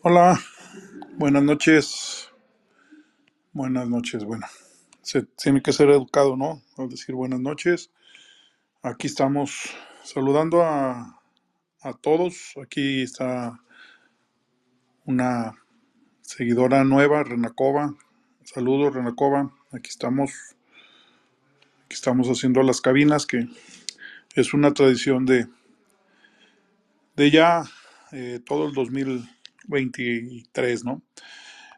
Hola, buenas noches. Buenas noches, bueno. Se tiene que ser educado, ¿no? Al decir buenas noches. Aquí estamos saludando a, a todos. Aquí está una seguidora nueva, Renacova. Saludos, Renacova. Aquí estamos. Aquí estamos haciendo las cabinas, que es una tradición de, de ya eh, todo el 2023, ¿no?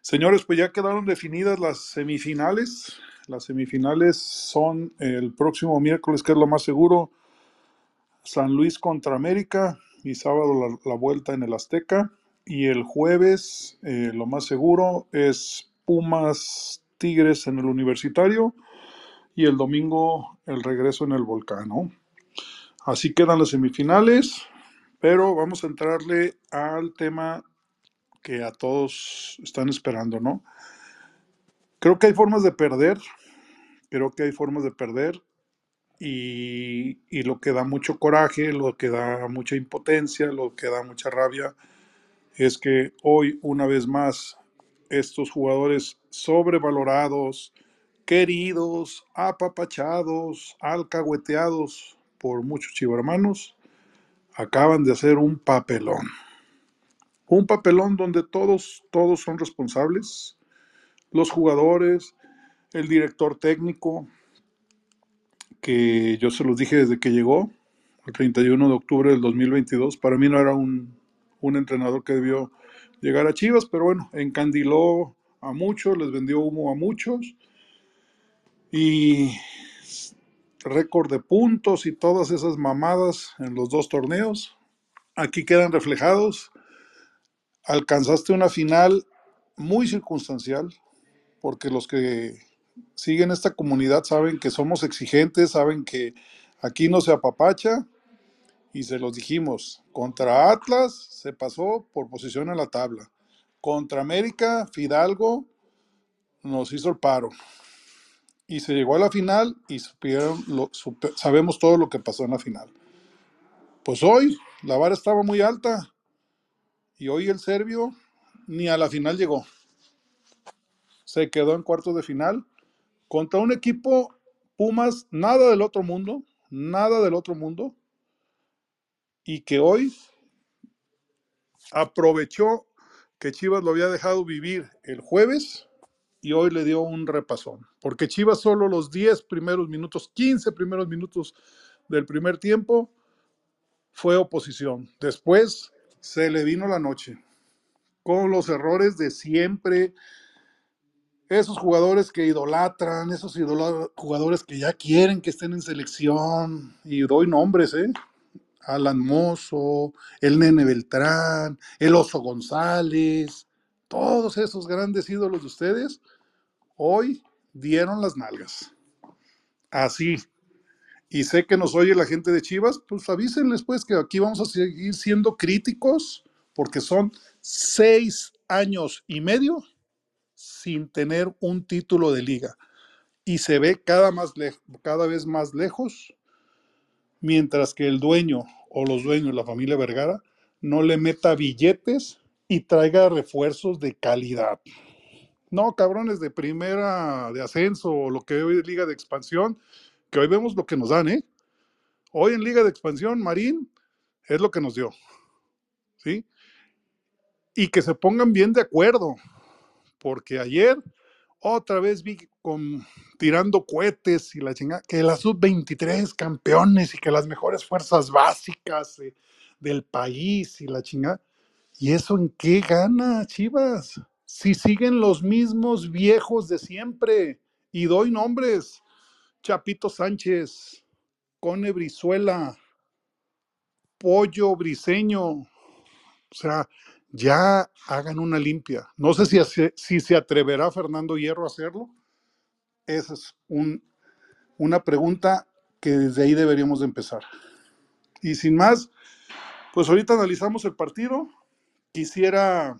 Señores, pues ya quedaron definidas las semifinales. Las semifinales son el próximo miércoles, que es lo más seguro, San Luis contra América y sábado la, vuelta en el Azteca. Y el jueves, eh, lo más seguro, es Pumas Tigres en el Universitario y el domingo el regreso en el Volcán. Así quedan las semifinales, pero vamos a entrarle al tema que a todos están esperando, ¿no? Creo que hay formas de perder, creo que hay formas de perder y, y lo que da mucho coraje, lo que da mucha impotencia, lo que da mucha rabia es que hoy una vez más estos jugadores sobrevalorados, queridos, apapachados, alcahueteados por muchos chivarmanos, acaban de hacer un papelón. Un papelón donde todos, todos son responsables, los jugadores, el director técnico, que yo se los dije desde que llegó, el 31 de octubre del 2022. Para mí no era un, un entrenador que debió llegar a Chivas, pero bueno, encandiló a muchos, les vendió humo a muchos. Y récord de puntos y todas esas mamadas en los dos torneos. Aquí quedan reflejados. Alcanzaste una final muy circunstancial, porque los que siguen esta comunidad saben que somos exigentes, saben que aquí no se apapacha y se los dijimos. Contra Atlas se pasó por posición en la tabla. Contra América, Fidalgo nos hizo el paro. Y se llegó a la final y supieron lo- sabemos todo lo que pasó en la final. Pues hoy la vara estaba muy alta y hoy el serbio ni a la final llegó. Se quedó en cuartos de final contra un equipo Pumas, nada del otro mundo, nada del otro mundo, y que hoy aprovechó que Chivas lo había dejado vivir el jueves y hoy le dio un repasón. Porque Chivas solo los 10 primeros minutos, 15 primeros minutos del primer tiempo fue oposición. Después se le vino la noche con los errores de siempre. Esos jugadores que idolatran, esos jugadores que ya quieren que estén en selección, y doy nombres, ¿eh? Alan Mozo, el Nene Beltrán, el Oso González, todos esos grandes ídolos de ustedes, hoy dieron las nalgas. Así. Y sé que nos oye la gente de Chivas, pues avísenles pues que aquí vamos a seguir siendo críticos porque son seis años y medio sin tener un título de liga. Y se ve cada, más cada vez más lejos, mientras que el dueño o los dueños, la familia Vergara, no le meta billetes y traiga refuerzos de calidad. No, cabrones de primera, de ascenso, o lo que hoy es liga de expansión, que hoy vemos lo que nos dan, ¿eh? Hoy en liga de expansión, Marín es lo que nos dio, ¿sí? Y que se pongan bien de acuerdo, porque ayer otra vez vi con tirando cohetes y la chingada, que la sub-23 campeones y que las mejores fuerzas básicas eh, del país y la chingada. ¿Y eso en qué gana, Chivas? Si siguen los mismos viejos de siempre, y doy nombres, Chapito Sánchez, Cone Brizuela, Pollo Briseño, o sea, ya hagan una limpia. No sé si, si se atreverá Fernando Hierro a hacerlo. Esa es un, una pregunta que desde ahí deberíamos de empezar. Y sin más, pues ahorita analizamos el partido. Quisiera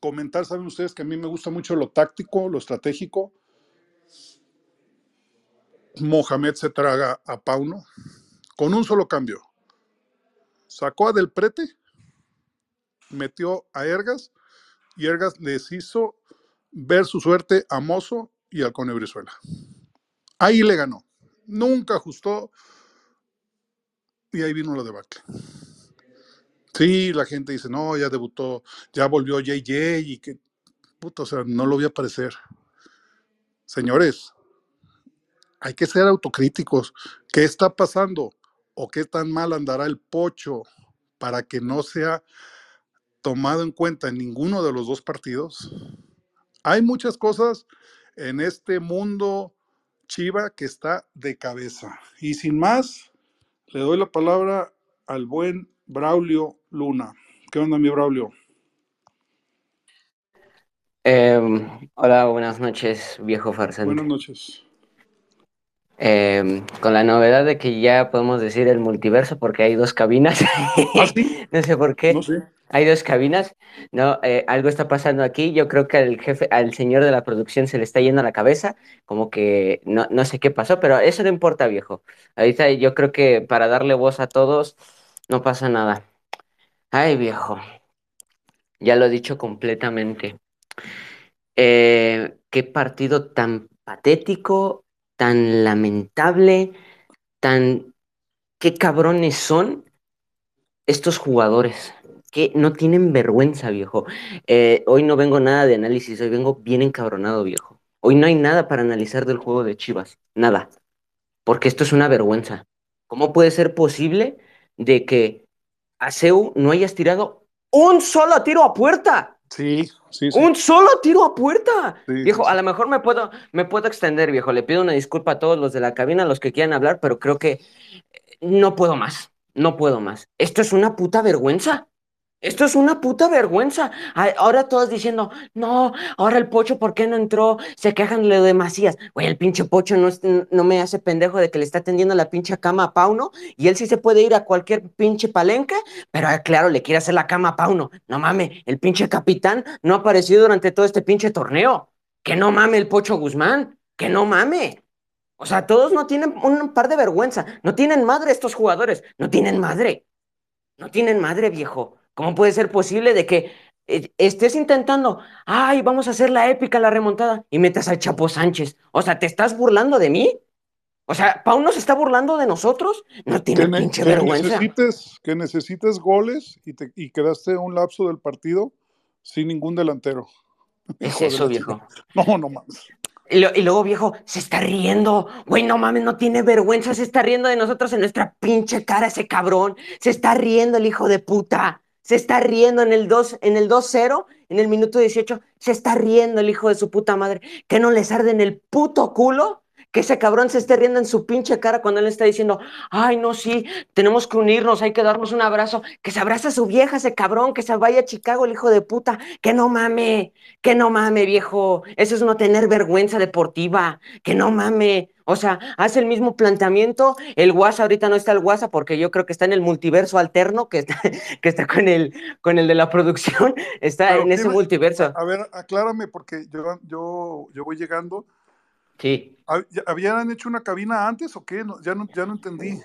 comentar, saben ustedes que a mí me gusta mucho lo táctico, lo estratégico. Mohamed se traga a Pauno con un solo cambio. Sacó a Del Prete, metió a Ergas y Ergas les hizo ver su suerte a Mozo y al Cone Brizuela. Ahí le ganó. Nunca ajustó y ahí vino la debacle. Sí, la gente dice, no, ya debutó, ya volvió JJ y que, puta, o sea, no lo voy a aparecer. Señores, hay que ser autocríticos. ¿Qué está pasando? ¿O qué tan mal andará el pocho para que no sea tomado en cuenta en ninguno de los dos partidos? Hay muchas cosas en este mundo Chiva que está de cabeza. Y sin más, le doy la palabra al buen Braulio Luna. ¿Qué onda, mi Braulio? Eh, hola, buenas noches, viejo farsante. Buenas noches. Eh, con la novedad de que ya podemos decir el multiverso porque hay dos cabinas. ¿Ah, sí? no sé por qué. No sé. Hay dos cabinas. No, eh, algo está pasando aquí. Yo creo que al jefe, al señor de la producción se le está yendo a la cabeza. Como que no, no sé qué pasó, pero eso no importa, viejo. Ahorita yo creo que para darle voz a todos no pasa nada. Ay, viejo. Ya lo he dicho completamente. Eh, qué partido tan patético, tan lamentable, tan... Qué cabrones son estos jugadores que no tienen vergüenza, viejo. Eh, hoy no vengo nada de análisis, hoy vengo bien encabronado, viejo. Hoy no hay nada para analizar del juego de Chivas, nada. Porque esto es una vergüenza. ¿Cómo puede ser posible de que a no hayas tirado un solo tiro a puerta? Sí, sí, sí. Un solo tiro a puerta. Sí, viejo, sí, a lo mejor me puedo, me puedo extender, viejo. Le pido una disculpa a todos los de la cabina, a los que quieran hablar, pero creo que no puedo más. No puedo más. Esto es una puta vergüenza. Esto es una puta vergüenza. Ay, Ahora todos diciendo, no, ahora el pocho, ¿por qué no entró? Se quejan lo de Macías. Güey, el pinche pocho no, no me hace pendejo de que le está tendiendo la pinche cama a Pauno y él sí se puede ir a cualquier pinche palenque, pero ah, claro, le quiere hacer la cama a Pauno. No mames, el pinche capitán no ha aparecido durante todo este pinche torneo. Que no mame el pocho Guzmán. Que no mame. O sea, todos no tienen un par de vergüenza. No tienen madre estos jugadores. No tienen madre. No tienen madre, viejo. ¿Cómo puede ser posible de que eh, estés intentando, ay, vamos a hacer la épica, la remontada, y metas al Chapo Sánchez? O sea, ¿te estás burlando de mí? O sea, ¿Pau no se está burlando de nosotros? No tiene Que, pinche que vergüenza. necesites, que necesites goles y, te, y quedaste un lapso del partido sin ningún delantero. Es eso, viejo. No, no mames. Y, lo- y luego, viejo, se está riendo. Güey, no mames, no tiene vergüenza. Se está riendo de nosotros en nuestra pinche cara ese cabrón. Se está riendo el hijo de puta. Se está riendo en el 2, en el 2-0, en el minuto 18. Se está riendo el hijo de su puta madre. Que no les arde en el puto culo. Que ese cabrón se esté riendo en su pinche cara cuando él está diciendo, ay, no, sí, tenemos que unirnos, hay que darnos un abrazo. Que se abraza a su vieja, ese cabrón, que se vaya a Chicago, el hijo de puta. Que no mame, que no mame, viejo. Eso es no tener vergüenza deportiva. Que no mame. O sea, hace el mismo planteamiento. El WhatsApp ahorita no está el WhatsApp porque yo creo que está en el multiverso alterno, que está, que está con, el, con el de la producción. Está Pero en ese multiverso. A ver, aclárame porque yo, yo, yo voy llegando. Sí. ¿Hab- ya- ¿Habían hecho una cabina antes o qué? No, ya, no, ya no entendí.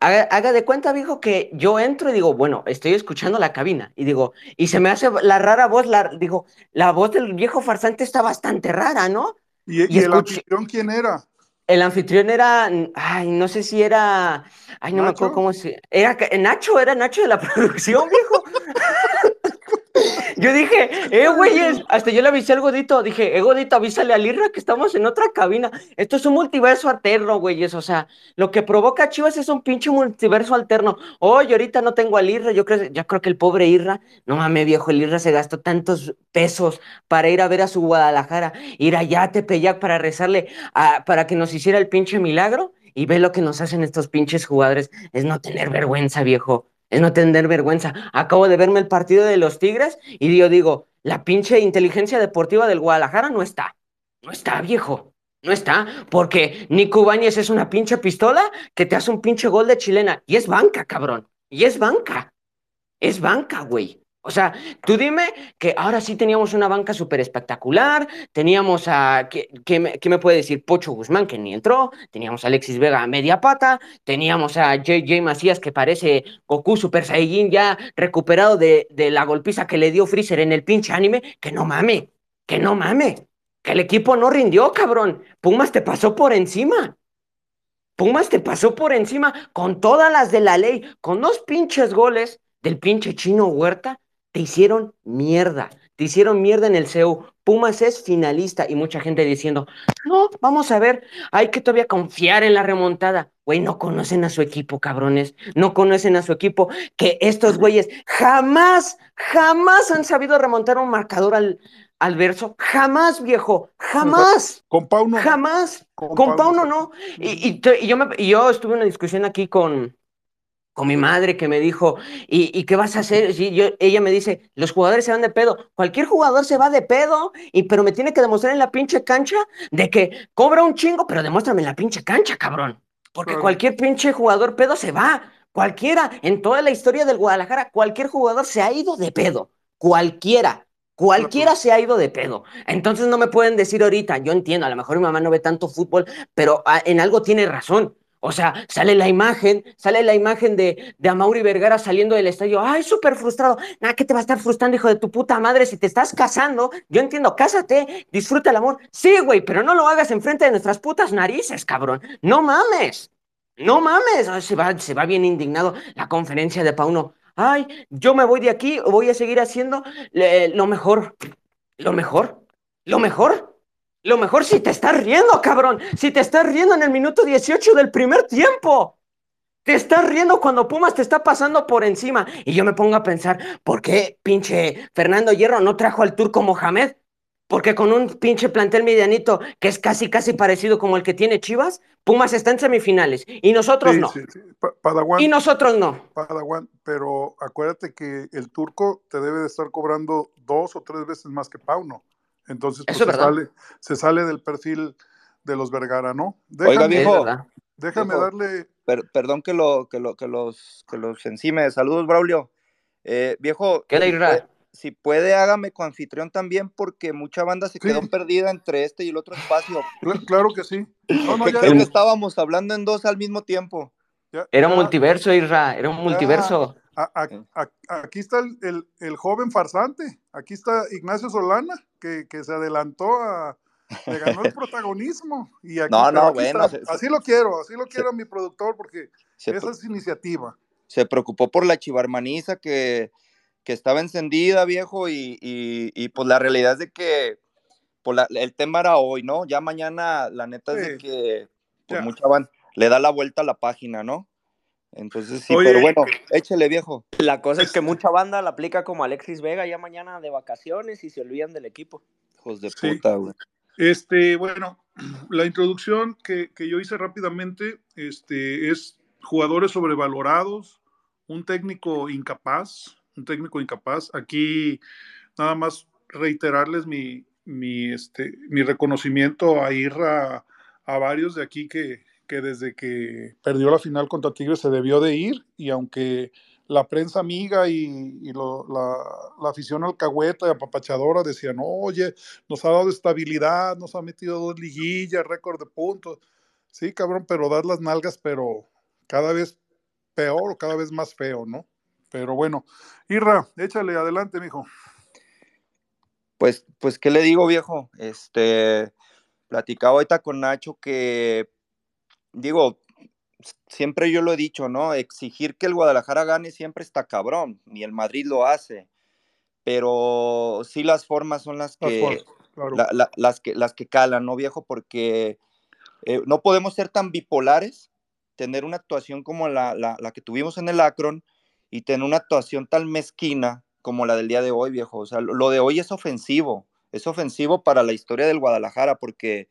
Haga, haga de cuenta, viejo, que yo entro y digo, bueno, estoy escuchando la cabina. Y digo, y se me hace la rara voz, la, digo, la voz del viejo farsante está bastante rara, ¿no? ¿Y, Y y el escuché- anfitrión quién era? El anfitrión era, ay, no sé si era, ay, no me acuerdo cómo se, era Nacho, era Nacho de la producción, viejo. Yo dije, eh, güeyes, hasta yo le avisé al Godito, dije, eh, Godito, avísale a Lirra que estamos en otra cabina. Esto es un multiverso alterno, güeyes, o sea, lo que provoca a Chivas es un pinche multiverso alterno. Oye, ahorita no tengo a Lirra, yo creo, yo creo que el pobre Irra, no mames, viejo, el Irra se gastó tantos pesos para ir a ver a su Guadalajara, ir allá a Tepeyac para rezarle, a- para que nos hiciera el pinche milagro, y ve lo que nos hacen estos pinches jugadores, es no tener vergüenza, viejo es no tener vergüenza. Acabo de verme el partido de los Tigres y yo digo, la pinche inteligencia deportiva del Guadalajara no está. No está, viejo. No está, porque Nico Báñez es una pinche pistola que te hace un pinche gol de chilena. Y es banca, cabrón. Y es banca. Es banca, güey. O sea, tú dime que ahora sí teníamos una banca súper espectacular, teníamos a, ¿qué, qué me, puede decir? Pocho Guzmán, que ni entró, teníamos a Alexis Vega a media pata, teníamos a JJ Macías, que parece Goku Super Saiyajin ya recuperado de, de la golpiza que le dio Freezer en el pinche anime, que no mame, que no mame, que el equipo no rindió, cabrón. Pumas te pasó por encima. Pumas te pasó por encima con todas las de la ley, con dos pinches goles del pinche chino Huerta te hicieron mierda, te hicieron mierda en el CEU. Pumas es finalista y mucha gente diciendo, no, vamos a ver, hay que todavía confiar en la remontada. Güey, no conocen a su equipo, cabrones, no conocen a su equipo, que estos güeyes jamás, jamás han sabido remontar un marcador al, al verso, jamás, viejo, jamás. Con Pauno. Jamás. Con, Pauno no. Y, y, y, yo me, y yo estuve en una discusión aquí con, con mi madre que me dijo, ¿y, y qué vas a hacer? Y yo, ella me dice, los jugadores se van de pedo. Cualquier jugador se va de pedo, y, pero me tiene que demostrar en la pinche cancha de que cobra un chingo, pero demuéstrame en la pinche cancha, cabrón. Porque claro. cualquier pinche jugador pedo se va. Cualquiera, en toda la historia del Guadalajara, cualquier jugador se ha ido de pedo. Cualquiera. Cualquiera se ha ido de pedo. Entonces no me pueden decir ahorita, yo entiendo, a lo mejor mi mamá no ve tanto fútbol, pero en algo tiene razón. O sea, sale la imagen, sale la imagen de, de Amaury Vergara saliendo del estadio. Ay, súper frustrado. Nada, ¿qué te va a estar frustrando, hijo de tu puta madre? Si te estás casando, yo entiendo, cásate, disfruta el amor. Sí, güey, pero no lo hagas enfrente de nuestras putas narices, cabrón. No mames. No mames. Se, va, se va bien indignado la conferencia de Pauno. Ay, yo me voy de aquí, voy a seguir haciendo eh, lo mejor. Lo mejor. Lo mejor. Lo mejor si te estás riendo, cabrón. Si te estás riendo en el minuto 18 del primer tiempo. Te estás riendo cuando Pumas te está pasando por encima. Y yo me pongo a pensar, ¿por qué pinche Fernando Hierro no trajo al turco Mohamed? Porque con un pinche plantel medianito que es casi, casi parecido como el que tiene Chivas, Pumas está en semifinales. Y nosotros sí, no. Sí, sí. Padawan, y nosotros no. Padawan, pero acuérdate que el turco te debe de estar cobrando dos o tres veces más que Pauno. Entonces, pues, Eso se, sale, se sale del perfil de los Vergara, ¿no? Déjame, Oiga, viejo, déjame viejo. darle. per- perdón que, lo, que, lo, que, los, que los encime. Saludos, Braulio. Eh, viejo, ¿Qué le puede, si puede, hágame coanfitrión también, porque mucha banda se Sí. quedó perdida entre este y el otro espacio. Cl- Claro que sí. No, no, ya, creo que ya. estábamos hablando en dos al mismo tiempo. ya- Era un ya- multiverso, Isra. Era un multiverso. a- a- a- aquí está el, el- el joven farsante. Aquí está Ignacio Solana, que, que se adelantó a. Le ganó el protagonismo. Y aquí, No, no, aquí bueno, se- así lo quiero, así lo quiero a mi productor, porque Se, esa es iniciativa. se preocupó por la chivarmaniza que, que estaba encendida, viejo, y, y, y, pues la realidad es de que pues la- el tema era hoy, ¿no? Ya mañana la neta es de que pues mucha van, le da la vuelta a la página, ¿no? Entonces sí, Oye, pero bueno, échele viejo. La cosa es que mucha banda la aplica como Alexis Vega ya mañana de vacaciones y se olvidan del equipo. Hijos de Sí. puta, güey. Este, bueno, la introducción que, que yo hice rápidamente este, es jugadores sobrevalorados, un técnico incapaz, un técnico incapaz. Aquí nada más reiterarles mi, mi, este, mi reconocimiento a ir a, a varios de aquí que, que desde que perdió la final contra Tigres se debió de ir y aunque la prensa amiga y, y lo- la, la afición alcahueta y apapachadora decían, oye, nos ha dado estabilidad, nos ha metido dos liguillas, récord de puntos. Sí, cabrón, pero dar las nalgas, pero cada vez peor o cada vez más feo, ¿no? Pero bueno, Irra, échale adelante, mijo. Pues, pues, ¿qué le digo, viejo? Este, platicaba ahorita con Nacho que, digo, siempre yo lo he dicho, ¿no? Exigir que el Guadalajara gane siempre está cabrón, ni el Madrid lo hace, pero sí las formas son las Las que, formas, claro. la- la- las que, las que calan, ¿no, viejo? Porque eh, no podemos ser tan bipolares, tener una actuación como la, la, que tuvimos en el Akron y tener una actuación tan mezquina como la del día de hoy, viejo. O sea, lo de hoy es ofensivo, es ofensivo para la historia del Guadalajara, porque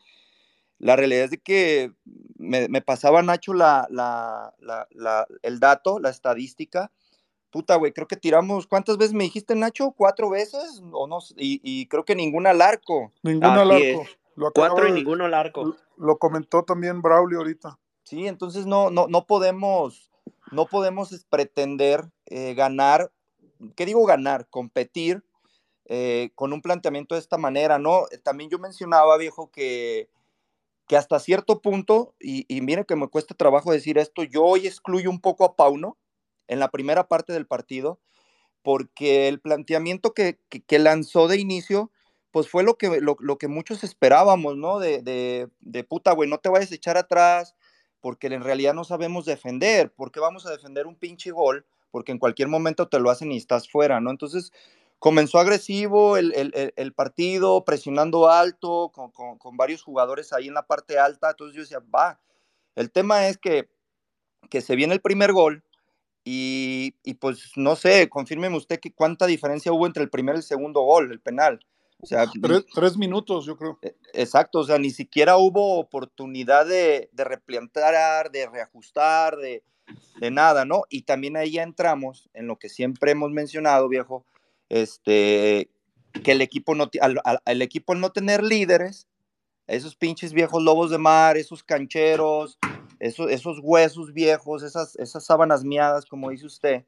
la realidad es de que me, me pasaba Nacho la, la, la, la- el dato, la estadística. Puta, güey, creo que tiramos, ¿cuántas veces me dijiste, Nacho? ¿Cuatro veces? O no, y, y creo que ninguna al arco. Ninguna al arco. Lo, Cuatro y de- ninguno al arco. lo- lo comentó también Braulio ahorita. Sí, entonces no, no, no podemos, no podemos pretender eh, ganar ¿qué digo ganar? Competir eh, con un planteamiento de esta manera, ¿no? También yo mencionaba, viejo, que, que hasta cierto punto, y, y mire que me cuesta trabajo decir esto, yo hoy excluyo un poco a Pauno en la primera parte del partido, porque el planteamiento que, que, lanzó de inicio, pues fue lo que, lo, lo que muchos esperábamos, ¿no? De, de, de puta, güey, no te vayas a echar atrás, porque en realidad no sabemos defender, porque vamos a defender un pinche gol, porque en cualquier momento te lo hacen y estás fuera, ¿no? Entonces comenzó agresivo el, el, el partido, presionando alto, con, con, con, varios jugadores ahí en la parte alta, entonces yo decía, va, el tema es que, que se viene el primer gol, y, y, pues no sé, confírmeme usted que cuánta diferencia hubo entre el primer y el segundo gol, el penal. O sea, tres, tres, minutos, yo creo. E, Exacto, o sea, ni siquiera hubo oportunidad de, de replantar, de reajustar, de, de, nada, ¿no? Y también ahí ya entramos en lo que siempre hemos mencionado, viejo, este, que el equipo no, al, equipo no tener líderes, esos pinches viejos lobos de mar, esos cancheros, esos, esos huesos viejos, esas, esas sábanas miadas, como dice usted,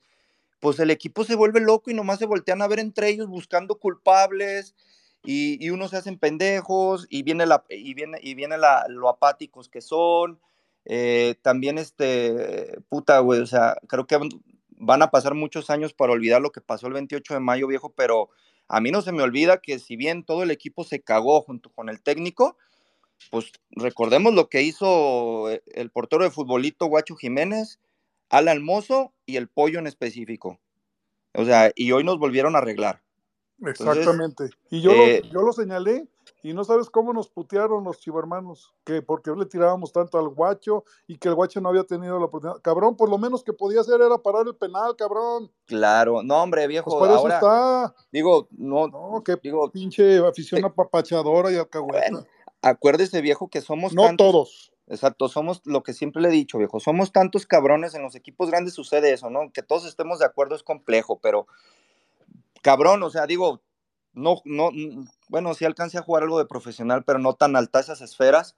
pues el equipo se vuelve loco y nomás se voltean a ver entre ellos buscando culpables y, y unos se hacen pendejos y viene, la, y viene, y viene lo apáticos que son. Eh, también, este, puta, güey, o sea, creo que van a pasar muchos años para olvidar lo que pasó el 28 de mayo, viejo, pero a mí no se me olvida que si bien todo el equipo se cagó junto con el técnico, pues recordemos lo que hizo eh, el portero de futbolito Guacho Jiménez, Alan Mozo y el pollo en específico. O sea, y hoy nos volvieron a arreglar. Exactamente. Entonces, y yo, eh, lo, yo lo señalé y no sabes cómo nos putearon los chivermanos, que porque le tirábamos tanto al guacho y que el guacho no había tenido la oportunidad. Cabrón, por lo menos que podía hacer era parar el penal, cabrón. Claro, no, hombre, viejo. Pues por eso está. Digo, no. No, que digo, pinche afición eh, apapachadora y alcahueta. Bueno, acuérdese, viejo, que somos. No tantos, todos. Exacto, somos lo que siempre le he dicho, viejo. Somos tantos cabrones en los equipos grandes, sucede eso, ¿no? Que todos estemos de acuerdo es complejo, pero cabrón, o sea, digo, no, no, bueno, sí alcancé a jugar algo de profesional, pero no tan alta esas esferas.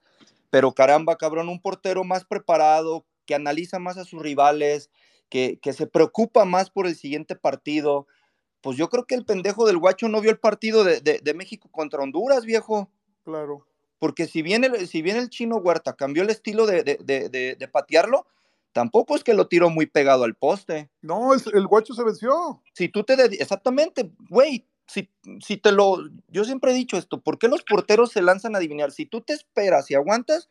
Pero caramba, cabrón, un portero más preparado, que analiza más a sus rivales, que, que se preocupa más por el siguiente partido. Pues yo creo que el pendejo del guacho no vio el partido de, de, de México contra Honduras, viejo. Claro. Porque si bien el, si bien el chino Huerta cambió el estilo de, de, de patearlo, tampoco es que lo tiró muy pegado al poste. No, el, el guacho se venció. Si tú te... Exactamente, güey, si, si te lo, yo siempre he dicho esto, ¿por qué los porteros se lanzan a adivinar? Si tú te esperas y aguantas,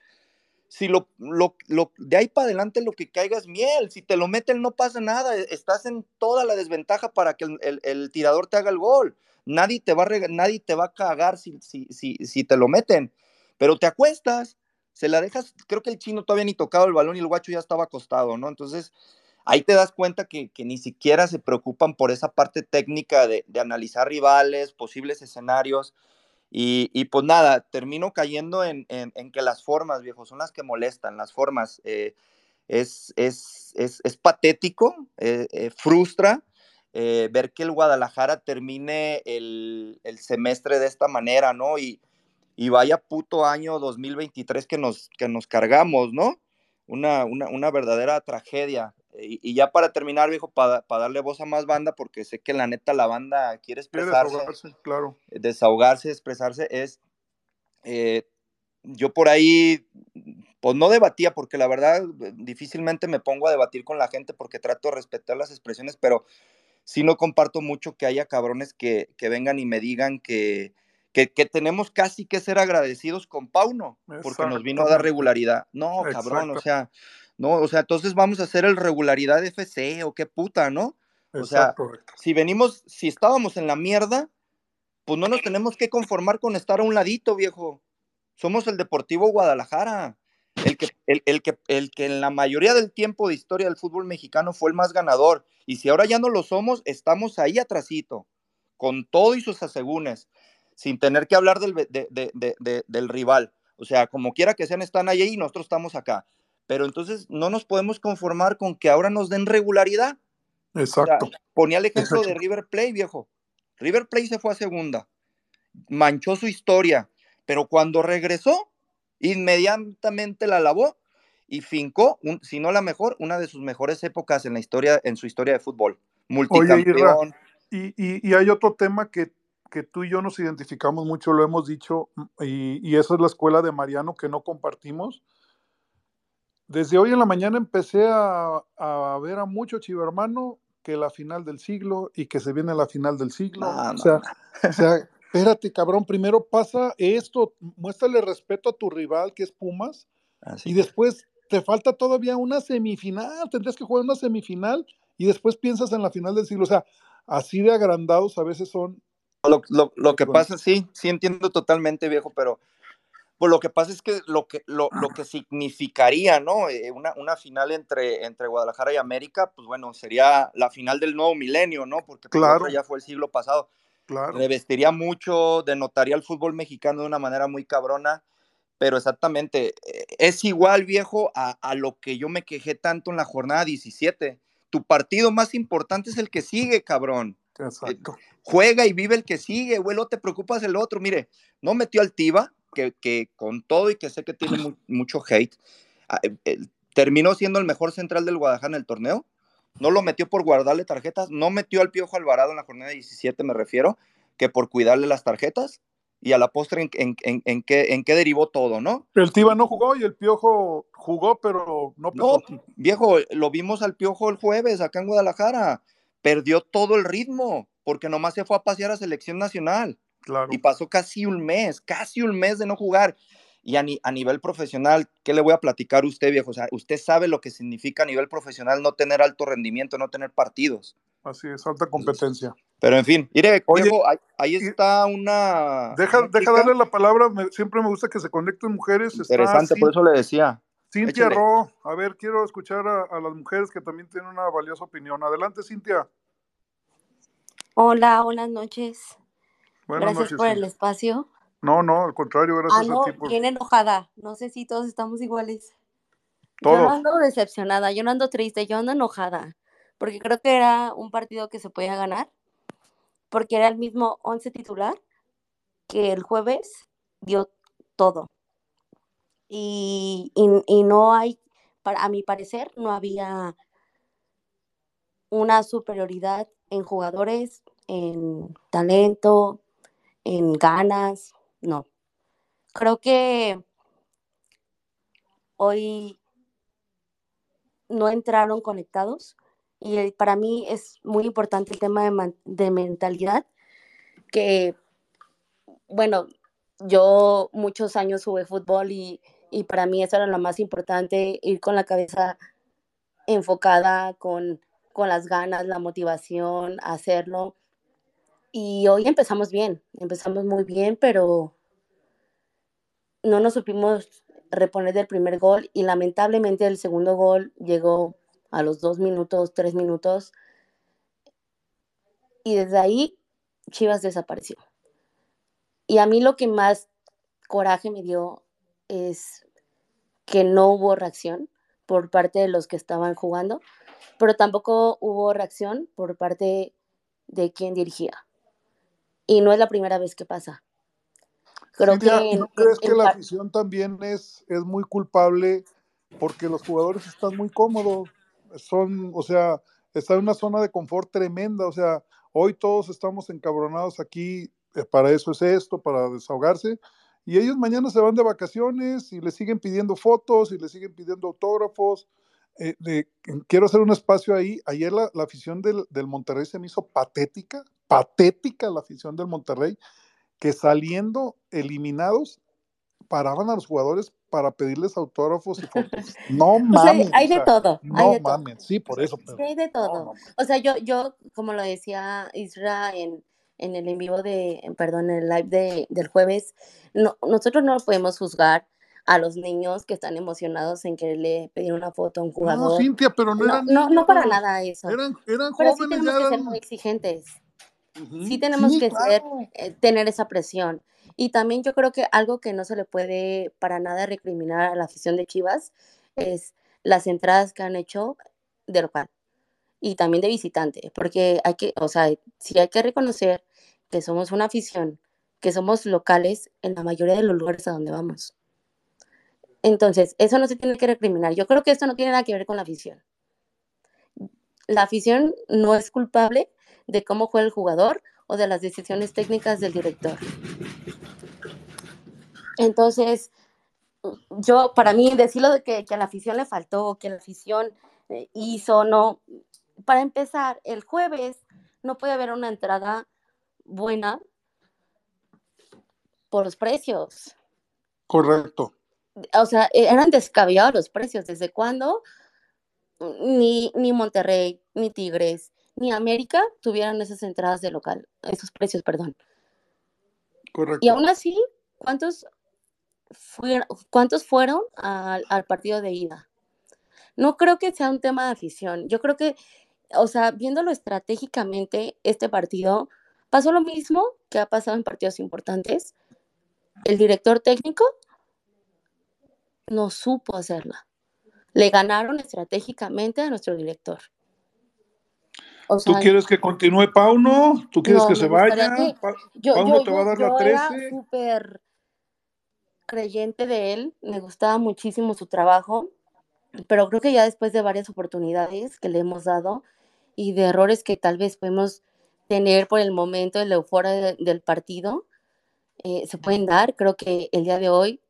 si lo, lo, lo de ahí para adelante lo que caiga es miel, si te lo meten no pasa nada, estás en toda la desventaja para que el, el, tirador te haga el gol. Nadie te va a, nadie te va a cagar si, si, si, si te lo meten, pero te acuestas, se la dejas, creo que el chino todavía ni tocado el balón y el guacho ya estaba acostado, ¿no? Entonces, ahí te das cuenta que, que, ni siquiera se preocupan por esa parte técnica de, de analizar rivales, posibles escenarios. Y, y, pues nada, termino cayendo en, en, en, que las formas, viejo, son las que molestan, las formas. Eh, es, es, es, es, patético, eh, eh, frustra ver que el Guadalajara termine el, el, semestre de esta manera, ¿no? Y, y vaya puto año 2023 que nos, que nos cargamos, ¿no? Una, una, una verdadera tragedia. Y, y, ya para terminar, viejo, para pa darle voz a más banda, porque sé que la neta la banda quiere expresarse. Quiere desahogarse, claro. Desahogarse, expresarse, es. Eh, yo por ahí, pues no debatía, porque la verdad difícilmente me pongo a debatir con la gente porque trato de respetar las expresiones, pero sí no comparto mucho que haya cabrones que, que vengan y me digan que, que, que, tenemos casi que ser agradecidos con Pauno, porque nos vino a dar regularidad. No, cabrón, o sea, no, o sea, entonces vamos a hacer el regularidad FC o qué puta, ¿no? O Exacto. sea, si venimos, si estábamos en la mierda, pues no nos tenemos que conformar con estar a un ladito, viejo. Somos el Deportivo Guadalajara, el que, el, el que, el que en la mayoría del tiempo de historia del fútbol mexicano fue el más ganador. Y si ahora ya no lo somos, estamos ahí atrasito, con todo y sus asegúnes, sin tener que hablar del, de, de, de, del rival. O sea, como quiera que sean, están ahí y nosotros estamos acá pero entonces no nos podemos conformar con que ahora nos den regularidad. Exacto. O sea, ponía el ejemplo Exacto. de River Plate, viejo. River Plate se fue a segunda, manchó su historia, pero cuando regresó, inmediatamente la lavó y fincó, un, si no la mejor, una de sus mejores épocas en la historia, en su historia de fútbol. Multicampeón, Oye, Y, y- y hay otro tema que, que tú y yo nos identificamos mucho, lo hemos dicho, y, y esa es la escuela de Mariano que no compartimos. Desde hoy en la mañana empecé a, a ver a mucho chivermano que la final del siglo y que se viene la final del siglo. No, o, no, sea, o sea, espérate, cabrón, primero pasa esto, muéstrale respeto a tu rival que es Pumas Así. y después te falta todavía una semifinal, tendrías que jugar una semifinal y después piensas en la final del siglo. O sea, así de agrandados a veces son. Lo, lo- lo que pasa, sí, sí entiendo totalmente, viejo, pero pues lo que pasa es que lo que, lo, lo que significaría, ¿no? Eh, una, una final entre, entre Guadalajara y América, pues bueno, sería la final del nuevo milenio, ¿no? Porque pues, la Claro. ya fue el siglo pasado. Claro. Revestiría mucho, denotaría al fútbol mexicano de una manera muy cabrona, pero exactamente, eh, es igual, viejo, a, a lo que yo me quejé tanto en la jornada 17. Tu partido más importante es el que sigue, cabrón Exacto. juega y vive el que sigue, güey, no te preocupas el otro. Mire, no metió al Tiva, que, que con todo y que sé que tiene mu- mucho hate, ah, eh, eh, terminó siendo el mejor central del Guadalajara en el torneo. No lo metió por guardarle tarjetas, no metió al Piojo Alvarado en la jornada 17, me refiero, que por cuidarle las tarjetas. Y a la postre, ¿en, en, en, en qué, en qué derivó todo, no? El Tiva no jugó y el Piojo jugó, pero no No, pesó. viejo, lo vimos al Piojo el jueves acá en Guadalajara. Perdió todo el ritmo porque nomás se fue a pasear a selección nacional. Claro. y pasó casi un mes, casi un mes de no jugar. Y a, ni- a nivel profesional, ¿qué le voy a platicar a usted, viejo? O sea, usted sabe lo que significa a nivel profesional no tener alto rendimiento, no tener partidos. Así es, alta competencia. Pero en fin, mire, Oye, viejo, ahí, está una. Deja, una deja darle la palabra, me- siempre me gusta que se conecten mujeres. Está Interesante, por eso le decía. Cintia échale. Ro, a ver, quiero escuchar a, a las mujeres que también tienen una valiosa opinión. Adelante, Cintia. Hola, buenas noches. Buenas Gracias noches. por el espacio. No, no, al contrario, Ah, gracias no, a ti por bien enojada. No sé si todos estamos iguales. Yo no todos. ando decepcionada, yo no ando triste, yo ando enojada. Porque creo que era un partido que se podía ganar. Porque era el mismo 11 titular que el jueves dio todo. Y, y, y no hay, para, a mi parecer, no había una superioridad en jugadores, en talento, en ganas, no. Creo que hoy no entraron conectados y para mí es muy importante el tema de, de mentalidad, que, bueno, yo muchos años jugué fútbol y, y para mí eso era lo más importante, ir con la cabeza enfocada, con, con las ganas, la motivación, hacerlo. Y hoy empezamos bien, empezamos muy bien, pero no nos supimos reponer del primer gol y lamentablemente el segundo gol llegó a los dos minutos, tres minutos y desde ahí Chivas desapareció. Y a mí lo que más coraje me dio es que no hubo reacción por parte de los que estaban jugando, pero tampoco hubo reacción por parte de quien dirigía. Y no es la primera vez que pasa. Creo Cintia, que en- ¿no crees en que la afición también es, es muy culpable porque los jugadores están muy cómodos? Son, o sea, están en una zona de confort tremenda. O sea, hoy todos estamos encabronados aquí, eh, para eso es esto, para desahogarse. Y ellos mañana se van de vacaciones y le siguen pidiendo fotos y le siguen pidiendo autógrafos. Eh, quiero hacer un espacio ahí. Ayer la, la afición del, del Monterrey se me hizo patética, patética la afición del Monterrey que saliendo eliminados paraban a los jugadores para pedirles autógrafos y fotos. No O sea, mames. hay o de sea, todo, hay No todo. mames, sí, por eso. Sí, hay de no, todo. no. O sea, yo, yo, como lo decía Isra en, en el en vivo de, perdón, en el live de, del jueves, no, nosotros no podemos juzgar a los niños que están emocionados en quererle pedir una foto a un No, jugador. Cintia, pero no No, eran no, no para nada eso. Eran, eran Pero sí jóvenes, tenemos ya que ser eran. muy exigentes. Sí tenemos sí, que ser, eh, tener esa presión. Y también yo creo que algo que no se le puede para nada recriminar a la afición de Chivas es las entradas que han hecho de local y también de visitante, porque hay que, o sea, sí hay que reconocer que somos una afición, que somos locales en la mayoría de los lugares a donde vamos. Entonces, eso no se tiene que recriminar. Yo creo que esto no tiene nada que ver con la afición. La afición no es culpable de cómo juega el jugador o de las decisiones técnicas del director. Entonces, yo, para mí, decirlo de que, que a la afición le faltó, que la afición eh, hizo, no. Para empezar, el jueves no puede haber una entrada buena por los precios. Correcto. O sea, e, eran descabellados los precios. ¿Desde cuándo? Ni, ni Monterrey, ni Tigres, ni América tuvieran esas entradas de local, esos precios, perdón. Correcto. Y aún así, ¿cuántos fueron, cuántos fueron al, al partido de ida? No creo que sea un tema de afición. Yo creo que, o sea, viéndolo estratégicamente, este partido pasó lo mismo que ha pasado en partidos importantes. El director técnico no supo hacerla. Le ganaron estratégicamente a nuestro director. O ¿Tú quieres que continúe Pauno? ¿Tú quieres no, que se vaya? que- yo, Pauno yo, te va a yo, dar la yo era 13. súper creyente de él, me gustaba muchísimo su trabajo, pero creo que ya después de varias oportunidades que le hemos dado y de errores que tal vez podemos tener por el momento de la euforia de- del partido, eh, se pueden dar. Creo que el día de hoy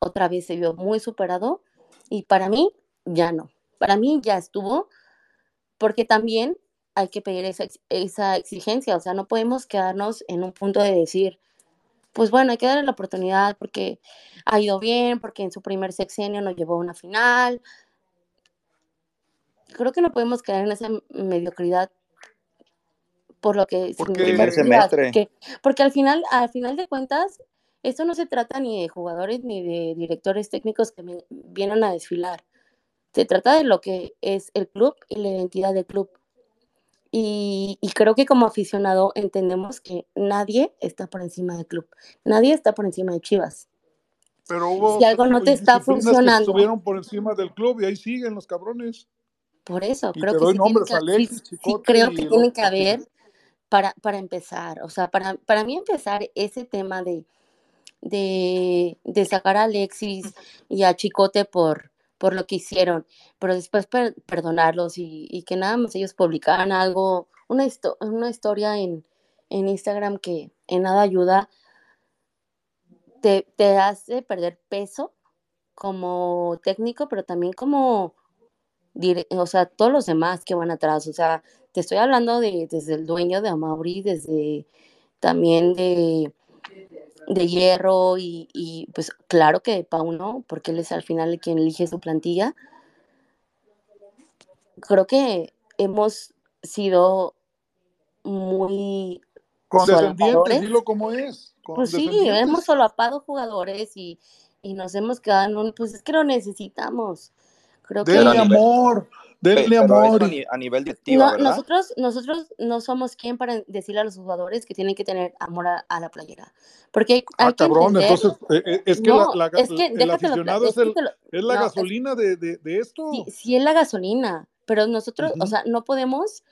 otra vez se vio muy superado y para mí ya no. Para mí ya estuvo, porque también hay que pedir esa, esa exigencia, o sea, no podemos quedarnos en un punto de decir, pues bueno, hay que darle la oportunidad porque ha ido bien, porque en su primer sexenio nos llevó a una final. Creo que no podemos caer en esa mediocridad por lo que Porque- Primer semestre. porque, porque al final, al final de cuentas, esto no se trata ni de jugadores ni de directores técnicos que vienen a desfilar. Se trata de lo que es el club y la identidad del club. Y, y creo que como aficionado entendemos que nadie está por encima del club. Nadie está por encima de Chivas. Pero hubo Si algo no te está funcionando. estuvieron por encima del club y ahí siguen los cabrones. Por eso, Y creo te que doy sí, tiene nombres, que, Alexis, sí creo que el tiene otro que que- haber para, para empezar. O sea, para, para mí empezar ese tema de, de, de sacar a Alexis y a Chicote por, por lo que hicieron, pero después per- perdonarlos y, que nada más ellos publicaran algo, una, histo- una historia en, en Instagram que en nada ayuda, te, te hace perder peso como técnico, pero también como, o sea, todos los demás que van atrás, o sea, te estoy hablando de, desde el dueño de Amauri, desde también de, de Hierro y, y, pues claro que de Pauno, porque él es al final quien elige su plantilla. Creo que hemos sido muy Condescendientes, dilo como es. Pues sí, hemos solapado jugadores y, y nos hemos quedado en un, pues es que lo necesitamos. Creo que a nivel- amor, denle Pero amor. a, y- ni- a nivel directiva, no, ¿verdad? nosotros, nosotros no somos quien para decirle a los jugadores que tienen que tener amor a, a la playera. Porque hay, Ah, hay cabrón, entender- entonces eh, eh, es que, No, la, la- es que el aficionado es el- te lo- es la no, es- gasolina de, de- de esto. sí, sí es la gasolina, pero nosotros, o sea, no podemos,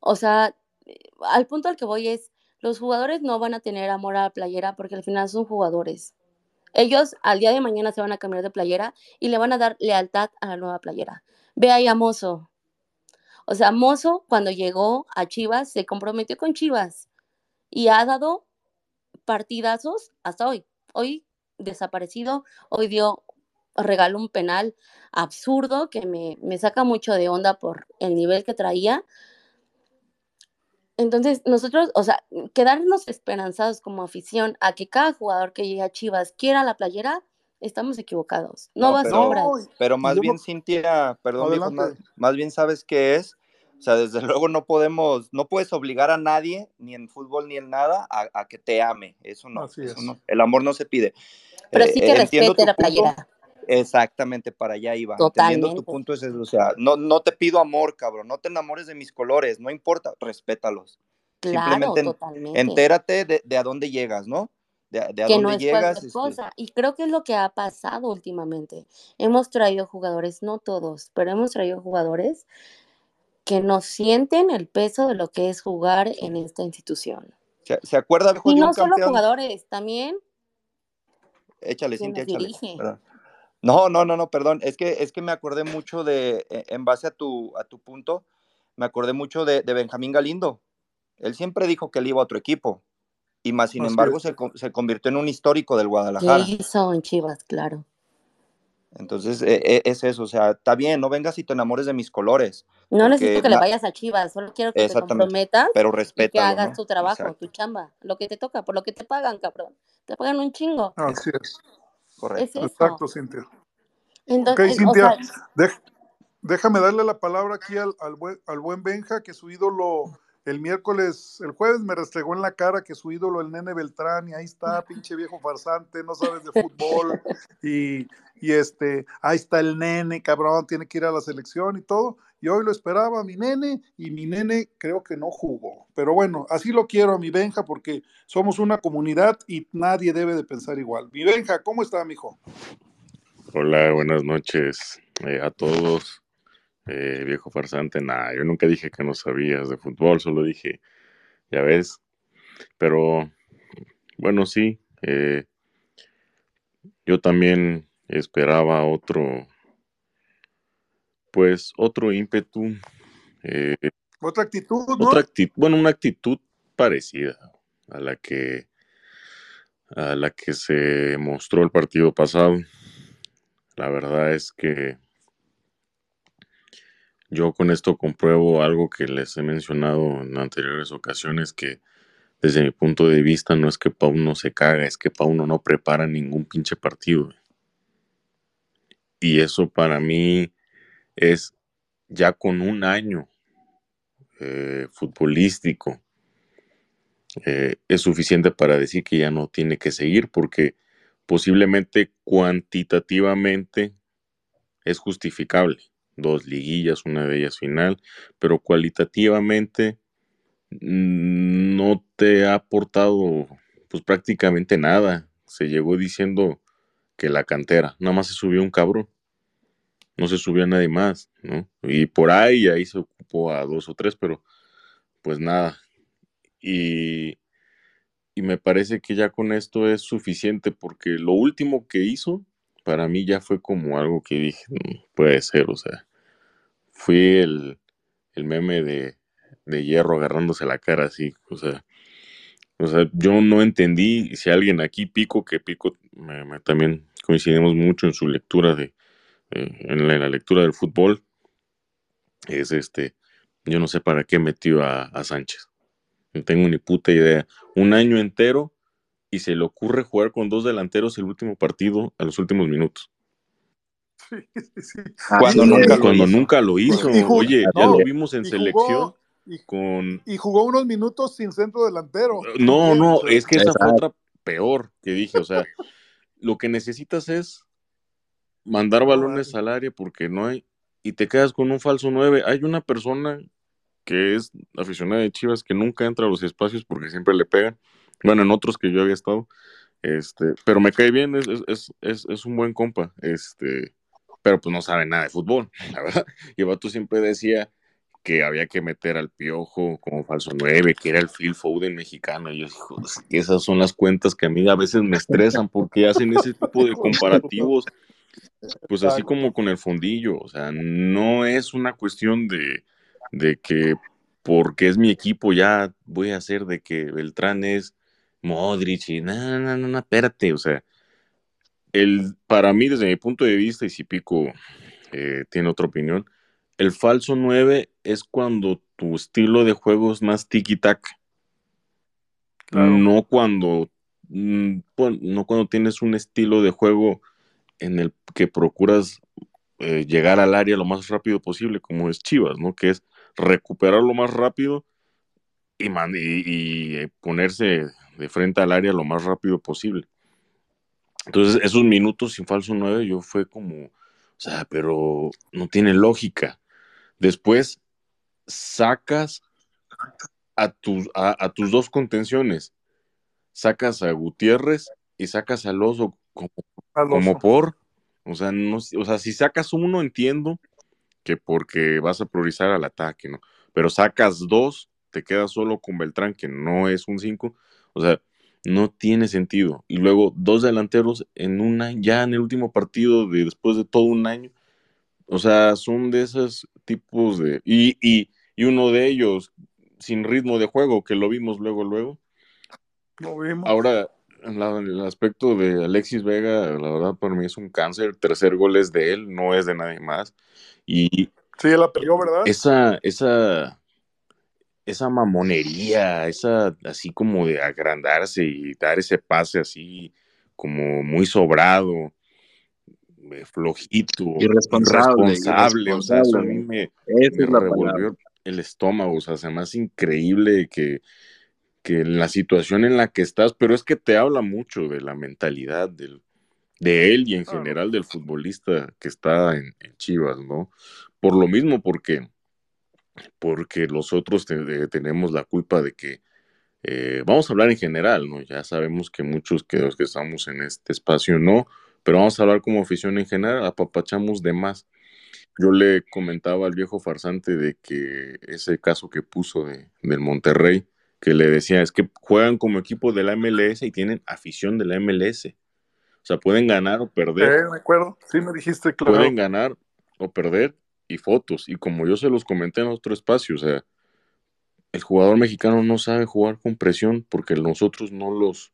o sea, eh, al punto al que voy es, los jugadores no van a tener amor a la playera porque al final son jugadores. Ellos al día de mañana se van a cambiar de playera y le van a dar lealtad a la nueva playera. Ve ahí a Mozo. O sea, Mozo cuando llegó a Chivas se comprometió con Chivas y ha dado partidazos hasta hoy. Hoy desaparecido, hoy dio, regaló un penal absurdo que me, me saca mucho de onda por el nivel que traía. Entonces, nosotros, o sea, quedarnos esperanzados como afición a que cada jugador que llegue a Chivas quiera la playera, estamos equivocados. No, No, va a ser pero- ahí. No, Pero más yo bien, Cintia, perdón, viejo, más, más bien sabes qué es. O sea, desde luego no podemos, no puedes obligar a nadie, ni en fútbol ni en nada, a, a que te ame. Eso no, Así eso es. no. El amor no se pide. Pero Eh, sí que eh, entiendo respete tu la punto. playera. Exactamente, para allá iba. Entendiendo tu Totalmente. punto es eso. O sea, no, no te pido amor, cabrón. No te enamores de mis colores. No importa, respétalos. Claro, Simplemente en- totalmente. Entérate de, de a dónde llegas, ¿no? De, de a que dónde no es llegas. cualquier este, cosa. Y creo que es lo que ha pasado últimamente. Hemos traído jugadores, no todos, pero hemos traído jugadores que no sienten el peso de lo que es jugar en esta institución. ¿Se, se acuerda, viejo, Y de no solo campeón? jugadores, también Échale, Cintia, échale. dirige. No, no, no, no, perdón. Es que, es que me acordé mucho de, eh, en base a tu, a tu punto, me acordé mucho de, de Benjamín Galindo. Él siempre dijo que él iba a otro equipo. Y más, sin embargo, se, co- se convirtió en un histórico del ¿Qué Guadalajara. hizo en Chivas? Claro. Entonces, e- e- es eso. O sea, está bien, no vengas y te enamores de mis colores, No necesito que le vayas a Chivas, solo quiero que te comprometas pero y que hagas ¿no? tu trabajo, Exacto, tu chamba, lo que te toca, por lo que te pagan, cabrón. Te pagan un chingo. Así es. Correcto. Exacto, Cintia. Ok, Entonces, o Cintia, sea, déjame darle la palabra aquí al, al buen, al buen Benja, que su ídolo el miércoles, el jueves me restregó en la cara que su ídolo, el nene Beltrán, y ahí está, pinche viejo farsante, no sabes de fútbol, y, y este, ahí está el nene, cabrón, tiene que ir a la selección y todo. Y hoy lo esperaba mi nene, y mi nene creo que no jugó. Pero bueno, así lo quiero a mi Benja, porque somos una comunidad y nadie debe de pensar igual. Mi Benja, ¿cómo está, mijo? Hola, buenas noches eh, a todos. Eh, viejo farsante, nada, yo nunca dije que no sabías de fútbol, solo dije, ya ves. Pero bueno, sí, eh, yo también esperaba otro, pues otro ímpetu, eh, Otra actitud, ¿no? otra actitud, bueno, una actitud parecida a la que a la que se mostró el partido pasado. La verdad es que yo con esto compruebo algo que les he mencionado en anteriores ocasiones, que desde mi punto de vista no es que Pauno se caga, es que Pauno no prepara ningún pinche partido. Y eso para mí es ya con un año eh, futbolístico, eh, es suficiente para decir que ya no tiene que seguir, porque posiblemente cuantitativamente es justificable. Dos liguillas, una de ellas final, pero cualitativamente mm, no te ha aportado pues prácticamente nada. Se llegó diciendo que la cantera, nada más se subió un cabrón, no se subió a nadie más, ¿no? Y por ahí, ahí se ocupó a dos o tres, pero pues nada. Y, y me parece que ya con esto es suficiente porque lo último que hizo para mí ya fue como algo que dije, "No puede ser, o sea, fui el, el meme de, de hierro agarrándose la cara así, o sea, o sea, yo no entendí si alguien aquí, Pico, que Pico me- también coincidimos mucho en su lectura de, eh, en la, en la lectura del fútbol, es este, yo no sé para qué metió a, a Sánchez, no tengo ni puta idea, un año entero y se le ocurre jugar con dos delanteros el último partido a los últimos minutos. Sí, sí, sí. Cuando nunca lo Cuando hizo. nunca lo hizo, Y jugó- oye, ya lo vimos en y selección jugó, y, con y jugó unos minutos sin centro delantero. No, no, es que esa fue otra peor que dije, o sea, lo que necesitas es mandar balones al área porque no hay, y te quedas con un falso 9. Hay una persona que es aficionada de Chivas que nunca entra a los espacios porque siempre le pegan. Bueno, en otros que yo había estado, este, pero me cae bien, es, es, es, es, es un buen compa, este, pero pues no sabe nada de fútbol, la verdad. Y el vato siempre decía que había que meter al piojo como falso 9, que era el Phil Foden mexicano. Y yo digo, "Es que esas son las cuentas que a mí a veces me estresan porque hacen ese tipo de comparativos, pues así como con el fondillo. O sea, no es una cuestión de, de que porque es mi equipo ya voy a hacer de que Beltrán es Modric y no, no, no, no, espérate, o sea, el, para mí desde mi punto de vista, y si Pico eh, tiene otra opinión, el falso 9 es cuando tu estilo de juego es más tiki-tac. Claro. No cuando mm, bueno, no cuando tienes un estilo de juego en el que procuras eh, llegar al área lo más rápido posible, como es Chivas, ¿no? Que es recuperar lo más rápido y, man- y- y, ponerse de frente al área lo más rápido posible. Entonces, esos minutos sin falso 9, yo fue como, o sea, pero no tiene lógica. Después sacas a tus, a, a tus dos contenciones, sacas a Gutiérrez y sacas al oso como, al como por, o sea, no, o sea, si sacas uno, entiendo que porque vas a priorizar al ataque, ¿no? Pero sacas dos, te quedas solo con Beltrán, que no es un 5, o sea, no tiene sentido. Y luego dos delanteros en una, ya en el último partido de después de todo un año, o sea, son de esos tipos de... Y, y, y uno de ellos, sin ritmo de juego, que lo vimos luego, luego. Lo vimos. Ahora, la- el aspecto de Alexis Vega, la verdad para mí es un cáncer. Tercer gol es de él, no es de nadie más. Y Sí, él la peleó, ¿verdad? esa, esa, esa mamonería, esa así como de agrandarse y dar ese pase así como muy sobrado, eh, flojito, Irresponsable, irresponsable, o sea, eso a mí me, revolvió palabra. el estómago, o sea, se me hace increíble que, que en la situación en la que estás, pero es que te habla mucho de la mentalidad del, de él y en general del futbolista que está en, en Chivas, ¿no? Por lo mismo, porque, porque nosotros te- tenemos la culpa de que, eh, vamos a hablar en general, ¿no? Ya sabemos que muchos que los que estamos en este espacio no, pero vamos a hablar como afición en general, apapachamos de más. Yo le comentaba al viejo farsante de que ese caso que puso de, del Monterrey, que le decía, es que juegan como equipo de la MLS y tienen afición de la MLS. O sea, pueden ganar o perder, Eh, me acuerdo. Sí, me dijiste, claro. pueden ganar o perder y fotos. Y como yo se los comenté en otro espacio, o sea, el jugador mexicano no sabe jugar con presión porque nosotros no los,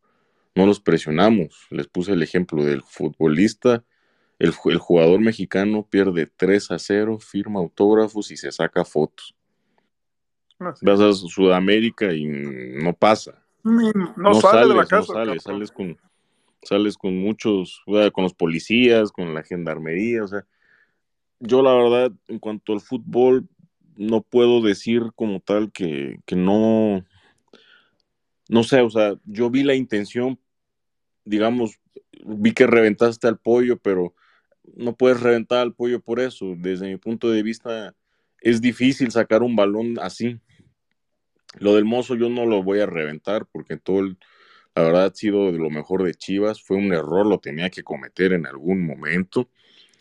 no los presionamos. Les puse el ejemplo del futbolista. El, el jugador mexicano pierde 3 a 0, firma autógrafos y se saca fotos. Ah, sí. Vas a Sudamérica y no pasa. No, sale de la sales, casa. no sales, sales con, sales con muchos, con los policías, con la gendarmería, o sea, yo la verdad, en cuanto al fútbol, no puedo decir como tal que, que no, no sé, o sea, yo vi la intención, digamos, vi que reventaste al pollo, pero no puedes reventar al pollo por eso. Desde mi punto de vista, es difícil sacar un balón así. Lo del mozo yo no lo voy a reventar porque todo el, la verdad ha sido de lo mejor de Chivas. Fue un error, lo tenía que cometer en algún momento.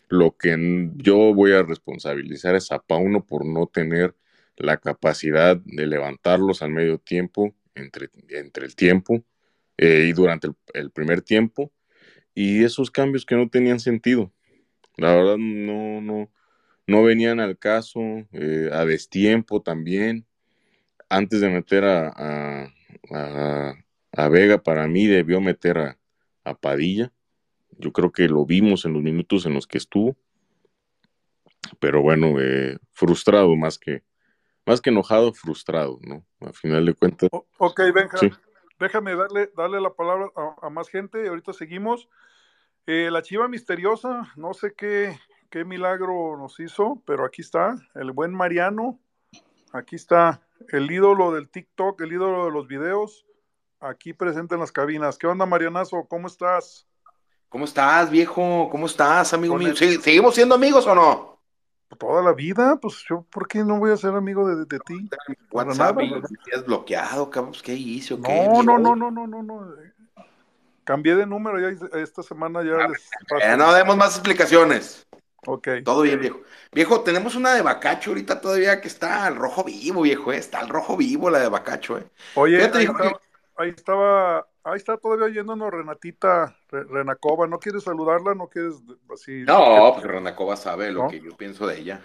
Lo que yo voy a responsabilizar es a Pauno por no tener la capacidad de levantarlos al medio tiempo, entre, entre el tiempo eh, y durante el, primer tiempo. Y esos cambios que no tenían sentido. La verdad no, no, no venían al caso, eh, a destiempo también. Antes de meter a, a, a- Vega, para mí debió meter a Padilla. Yo creo que lo vimos en los minutos en los que estuvo. Pero bueno, eh, frustrado más que, más que enojado, frustrado, ¿no? A final de cuentas, O- ok, Benja. Sí. Déjame darle, darle la palabra a, a más gente y ahorita seguimos. Eh, la chiva misteriosa, no sé qué, qué milagro nos hizo, pero aquí está, el buen Mariano. Aquí está el ídolo del TikTok, el ídolo de los videos, aquí presente en las cabinas. ¿Qué onda, Marianazo? ¿Cómo estás? ¿Cómo estás, viejo? ¿Cómo estás, amigo mío? el- ¿Sí- ¿Seguimos siendo amigos o no? Toda la vida, pues yo, ¿por qué no voy a ser amigo de, de ti? WhatsApp tienes bloqueado, cabrón. Pues, ¿Qué hice o qué? No, viejo? no, no, no, no, no, no. Cambié de número ya esta semana ya les paso. Eh, no demos más explicaciones. Ok. Todo bien, viejo. Viejo, tenemos una de Bacacho ahorita todavía que está al rojo vivo, viejo, eh. Está al rojo vivo la de Bacacho, eh. Oye, Fíjate, estaba, ahí estaba, ahí está todavía yéndonos Renatita Re- Renacova. ¿No quieres saludarla? ¿No quieres así? No, porque Renacova sabe lo ¿No? que yo pienso de ella.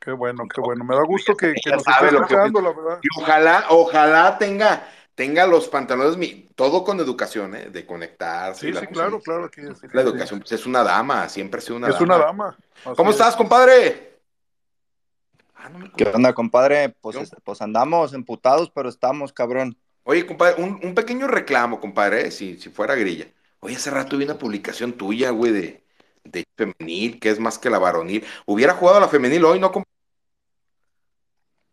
Qué bueno, qué bueno. Me da gusto que, que nos sabe esté lo que escuchando, la verdad. Y ojalá, ojalá tenga, tenga los pantalones, mi- todo con educación, ¿eh? De conectarse. y Sí, la sí, claro, claro. que sí, La sí. educación, pues es una dama, siempre ha sido una Es dama. una dama. así ¿Cómo es. estás, compadre? Ah, no me ¿Qué onda, compadre? Pues, ¿Yo? es- pues andamos emputados, pero estamos, cabrón. Oye, compadre, un, un pequeño reclamo, compadre, ¿eh? si, si fuera grilla. Oye, hace rato vi una publicación tuya, güey, de, de femenil, que es más que la varonil. Hubiera jugado la femenil hoy, ¿no, compadre?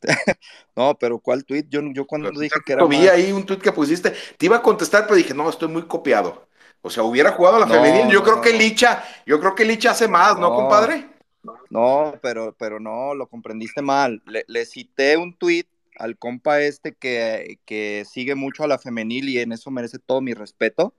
No, pero ¿cuál tweet? Yo, yo cuando dije que era Vi ahí un tuit que pusiste. Te iba a contestar, pero dije, no, estoy muy copiado. O sea, hubiera jugado la No, femenil. Yo no, creo no, que. Licha, yo creo que Licha hace más, ¿no, No. compadre? No, pero, pero no, lo comprendiste mal. Le, le cité un tweet al compa este que, que sigue mucho a la femenil y en eso merece todo mi respeto.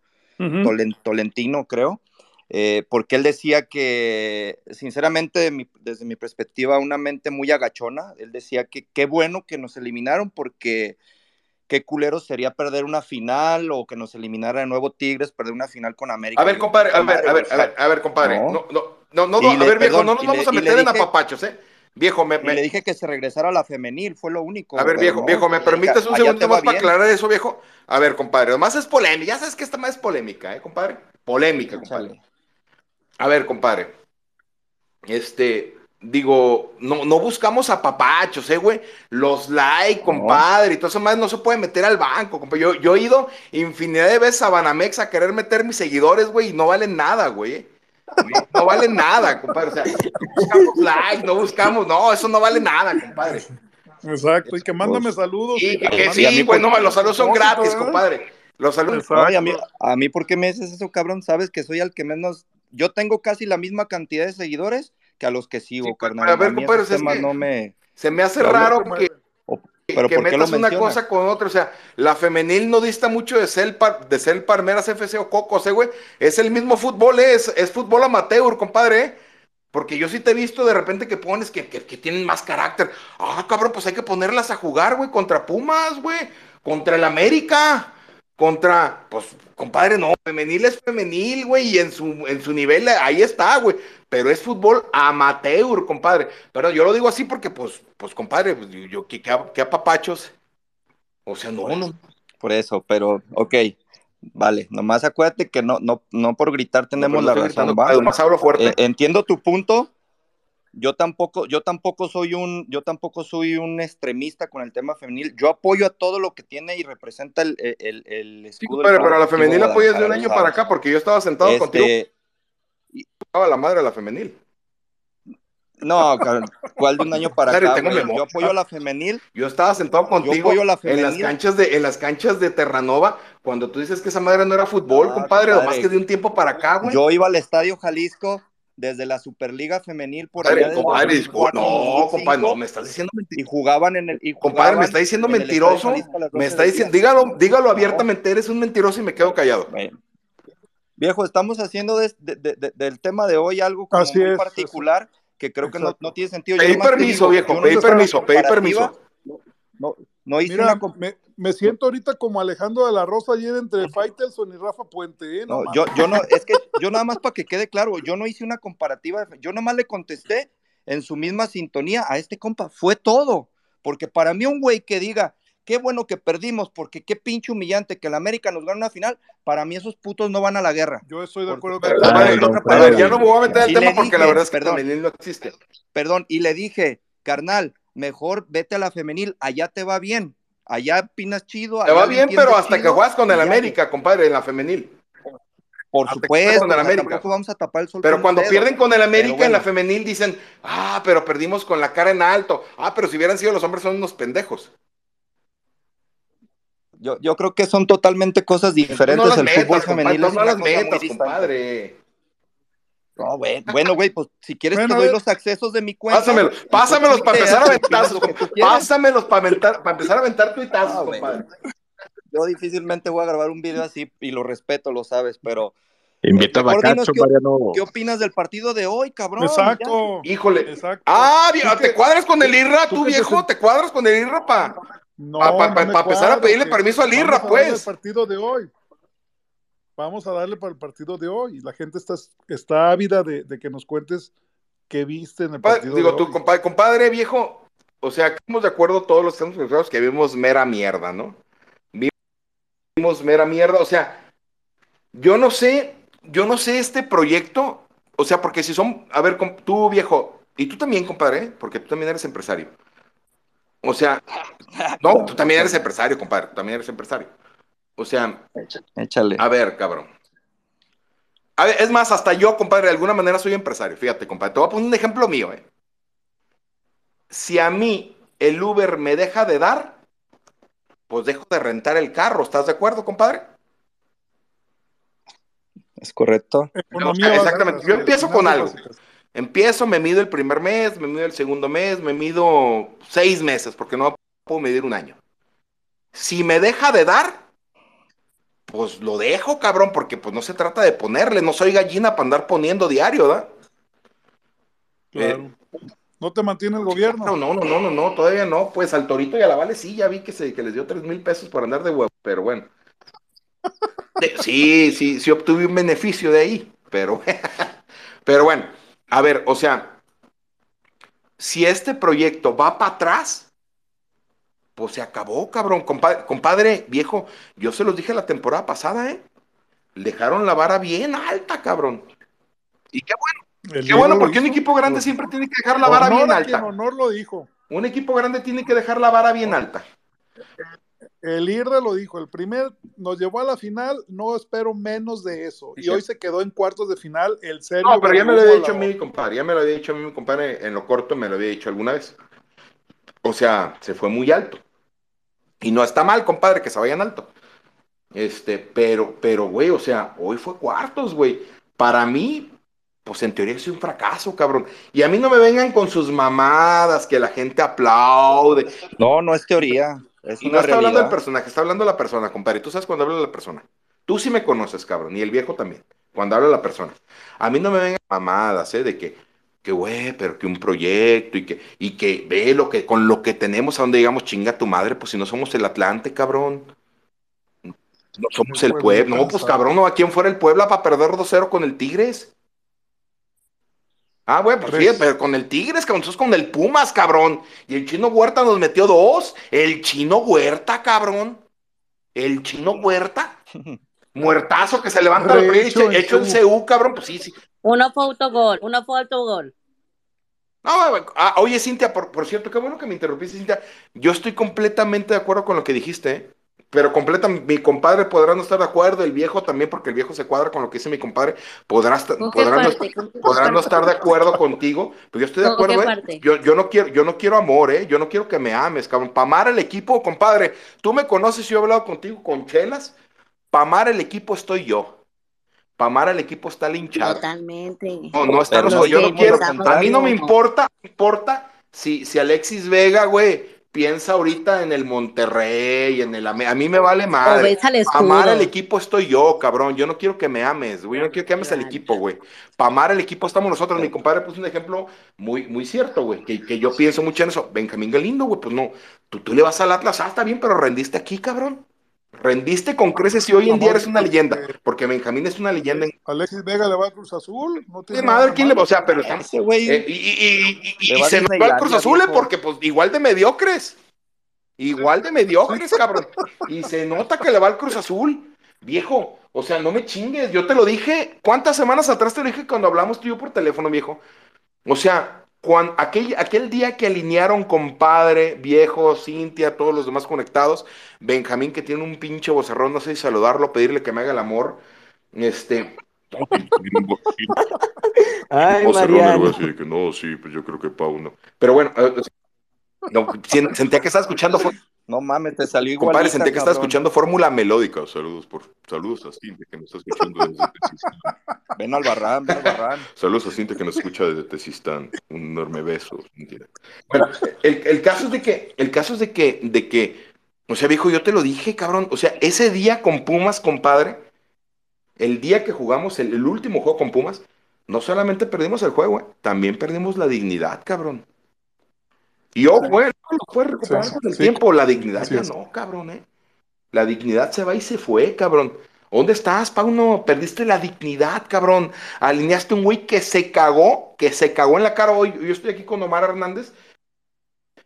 Tolentino, creo, eh, porque él decía que, sinceramente, de mi- desde mi perspectiva, una mente muy agachona, él decía que qué bueno que nos eliminaron porque qué culero sería perder una final o que nos eliminara de nuevo Tigres, perder una final con América. A ver, compadre, a ver, a ver, a ver, a ver, compadre. No. No, no, no, no, a ver, viejo, perdón, no nos vamos a meter en apapachos, ¿eh? Viejo, me, Y me- le dije que se regresara a la femenil, fue lo único. a ver, viejo, no, viejo, ¿me allá- permites un segundo más para aclarar eso, viejo? A ver, compadre, además es polémica, ya sabes que esta más es polémica, ¿eh, compadre? Polémica, compadre. A ver, compadre. Este, digo, no, no buscamos a papachos, ¿eh, güey? Los like, compadre, y todo eso más no se puede meter al banco, compadre. Yo, yo he ido infinidad de veces a Banamex a querer meter mis seguidores, güey, y no valen nada, güey. No valen nada, compadre. O sea, no buscamos like, no buscamos, no, eso no vale nada, compadre. Exacto, y que mándame saludos. Sí, y- que, que Sí, a sí, mí güey, por- no, los saludos son gratis, ¿verdad? compadre. Los saludos. Ay, a mí, a mí, ¿por qué me dices eso, cabrón? Sabes que soy al que menos. Yo tengo casi la misma cantidad de seguidores que a los que sigo, Sí, carnal. a ver, compadre, es que- no me. Se me hace raro no que- pero que ¿por qué lo metas una cosa con otra. O sea, la femenil no dista mucho de ser, par- de ser Palmeras FC o Cocos, ¿eh, güey? Es el mismo fútbol, ¿eh? es, es fútbol amateur, compadre, ¿eh? Porque yo sí te he visto de repente que pones que, que- que tienen más carácter. Ah, cabrón, pues hay que ponerlas a jugar, güey, contra Pumas, güey, contra el América, contra, pues, compadre, no, femenil es femenil, güey, y en su, en su nivel ahí está, güey. Pero es fútbol amateur, compadre. Pero yo lo digo así porque, pues, pues, compadre, pues, yo, a- que apapachos. O sea, no, no. Por eso, pero, ok. Vale, nomás acuérdate que no, no, no por gritar tenemos No, la razón, gritando, ¿va? Además hablo fuerte. Eh, entiendo tu punto. Yo tampoco, yo tampoco soy un, yo tampoco soy un extremista con el tema femenil. Yo apoyo a todo lo que tiene y representa el, el, el Sí, escudo. del pero a la femenil apoyas de un año para acá porque yo estaba sentado contigo, Este, a la madre de la femenil. no, ¿cuál de un año para Claro, acá? tengo. Yo apoyo a la femenil. Yo estaba sentado contigo a la en las canchas de, en las canchas de Terranova, cuando tú dices que esa madre no era fútbol, Ah, compadre, compadre. nomás que de un tiempo para acá, güey. Yo iba al Estadio Jalisco desde la Superliga Femenil por Compadre, allá del compadre, 2004, no, compadre, no, 2005, me estás diciendo y mentiroso. jugaban en el y Compadre, me está diciendo mentiroso. Me 12 está diciendo, dígalo, dígalo No. abiertamente, eres un mentiroso y me quedo callado. Viejo, estamos haciendo de- de- de- de- del tema de hoy algo como Así muy es, particular que creo que no, no tiene sentido. Pedí permiso, digo, viejo, pedí permiso, pedí permiso. No, no hice Mira, una comp- me, me siento ahorita como Alejandro de la Rosa ayer entre Faitelson y Rafa Puente, ¿eh? No, no, yo, yo no, es que yo nada más para que quede claro, yo no hice una comparativa, yo nomás le contesté en su misma sintonía a este compa, fue todo, porque para mí un güey que diga, qué bueno que perdimos, porque qué pinche humillante que el América nos gane una final, para mí esos putos no van a la guerra. yo estoy de acuerdo con no, ya no me voy a meter al Y tema porque la verdad es que perdón. no existe. Perdón, y le dije, carnal, mejor vete a la femenil, allá te va bien, allá opinas chido. Te va bien, pero hasta que chido, juegas con el América, compadre, en la femenil. Por hasta que supuesto, con el América. tampoco vamos a tapar el sol Pero cuando dedo. pierden con el América en la femenil dicen, ah, pero perdimos con la cara en alto. Ah, pero si hubieran sido los hombres son unos pendejos. Yo, yo creo que son totalmente cosas diferentes. no el metas, fútbol compadre, femenil no las metas, compadre. No, güey, bueno, güey, pues si quieres Bueno, te doy los accesos de mi cuenta. Pásamelo, en pásamelos tu para empezar a aventazos. Pásamelos para aventar, para empezar a aventar tuitazos, Ah, compadre. Yo difícilmente voy a grabar un video así y lo respeto, lo sabes, pero Invita a Bacacho, qué- Mariano. ¿qué opinas del partido de hoy, cabrón? Exacto. Híjole. Exacto. Ah, ¿te cuadras con el IRRA, tú tú que te viejo? ¿Te cuadras con el IRRA pa? No, pa- pa- no empezar a pedirle permiso al IRRA, pues. al partido de hoy. Vamos a darle para el partido de hoy. La gente está, está ávida de, de que nos cuentes qué viste en el Compadre, partido digo de tú, hoy. compadre, compadre viejo, o sea, estamos de acuerdo todos los que estamos que vimos mera mierda, ¿no? Vimos mera mierda, o sea, yo no sé, yo no sé este proyecto, o sea, porque si son, a ver, tú viejo, y tú también, compadre, ¿eh? porque tú también eres empresario. O sea, no, tú también eres empresario, compadre, tú también eres empresario. O sea, Échale. a ver, cabrón. A ver, es más, hasta yo, compadre, de alguna manera soy empresario. Fíjate, compadre. Te voy a poner un ejemplo mío, ¿eh? Si a mí el Uber me deja de dar, pues dejo de rentar el carro. ¿Estás de acuerdo, compadre? Es correcto. Exactamente. Yo empiezo con algo. básicas. Empiezo, me mido el primer mes, me mido el segundo mes, me mido seis meses, porque no puedo medir un año. Si me deja de dar, pues lo dejo, cabrón, porque pues no se trata de ponerle, no soy gallina para andar poniendo diario, ¿verdad? Claro. No te mantiene el gobierno. No, no, no, no, no, no, todavía no. Pues al Torito y a la Vale sí, ya vi que, se, que les dio tres mil pesos por andar de huevo, pero bueno. Sí, sí, sí obtuve un beneficio de ahí, pero, pero bueno, a ver, o sea, si este proyecto va para atrás, pues se acabó, cabrón. Compadre, compadre, viejo, yo se los dije la temporada pasada, ¿eh? Dejaron la vara bien alta, cabrón. Y qué bueno, El qué bueno, porque un equipo grande siempre tiene que dejar la vara Honor bien a quien alta. honor lo dijo. Un equipo grande tiene que dejar la vara bien alta. El IRDE lo dijo, el primer nos llevó a la final, no espero menos de eso. Y sí. hoy se quedó en cuartos de final, el serio. No, pero ya me lo había dicho a mí compadre, ya me lo había dicho a mí mi compadre en lo corto, me lo había dicho alguna vez. O sea, se fue muy alto. Y no está mal, compadre, que se vayan alto. Este, pero, pero, güey, o sea, hoy fue cuartos, güey. Para mí, pues en teoría es un fracaso, cabrón. Y a mí no me vengan con sus mamadas, que la gente aplaude. No, no es teoría. Es Y no una está hablando del personaje, está hablando la persona, compadre. Tú sabes cuando habla la persona. Tú sí me conoces, cabrón, y el viejo también. Cuando habla la persona. A mí no me vengan mamadas, ¿eh? De que, que güey, pero que un proyecto y que, y que ve lo que, con lo que tenemos a donde digamos, chinga tu madre, pues si no somos el Atlante, cabrón. No somos el Puebla Puebla. No, pues cabrón, ¿no? ¿a quién fuera el Puebla para perder 2-0 con el Tigres? Ah, güey, pues sí, pero con el Tigres, cabrón, nosotros con el Pumas, cabrón. Y el Chino Huerta nos metió dos. El Chino Huerta, cabrón. El Chino Huerta. Muertazo que se levanta la hecho, en hecho en. CU, cabrón, pues sí, sí. Uno fue autogol, uno fue autogol. No, ah, oye, Cintia, por, por cierto, qué bueno que me interrumpiste, Cintia. Yo estoy completamente de acuerdo con lo que dijiste, ¿eh? Pero completa, mi compadre podrá no estar de acuerdo, el viejo también, porque el viejo se cuadra con lo que dice mi compadre, podrá, estar- ¿Con qué podrá, no, podrá no estar de acuerdo contigo, pero yo estoy de ¿Con qué acuerdo, ¿eh? Yo, yo no quiero, yo no quiero amor, ¿eh? Yo no quiero que me ames, cabrón. Para amar el equipo, compadre, tú me conoces, yo he hablado contigo con chelas, para amar el equipo estoy yo. Para amar al equipo está la hinchada. Totalmente. No, no está nosotros. Yo no quiero. A mí no me importa, me importa si, si Alexis Vega, güey, piensa ahorita en el Monterrey, en el Ame- a mí me vale madre. Amar al equipo estoy yo, cabrón. Yo no quiero que me ames, güey. Yo no quiero que ames al equipo, güey. Para amar al equipo estamos nosotros. Mi compadre puso un ejemplo muy, muy cierto, güey. Que, que yo pienso mucho en eso. Benjamín Galindo, güey, pues no. Tú, tú le vas al Atlas, ah, está bien, pero rendiste aquí, cabrón. Rendiste con creces y hoy en día eres una leyenda. Porque Benjamín es una leyenda en Alexis Vega le va a Cruz Azul. No tiene madre, ¿quién le malo. O sea, pero estamos. Ese güey. eh, y, y- y- y- va se nos va Disneylandia, Cruz Azul, eh, viejo. porque pues igual de mediocres. Igual de mediocres, cabrón. Y se nota que le va al Cruz Azul. Viejo, o sea, no me chingues. Yo te lo dije. ¿Cuántas semanas atrás te lo dije cuando hablamos tú y yo por teléfono, viejo? O sea, cuan- aquel, aquel día que alinearon compadre, viejo, Cintia, todos los demás conectados, Benjamín que tiene un pinche vocerrón, no sé si saludarlo, pedirle que me haga el amor. Este. Ay, Mariano. así de que no, sí, pues yo creo que Pau no. Pero bueno, eh, no, sentía que estaba escuchando, for- No mames, te salió igual. compadre, sentía que estaba escuchando fórmula melódica. Saludos por, saludos a Cintia que nos está escuchando desde Tezistán. Ven al barran, ven al barran. Saludos a Cintia que nos escucha desde Tezistán. Un enorme beso, Cintia. Bueno, el, el caso es de que, el caso es de que, de que, o sea, viejo, yo te lo dije, cabrón. O sea, ese día con Pumas, compadre, el día que jugamos el, el último juego con Pumas, no solamente perdimos el juego, eh, también perdimos la dignidad, cabrón. Y ojo, güey, no lo puedes recuperar Sí, con el sí. tiempo. La dignidad ya es. no, cabrón, eh. La dignidad se va y se fue, cabrón. ¿Dónde estás, Pauno? Perdiste la dignidad, cabrón. Alineaste un güey que se cagó, que se cagó en la cara hoy. Yo estoy aquí con Omar Hernández,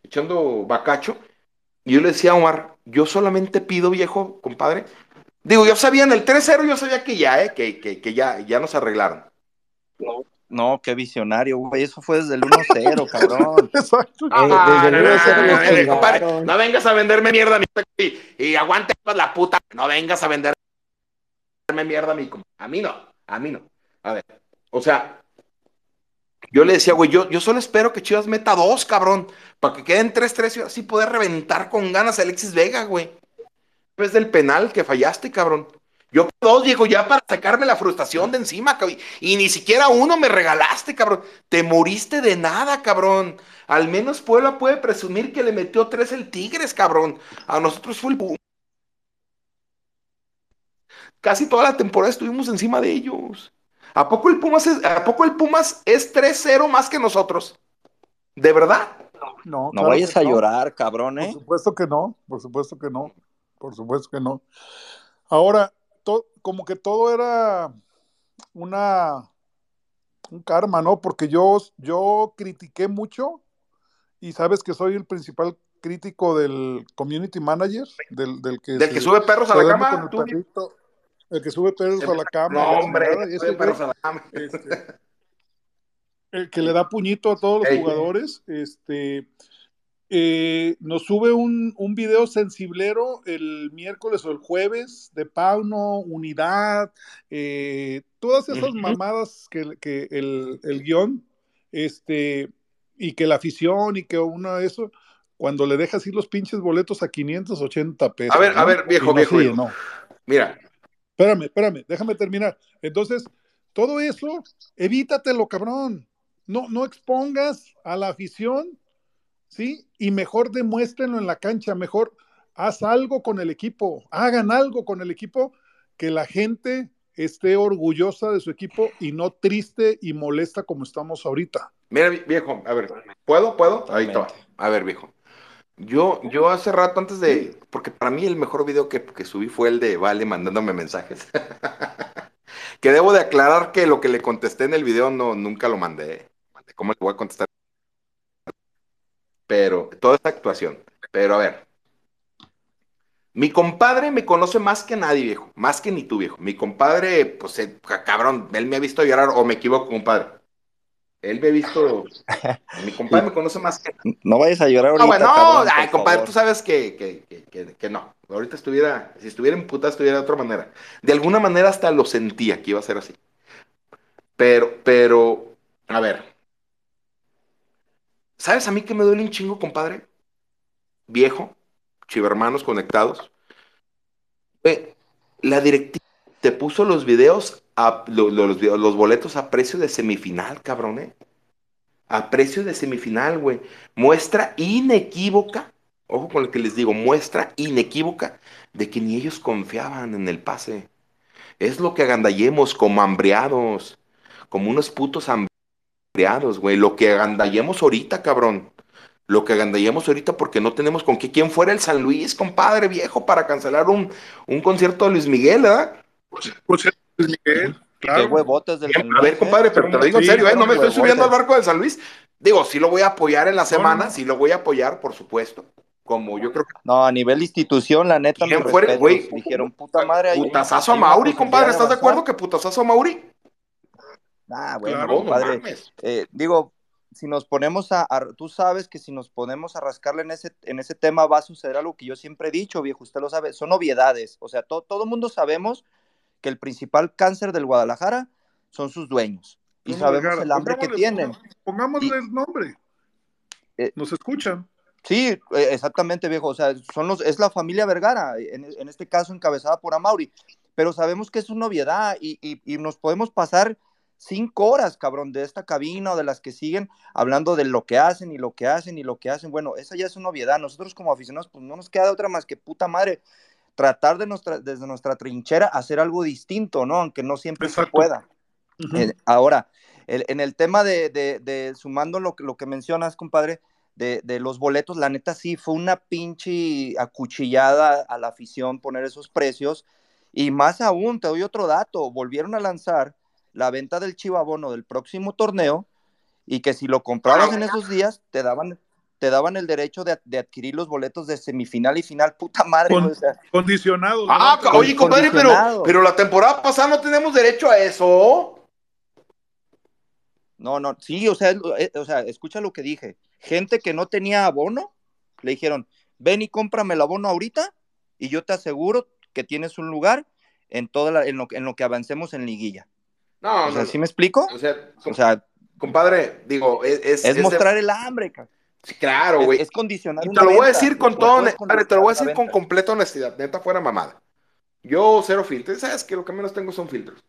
echando bacacho. Y yo le decía a Omar, yo solamente pido, viejo, compadre. Digo, yo sabía en el 3-0, yo sabía que ya, eh, que, que, que ya, ya nos arreglaron. No, qué visionario, güey. Eso fue desde el 1-0, cabrón. Exacto. Eh, desde el no, no, 1-0 no, no, no vengas a venderme mierda mi y, y aguante la puta. No vengas a venderme mierda a mí. com- A mí no, a mí no. A ver, o sea, yo le decía, güey, yo, yo solo espero que Chivas meta dos, cabrón, para que queden 3-3 y así poder reventar con ganas a Alexis Vega, güey. Después del penal que fallaste, cabrón. Yo dos, viejo, ya para sacarme la frustración de encima, cabrón. Y ni siquiera uno me regalaste, cabrón. Te moriste de nada, cabrón. Al menos Puebla puede presumir que le metió tres el Tigres, cabrón. A nosotros fue el Pum. Casi toda la temporada estuvimos encima de ellos. ¿A poco el Pumas es, a poco el Pumas es 3-0 más que nosotros? ¿De verdad? No, No claro vayas que a no. llorar, cabrón, Por ¿eh? supuesto que no, por supuesto que no, por supuesto que no. Ahora, como que todo era una un karma, ¿no? Porque yo, yo critiqué mucho y sabes que soy el principal crítico del community manager, del, del que, Del que se- sube perros a la cama, el tú, perrito, el que sube perros a la cama. No, hombre, ese perros a la cama. este, el que le da puñito a todos los jugadores, este, eh, nos sube un, un video sensiblero el miércoles o el jueves de Pauno, Unidad, eh, todas esas mamadas que, que el, el guion, este, y que la afición y que uno de eso, cuando le dejas ir los pinches boletos a 580 pesos. A ver, a ¿no? ver, viejo, no viejo, llenó. Mira, Espérame, espérame, déjame terminar. Entonces, todo eso, evítatelo, cabrón. No, no expongas a la afición, ¿sí? Y mejor demuéstrenlo en la cancha, mejor haz algo con el equipo, hagan algo con el equipo, que la gente esté orgullosa de su equipo y no triste y molesta como estamos ahorita. mira, viejo, a ver, ¿puedo? ¿Puedo? Ahí está. A ver, viejo. Yo, yo hace rato antes de, porque para mí el mejor video que, que subí fue el de Vale mandándome mensajes. que debo de aclarar que lo que le contesté en el video no, nunca lo mandé. ¿Cómo le voy a contestar? Pero, toda esta actuación. Pero a ver. Mi compadre me conoce más que nadie, viejo. Más que ni tú, viejo. Mi compadre, pues, eh, cabrón, él me ha visto llorar o me equivoco, compadre. Él me ha visto. Mi compadre me conoce más que No vayas a llorar ahorita. no, bueno, no, cabrón, ay, compadre, favor. tú sabes que, que, que, que- que no. Ahorita estuviera, si estuviera en puta, estuviera de otra manera. De alguna manera hasta lo sentía que iba a ser así. Pero, pero, a ver. ¿Sabes a mí que me duele un chingo, compadre? Viejo, chivermanos conectados. Güey, la directiva te puso los videos, a, lo- lo- los, los boletos a precio de semifinal, cabrón, ¿eh? A precio de semifinal, güey. Muestra inequívoca, ojo con lo que les digo, muestra inequívoca de que ni ellos confiaban en el pase. Es lo que agandallemos como hambreados, como unos putos hambreados, güey. Lo que agandallemos ahorita, cabrón. Lo que agandallemos ahorita porque no tenemos con qué. ¿Quién fuera el San Luis, compadre viejo, para cancelar un, un concierto de Luis Miguel, ¿verdad? Pues Luis Miguel, Qué claro. huevotes del San A ver, Luis, compadre, ¿eh? pero te lo digo en serio, ¿eh? No me estoy huevotes. subiendo al barco de San Luis. Digo, sí lo voy a apoyar en la semana, no. sí lo voy a apoyar, por supuesto. Como yo creo que No, a nivel institución, la neta, ¿Quién fuera, güey? Dijeron, puta madre. Putazazo a Mauri, compadre, ¿estás de avanzar. acuerdo que putazazo a Mauri? Ah, bueno, Claro, no. Eh, digo, si nos ponemos a, a- tú sabes que si nos ponemos a rascarle en ese, en ese tema va a suceder algo que yo siempre he dicho, viejo, usted lo sabe, son obviedades. O sea, to- todo el mundo sabemos que el principal cáncer del Guadalajara son sus dueños. Y sabemos Vergara. el hambre que tienen. Pongámosle Y- el nombre. Eh, Nos escuchan. Sí, eh, exactamente, viejo. O sea, son los, es la familia Vergara, en, en este caso encabezada por Amauri. Pero sabemos que es una obviedad y, y- y nos podemos pasar cinco horas, cabrón, de esta cabina o de las que siguen hablando de lo que hacen y lo que hacen y lo que hacen. Bueno, esa ya es una obviedad. Nosotros como aficionados, pues no nos queda otra más que puta madre tratar de nuestra, desde nuestra trinchera hacer algo distinto, ¿no? Aunque no siempre se pueda. Eh, ahora, el- en el tema de, de- de- sumando lo, que- lo que mencionas, compadre, de, de los boletos, la neta sí, fue una pinche acuchillada a la afición poner esos precios. Y más aún, te doy otro dato, volvieron a lanzar la venta del chivabono del próximo torneo y que si lo comprabas en esos días, te daban, te daban el derecho de, de adquirir los boletos de semifinal y final. Puta madre, Con- o sea, Condicionados. Ah, ¿no? oye, compadre, pero, pero la temporada pasada no tenemos derecho a eso. No, no, sí, o sea, eh, o sea, escucha lo que dije. Gente que no tenía abono, le dijeron, ven y cómprame el abono ahorita y yo te aseguro que tienes un lugar en, toda la- en, lo, en lo que avancemos en liguilla. No, O sea, no, ¿sí me explico? O sea, O sea, compadre, digo, es, es, es de- mostrar el hambre, ca- sí, claro, es, güey. es condicionar Y una te lo voy a decir con todo, compadre, te lo voy a condicionar decir con completa honestidad, neta fuera mamada. Yo cero filtros, sabes que lo que menos tengo son filtros.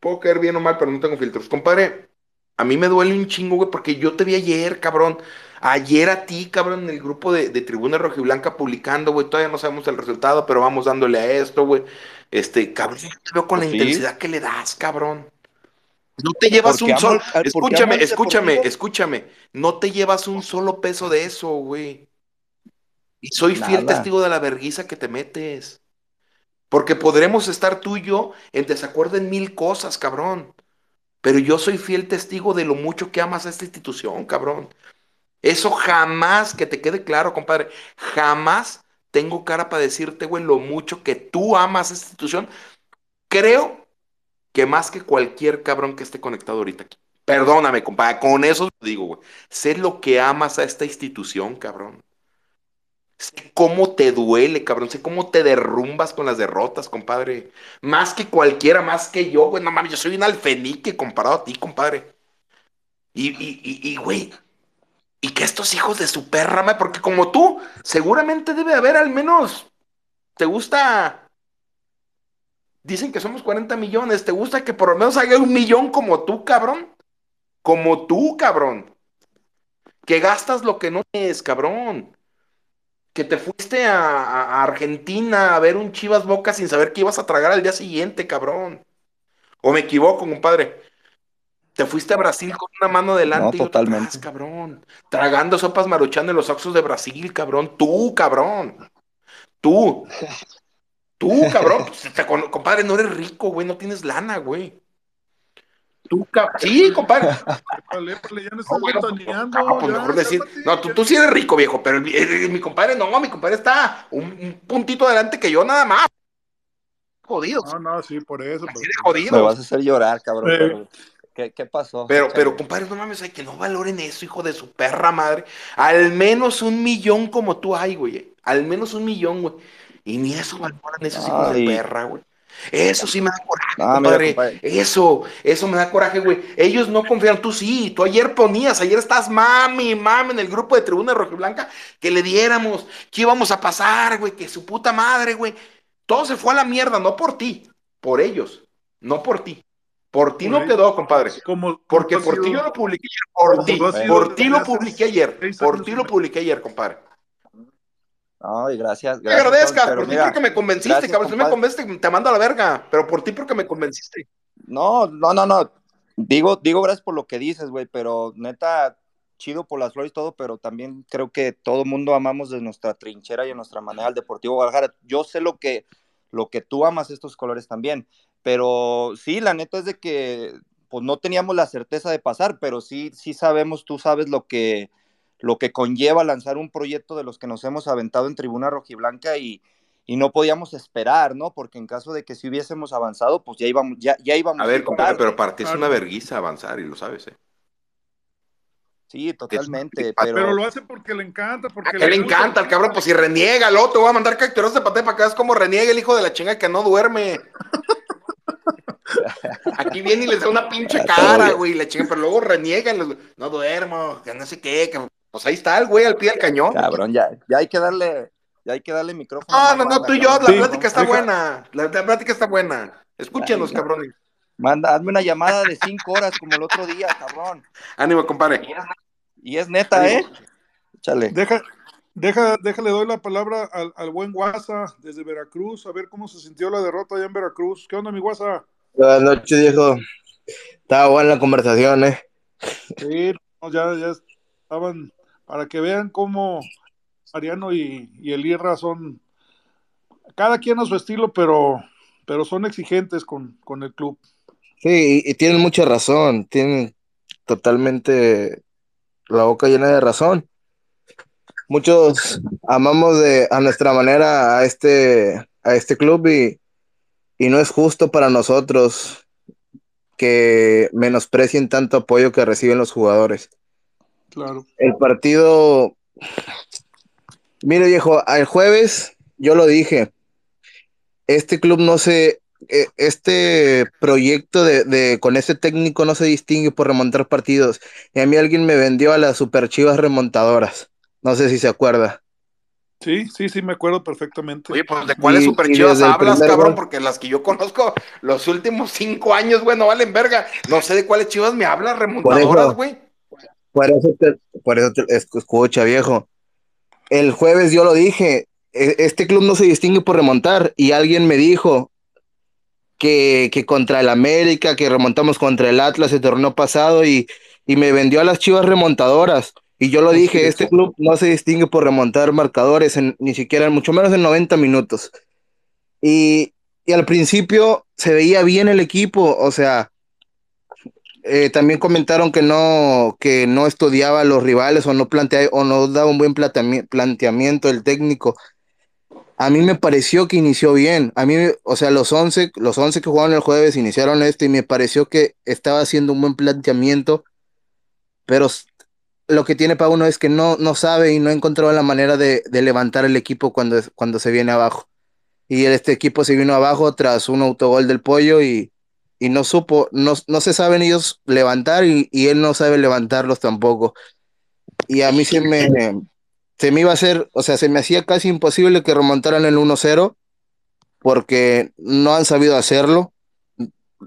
Puedo caer bien o mal, pero no tengo filtros. Compadre, a mí me duele un chingo, güey, porque yo te vi ayer, cabrón. Ayer a ti, cabrón, en el grupo de, de Tribuna Rojiblanca publicando, güey. Todavía no sabemos el resultado, pero vamos dándole a esto, güey. Este, cabrón, yo te veo con la sí. intensidad que le das, cabrón. No te llevas un solo. Escúchame, escúchame, deportivo. escúchame. No te llevas un solo peso de eso, güey. Y soy fiel testigo de la verguiza que te metes. Porque podremos estar tú y yo en desacuerdo en mil cosas, cabrón. Pero yo soy fiel testigo de lo mucho que amas a esta institución, cabrón. Eso jamás, que te quede claro, compadre, jamás tengo cara para decirte, güey, lo mucho que tú amas esta institución. Creo que más que cualquier cabrón que esté conectado ahorita aquí. Perdóname, compadre, con eso digo, güey. Sé lo que amas a esta institución, cabrón. Sé cómo te duele, cabrón. Sé cómo te derrumbas con las derrotas, compadre. Más que cualquiera, más que yo, güey. No mames, yo soy un alfenique comparado a ti, compadre. Y, y, y, y, güey, y que estos hijos de su perra, porque como tú, seguramente debe haber al menos, ¿te gusta? Dicen que somos 40 millones, ¿te gusta que por lo menos haya un millón como tú, cabrón? Como tú, cabrón. Que gastas lo que no tienes, cabrón. Que te fuiste a, a Argentina a ver un Chivas Boca sin saber que ibas a tragar al día siguiente, cabrón. ¿O me equivoco, compadre? Te fuiste a Brasil con una mano adelante No, y totalmente. atrás, cabrón. Tragando sopas maruchan en los Oxos de Brasil, cabrón. Tú, cabrón. Tú. Tú, cabrón. Pues, te compadre, no eres rico, güey. No tienes lana, güey. Tú, cabrón. Sí, compadre. Ya no No, estás bueno, botaneando. no, pues ya, mejor decir. No, tú, tú sí eres rico, viejo. Pero el- el- el- mi compadre no. Mi compadre está un, un puntito adelante que yo, nada más. Jodidos. No, no, sí, por eso. Así pero- de Me jodidos. vas a hacer llorar, cabrón. Eh. ¿Qué, qué pasó? Pero, pero, compadre, no mames, hay que no valoren eso, hijo de su perra madre. Al menos un millón como tú hay, güey. Al menos un millón, güey. Y ni eso valoran esos hijos de perra, güey. Eso sí me da coraje, mira, compadre. compadre. Eso, eso me da coraje, güey. Ellos no confían, tú sí. Tú ayer ponías, ayer estás mami, mami en el grupo de Tribuna Rojiblanca que le diéramos, que íbamos a pasar, güey, que su puta madre, güey. Todo se fue a la mierda, no por ti, por ellos, no por ti. Por ti no quedó, compadre. Como, Porque por ti yo lo publiqué ayer, por ti, por ti lo publiqué ayer, por ti y lo publiqué ayer, compadre. Ay, gracias. Te gracias agradezcas, pero por ti porque me convenciste, gracias, cabrón. Si no me convenciste, te mando a la verga, pero por ti porque me convenciste. No, no, no, no. Digo, digo gracias por lo que dices, güey, pero neta, chido por las flores y todo, pero también creo que todo mundo amamos de nuestra trinchera y de nuestra manera al Deportivo Guadalajara. Yo sé lo que, lo que tú amas estos colores también, pero sí, la neta es de que pues no teníamos la certeza de pasar, pero sí, sí sabemos, tú sabes lo que, lo que conlleva lanzar un proyecto de los que nos hemos aventado en Tribuna Rojiblanca y, y no podíamos esperar, ¿no? Porque en caso de que si hubiésemos avanzado, pues ya íbamos, ya, ya íbamos A ver, compadre, tarde. pero es Claro. una verguiza avanzar y lo sabes, ¿eh? Sí, totalmente, Pero- lo hace porque le encanta. Porque ¿A qué le gusta. encanta al cabrón? Pues si reniega, luego te voy a mandar capturas de paté para que veas cómo reniega el hijo de la chinga que no duerme. Aquí viene y les da una pinche cara, güey, la chinga, pero luego reniega, y les- no duermo, que no sé qué, que- pues ahí está el güey al pie del cañón. cabrón, ya, ya hay que darle, ya hay que darle micrófono. No, a no, no, banda, tú y yo, la Sí, plática está deja- buena, la, la plática está buena. Escúchenos, no. cabrones. Manda, hazme una llamada de cinco horas como el otro día, cabrón. Ánimo, compadre. Y es neta, ¿eh? Échale. Deja, deja, déjale, doy la palabra al, al buen Guasa desde Veracruz, a ver cómo se sintió la derrota allá en Veracruz. ¿Qué onda, mi Guasa? Buenas noches, viejo. Estaba buena la conversación, ¿eh? Sí, no, ya, ya estaban, para que vean cómo Mariano y, y el Irra son, cada quien a su estilo, pero, pero son exigentes con, con el club. Sí, y, y tienen mucha razón. Tienen totalmente la boca llena de razón. Muchos amamos de, a nuestra manera a este, a este club y, y no es justo para nosotros que menosprecien tanto apoyo que reciben los jugadores. Claro. El partido, mire viejo, el jueves yo lo dije, este club no se, este proyecto de, de- con este técnico no se distingue por remontar partidos. Y a mí alguien me vendió a las super chivas remontadoras. No sé si se acuerda. Sí, sí, sí, me acuerdo perfectamente. Oye, pues de cuáles super chivas hablas, cabrón, gol- porque las que yo conozco los últimos cinco años, güey, no valen verga. No sé de cuáles chivas me hablas, remontadoras, güey. Por eso te, por eso te- es- escucha, viejo. El jueves yo lo dije, e- este club no se distingue por remontar y alguien me dijo que, que contra el América, que remontamos contra el Atlas el torneo pasado y, y me vendió a las chivas remontadoras. Y yo lo dije, es. este club no se distingue por remontar marcadores, en- ni siquiera, mucho menos en 90 minutos. Y, y al principio se veía bien el equipo, o sea, eh, también comentaron que no, que no estudiaba a los rivales o no plantea, o no daba un buen planteami- planteamiento el técnico. A mí me pareció que inició bien. A mí, o sea, los 11, los 11 que jugaron el jueves iniciaron este y me pareció que estaba haciendo un buen planteamiento, pero lo que tiene Pauno es que no, no sabe y no ha encontrado la manera de, de levantar el equipo cuando, cuando se viene abajo. Y este equipo se vino abajo tras un autogol del pollo y, y no supo, no, no se saben ellos levantar y, y él no sabe levantarlos tampoco. Y a mí se me, se me iba a hacer, o sea, se me hacía casi imposible que remontaran el 1-0 porque no han sabido hacerlo.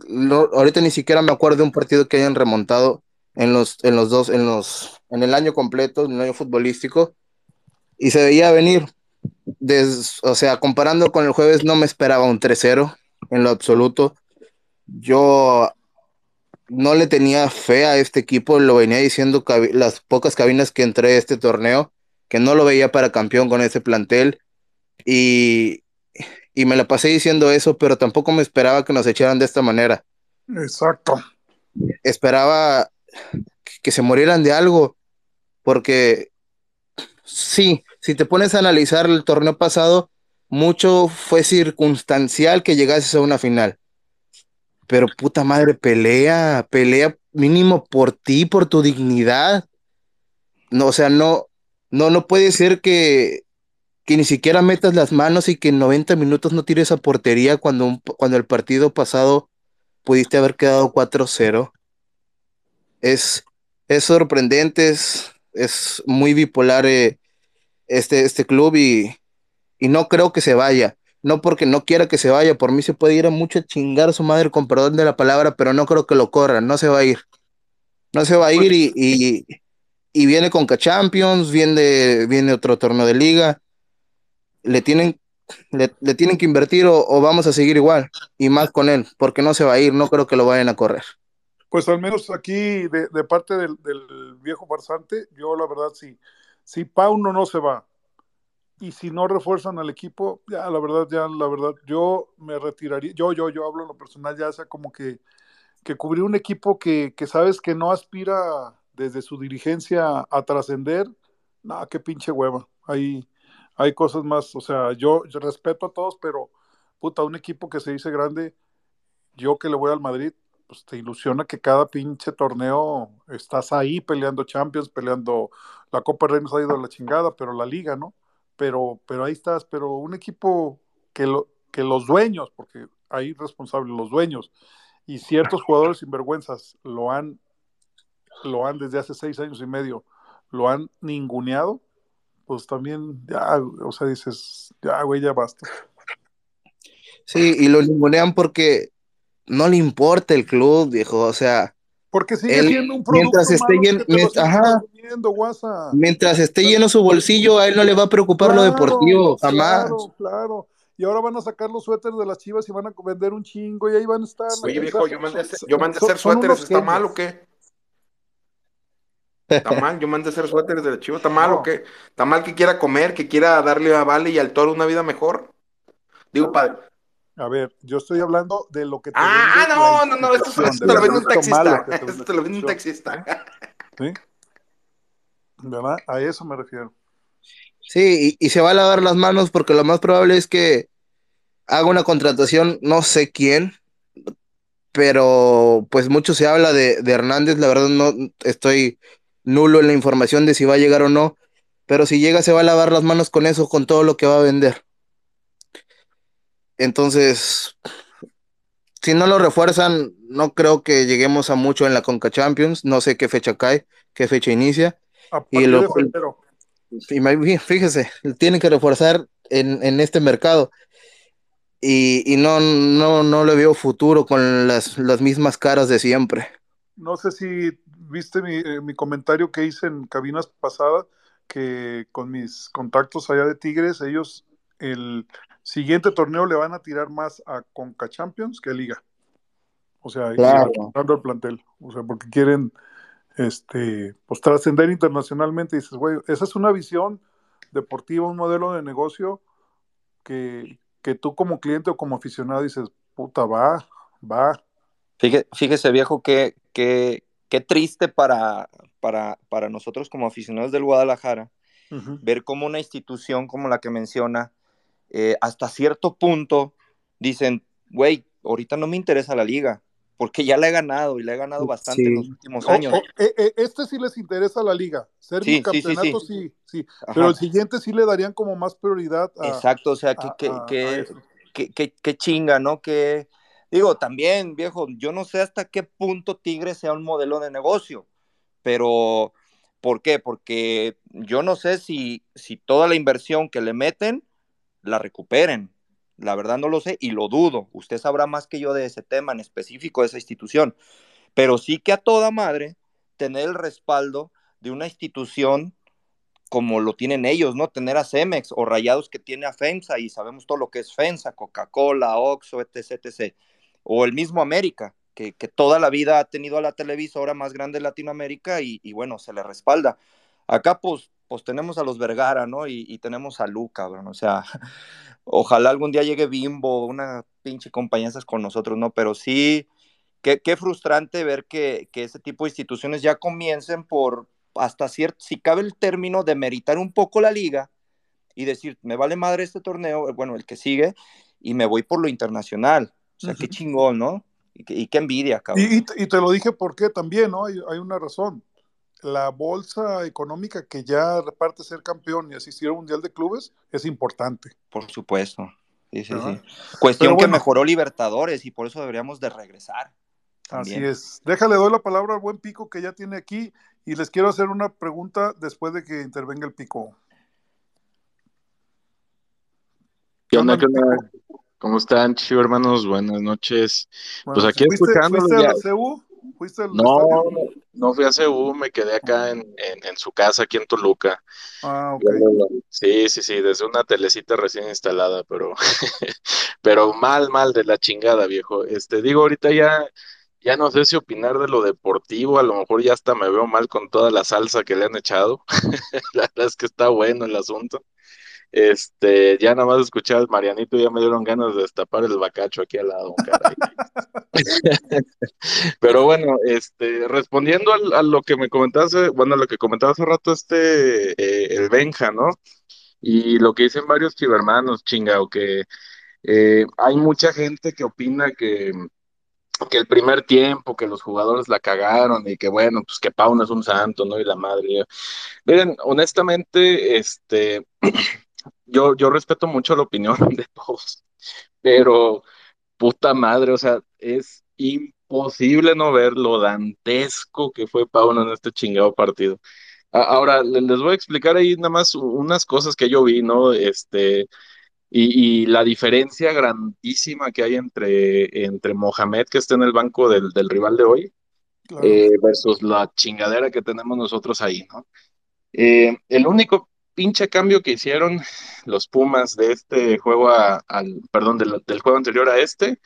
No- ahorita ni siquiera me acuerdo de un partido que hayan remontado en los, en los dos, en los, en el año completo, en el año futbolístico, y se veía venir. O sea, comparando con el jueves, no me esperaba un 3-0 en lo absoluto. Yo no le tenía fe a este equipo, lo venía diciendo las pocas cabinas que entré a este torneo, que no lo veía para campeón con ese plantel, y, y me la pasé diciendo eso, pero tampoco me esperaba que nos echaran de esta manera. Exacto. Esperaba que se murieran de algo, porque sí, si te pones a analizar el torneo pasado, mucho fue circunstancial que llegases a una final. Pero puta madre, pelea, pelea mínimo por ti, por tu dignidad. No, o sea, no, no, no puede ser que, que ni siquiera metas las manos y que en 90 minutos no tires a portería cuando, un- cuando el partido pasado pudiste haber quedado 4-0. Es, es sorprendente, es, es muy bipolar eh, este, este club y, y no creo que se vaya. No porque no quiera que se vaya, por mí se puede ir a mucho a chingar a su madre con perdón de la palabra, pero no creo que lo corran, no se va a ir. No se va a ir y, y, y viene con Champions, viene, viene otro torneo de liga. Le tienen, le, tienen que invertir o, vamos a seguir igual y más con él, porque no se va a ir, no creo que lo vayan a correr. Pues al menos aquí, de, parte del, del viejo farsante, yo la verdad sí, si Pauno no se va y si no refuerzan al equipo, ya la verdad, ya la verdad, yo me retiraría, yo, yo, yo hablo en lo personal, ya sea como que, que cubrir un equipo que, que sabes que no aspira desde su dirigencia a trascender, no, qué pinche hueva, hay, hay cosas más, o sea, yo, yo respeto a todos, pero puta, un equipo que se dice grande, yo que le voy al Madrid, pues te ilusiona que cada pinche torneo estás ahí peleando Champions, peleando la Copa Rey nos ha ido a la chingada, pero la liga, ¿no? Pero, pero ahí estás, pero un equipo que, lo, que los dueños, porque hay responsables los dueños, y ciertos jugadores sinvergüenzas lo han, lo han desde hace seis años y medio, lo han ninguneado, pues también ya, o sea, dices, ya, güey, ya basta. Sí, y lo ningunean porque no le importa el club, viejo, o sea. Porque sigue él, siendo un producto mientras esté lleno, ajá, mientras esté lleno su bolsillo, a él no le va a preocupar lo deportivo, jamás. Claro, claro. Y ahora van a sacar los suéteres de las chivas y van a vender un chingo y ahí van a estar. Oye, viejo, yo mandé, a hacer- yo mandé a hacer suéteres, ¿está mal o qué? ¿Está mal? Yo mandé a hacer suéteres de la chiva, ¿está mal No. o qué? ¿Está mal que quiera comer, que quiera darle a Vale y al toro una vida mejor? Digo, padre. A ver, yo estoy hablando de lo que te Ah, no, no, no, esto, te lo vende un taxista. te Esto te lo vende un taxista. ¿sí? ¿Verdad? A eso me refiero. Sí, y, y se va a lavar las manos porque lo más probable es que haga una contratación, no sé quién, pero pues mucho se habla de, de Hernández, la verdad no estoy nulo en la información de si va a llegar o no, pero si llega se va a lavar las manos con eso, con todo lo que va a vender. Entonces, si no lo refuerzan, no creo que lleguemos a mucho en la Conca Champions, no sé qué fecha cae, qué fecha inicia. A Y lo- de fíjese, tienen que reforzar en, en este mercado. Y, y no, no, no le veo futuro con las, las mismas caras de siempre. No sé si viste mi, eh, mi comentario que hice en cabinas pasadas, que con mis contactos allá de Tigres, ellos el siguiente torneo le van a tirar más a Conca Champions que a Liga. O sea, Claro. el plantel. O sea, porque quieren este, pues trascender internacionalmente. Y dices, güey, esa es una visión deportiva, un modelo de negocio que, que tú como cliente o como aficionado dices, puta, va, va, Fíjese, fíjese viejo, que, que, qué triste para, para, para nosotros como aficionados del Guadalajara ver cómo una institución como la que menciona, eh, hasta cierto punto dicen, güey, ahorita no me interesa la liga, porque ya la he ganado y la he ganado bastante en los últimos años. o- eh, eh, este sí les interesa la liga. Ser Sí, sí, sí, sí. Pero el siguiente sí le darían como más prioridad a, Exacto, o sea, que, a- que- que chinga, ¿no? Que digo, también, viejo, yo no sé hasta qué punto Tigre sea un modelo de negocio, pero ¿por qué? Porque yo no sé si, si toda la inversión que le meten la recuperen. La verdad no lo sé y lo dudo. Usted sabrá más que yo de ese tema en específico de esa institución. Pero sí que a toda madre tener el respaldo de una institución como lo tienen ellos, ¿no? Tener a Cemex o Rayados que tiene a FEMSA y sabemos todo lo que es FEMSA, Coca-Cola, Oxxo, etc, etc. O el mismo América, que, que toda la vida ha tenido a la televisora más grande de Latinoamérica y, bueno, se le respalda. Acá pues, pues tenemos a los Vergara, ¿no? Y, tenemos a Lu, cabrón, o sea, ojalá algún día llegue Bimbo, una pinche compañía con nosotros, ¿no? Pero sí, qué, qué frustrante ver que, que ese tipo de instituciones ya comiencen por, hasta cierto, si cabe el término, de meritar un poco la liga y decir, me vale madre este torneo, bueno, el que sigue, y me voy por lo internacional. O sea, qué chingón, ¿no? Y, qué- y qué envidia, cabrón. Y, y te- y te lo dije porque también, ¿no? Hay, hay una razón. La bolsa económica que ya reparte ser campeón y asistir al Mundial de Clubes es importante. Por supuesto. Sí, sí, sí. Cuestión que mejoró Libertadores y por eso deberíamos de regresar. Así también. es. Déjale, doy la palabra al buen Pico que ya tiene aquí y les quiero hacer una pregunta después de que intervenga el Pico. ¿Qué onda, qué onda? ¿Cómo están, chivo hermanos? Buenas noches. Pues aquí ¿fuiste, escuchándolo ¿fuiste a CU? ¿Fuiste al No, estadio? no, fui a CU, me quedé acá en, en, en su casa, aquí en Toluca. Ah, ok. Sí, sí, sí, desde una telecita recién instalada, pero, pero mal, mal de la chingada, viejo. Este, digo, ahorita ya, ya no sé si opinar de lo deportivo, a lo mejor ya hasta me veo mal con toda la salsa que le han echado. La verdad es que está bueno el asunto. Este, ya nada más escuchar Marianito, ya me dieron ganas de destapar el bacacho aquí al lado, caray. Pero bueno, este, respondiendo a, lo que me comentaste, bueno, a lo que comentaba hace rato este, eh, el Benja, ¿no? Y lo que dicen varios chivermanos, chingao, que eh, hay mucha gente que opina que, que el primer tiempo, que los jugadores la cagaron y que bueno, pues que Pau no es un santo, ¿no? Y la madre. Miren, honestamente, este, yo, yo respeto mucho la opinión de todos, pero puta madre, o sea, es imposible no ver lo dantesco que fue Pauno en este chingado partido. Ahora, le- les voy a explicar ahí nada más unas cosas que yo vi, ¿no? Este, y, y la diferencia grandísima que hay entre, entre Mohamed, que está en el banco del, del rival de hoy, Claro. eh, versus la chingadera que tenemos nosotros ahí, ¿no? Eh, el único pinche cambio que hicieron los Pumas de este juego a- al, perdón, del, del juego anterior a este,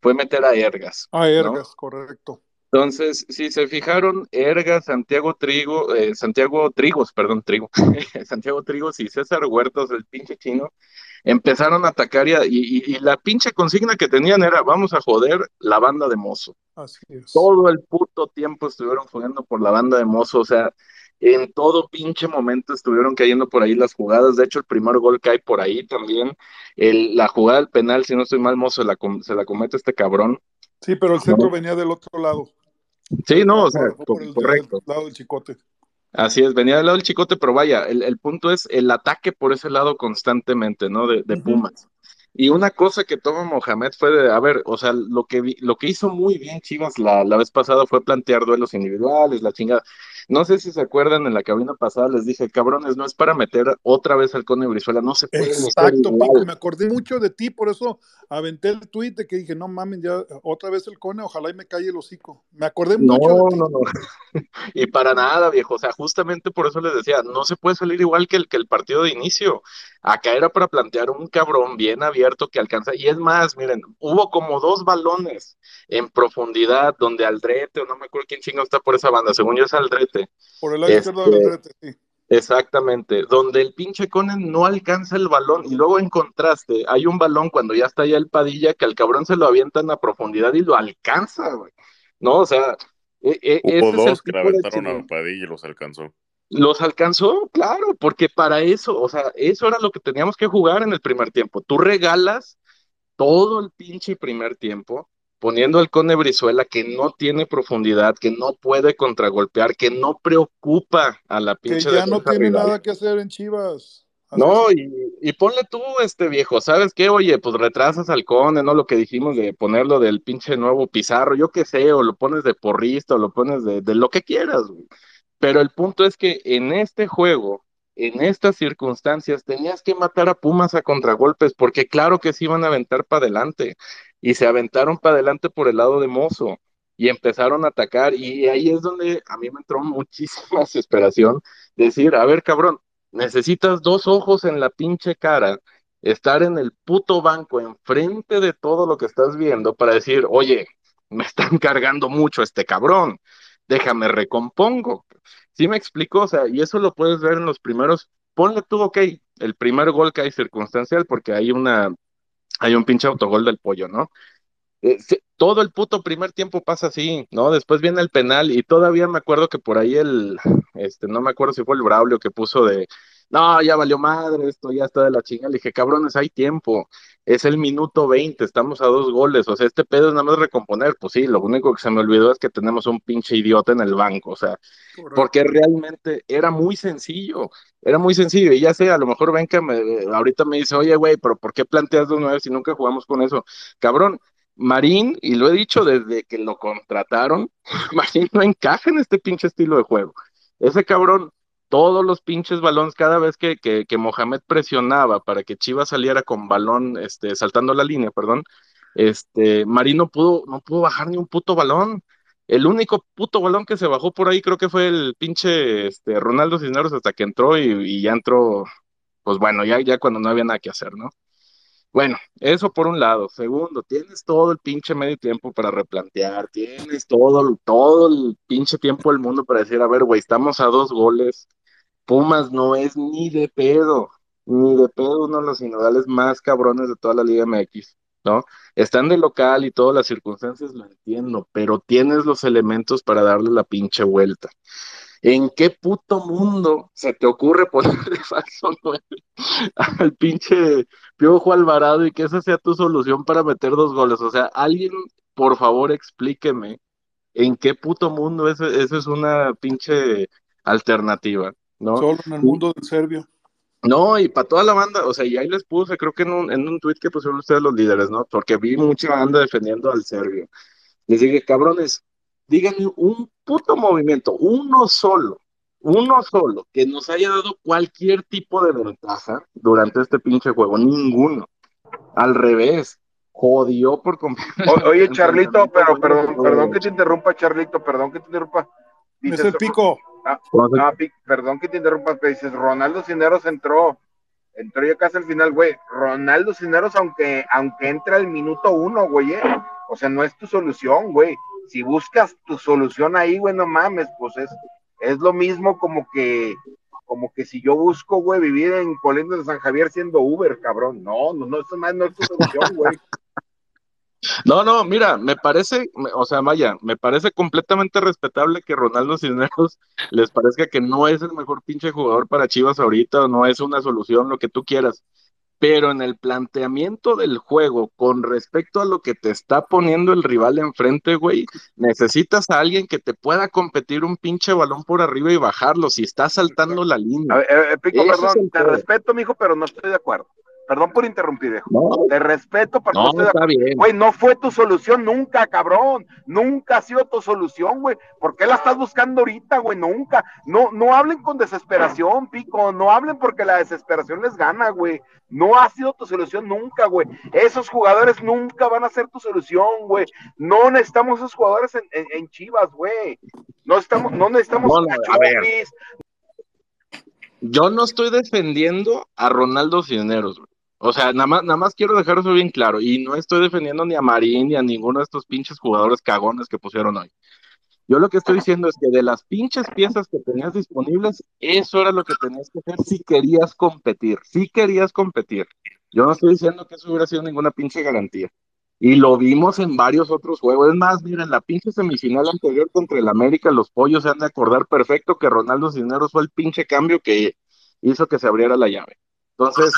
fue meter a Ergas, ¿no? Ergas, correcto. Entonces, si se fijaron, Ergas, Santiago Trigo, eh, Santiago Trigos, perdón, Trigo, Santiago Trigos y César Huertas, el pinche chino, empezaron a atacar a- y- y la pinche consigna que tenían era, vamos a joder la banda de Mozo. Así es. Todo el puto tiempo estuvieron jugando por la banda de Mozo, o sea, en todo pinche momento estuvieron cayendo por ahí las jugadas. De hecho, el primer gol cae por ahí también. El- la jugada del penal, si no estoy mal, Mozo se la, com- se la comete este cabrón. Sí, pero el centro venía del otro lado. Sí, no, o sea, por el, correcto. del lado del chicote. Así es, venía del lado del chicote, pero vaya, el, el punto es el ataque por ese lado constantemente, ¿no? De, de. Pumas. Y una cosa que toma Mohamed fue de, a ver, o sea, lo que, vi- lo que hizo muy bien Chivas la, la vez pasada fue plantear duelos individuales, la chingada. No sé si se acuerdan, en la cabina pasada les dije, cabrones, no es para meter otra vez al Cone Brizuela, no se puede Exacto, igual. Me acordé mucho de ti, por eso aventé el tweet de que dije, no mames, ya otra vez el cone, ojalá y me calle el hocico. Me acordé No, mucho de ti. no, no. Y para nada, viejo. O sea, justamente por eso les decía, no se puede salir igual que el, que el partido de inicio. Acá era para plantear un cabrón bien abierto que alcanza. Y es más, miren, hubo como dos balones en profundidad donde Aldrete, o no me acuerdo quién chingo está por esa banda, según yo es Aldrete. Por el lado izquierdo del Este, sí. Exactamente, donde el pinche Conen no alcanza el balón y luego en contraste hay un balón cuando ya está ya el Padilla que al cabrón se lo avientan a profundidad y lo alcanza, güey. ¿No? O sea, e- e- Hubo ese es el dos que aventaron a. Padilla y los alcanzó. Los alcanzó, claro, porque para eso, o sea, eso era lo que teníamos que jugar en el primer tiempo. Tú regalas todo el pinche primer tiempo poniendo al Cone Brizuela que no tiene profundidad, que no puede contragolpear, que no preocupa a la Que pinche ya no tiene rival. nada que hacer en Chivas. No, y, y ponle tú, este viejo, ¿sabes qué? Oye, pues retrasas al Cone, ¿no? Lo que dijimos de ponerlo del pinche nuevo Pizarro, yo qué sé, o lo pones de porrista, o lo pones de, de lo que quieras, güey. Pero el punto es que en este juego, en estas circunstancias, tenías que matar a Pumas a contragolpes, porque claro que se iban a aventar para adelante, y se aventaron para adelante por el lado de Mozo, y empezaron a atacar, y ahí es donde a mí me entró muchísima desesperación, decir, a ver, cabrón, necesitas dos ojos en la pinche cara, estar en el puto banco enfrente de todo lo que estás viendo para decir, oye, me están cargando mucho este cabrón, déjame recompongo. ¿Sí me explico? O sea, y eso lo puedes ver en los primeros, ponle tú, ok, el primer gol que hay circunstancial porque hay una, hay un pinche autogol del pollo, ¿no? Eh, todo el puto primer tiempo pasa así, ¿no? Después viene el penal y todavía me acuerdo que por ahí el, este, no me acuerdo si fue el Braulio que puso de, no, ya valió madre, esto ya está de la chingada. Le dije, cabrones, hay tiempo, es el minuto 20, estamos a dos goles, o sea, este pedo es nada más recomponer. Pues sí, lo único que se me olvidó es que tenemos un pinche idiota en el banco, o sea, Correcto. porque realmente era muy sencillo, era muy sencillo. Y ya sé, a lo mejor ven que me, ahorita me dice, oye, güey, pero ¿por qué planteas dos nueve si nunca jugamos con eso? Cabrón, Marín, y lo he dicho desde que lo contrataron, Marín no encaja en este pinche estilo de juego. Ese cabrón, todos los pinches balones, cada vez que, que, Mohamed presionaba para que Chivas saliera con balón, este, saltando la línea, perdón, este, Marín no pudo, no pudo bajar ni un puto balón. El único puto balón que se bajó por ahí creo que fue el pinche este, Ronaldo Cisneros hasta que entró y, y ya entró, pues bueno, ya, ya cuando no había nada que hacer, ¿no? Bueno, eso por un lado. Segundo, tienes todo el pinche medio tiempo para replantear, tienes todo, todo el pinche tiempo del mundo para decir, a ver, güey, estamos a dos goles. Pumas no es ni de pedo, ni de pedo uno de los sinodales más cabrones de toda la Liga MX, ¿no? Están de local y todas las circunstancias lo entiendo, pero tienes los elementos para darle la pinche vuelta. ¿En qué puto mundo se te ocurre ponerle falso 9 al pinche Piojo Alvarado y que esa sea tu solución para meter dos goles? O sea, alguien, por favor, explíqueme en qué puto mundo eso, eso es una pinche alternativa, ¿no? Solo en el mundo del serbio. No, y para toda la banda, o sea, y ahí les puse, creo que en un, en un tweet que pusieron ustedes los líderes, ¿no? Porque vi mucha banda defendiendo al serbio. Les dije, cabrones, díganme un puto movimiento, uno solo, uno solo, que nos haya dado cualquier tipo de ventaja durante este pinche juego, ninguno. Al revés, jodió por completo. Oye, Charlito, pero perdón, perdón que te interrumpa, Charlito, perdón que te interrumpa. Es el pico. Ah, ah, perdón que te interrumpa, pero dices, Ronaldo Cineros entró, entró ya casi al final, güey. Ronaldo Cineros, aunque, aunque entra al minuto uno, güey, eh, o sea, no es tu solución, güey. Si buscas tu solución ahí, güey, no mames, pues es, es lo mismo como que, como que si yo busco, güey, vivir en Colinas de San Javier siendo Uber, cabrón. No, no, no, eso más no es tu solución, güey. No, no, mira, me parece, o sea, vaya, me parece completamente respetable que Ronaldo Cisneros les parezca que no es el mejor pinche jugador para Chivas ahorita, o no es una solución, lo que tú quieras. Pero en el planteamiento del juego, con respecto a lo que te está poniendo el rival enfrente, güey, necesitas a alguien que te pueda competir un pinche balón por arriba y bajarlo si está saltando la A línea. ver, eh, eh, Pico, perdón, te respeto, mijo, pero no estoy de acuerdo. Perdón por interrumpir, viejo. No, Te respeto, pero no, no, estoy de. Güey, no fue tu solución nunca, cabrón. Nunca ha sido tu solución, güey. ¿Por qué la estás buscando ahorita, güey? Nunca. No, no hablen con desesperación, Pico. No hablen porque la desesperación les gana, güey. No ha sido tu solución nunca, güey. Esos jugadores nunca van a ser tu solución, güey. No necesitamos esos jugadores en, en- en Chivas, güey. No, estamos, no necesitamos No, a ver. Yo no estoy defendiendo a Ronaldo Cisneros, güey. O sea, nada más, nada más quiero dejar eso bien claro. Y no estoy defendiendo ni a Marín ni a ninguno de estos pinches jugadores cagones que pusieron hoy. Yo lo que estoy diciendo es que de las pinches piezas que tenías disponibles, eso era lo que tenías que hacer si querías competir, si querías competir. Yo no estoy diciendo que eso hubiera sido ninguna pinche garantía. Y lo vimos en varios otros juegos. Es más, miren, la pinche semifinal anterior contra el América, los pollos se han de acordar perfecto que Ronaldo Cisneros fue el pinche cambio que hizo que se abriera la llave. Entonces,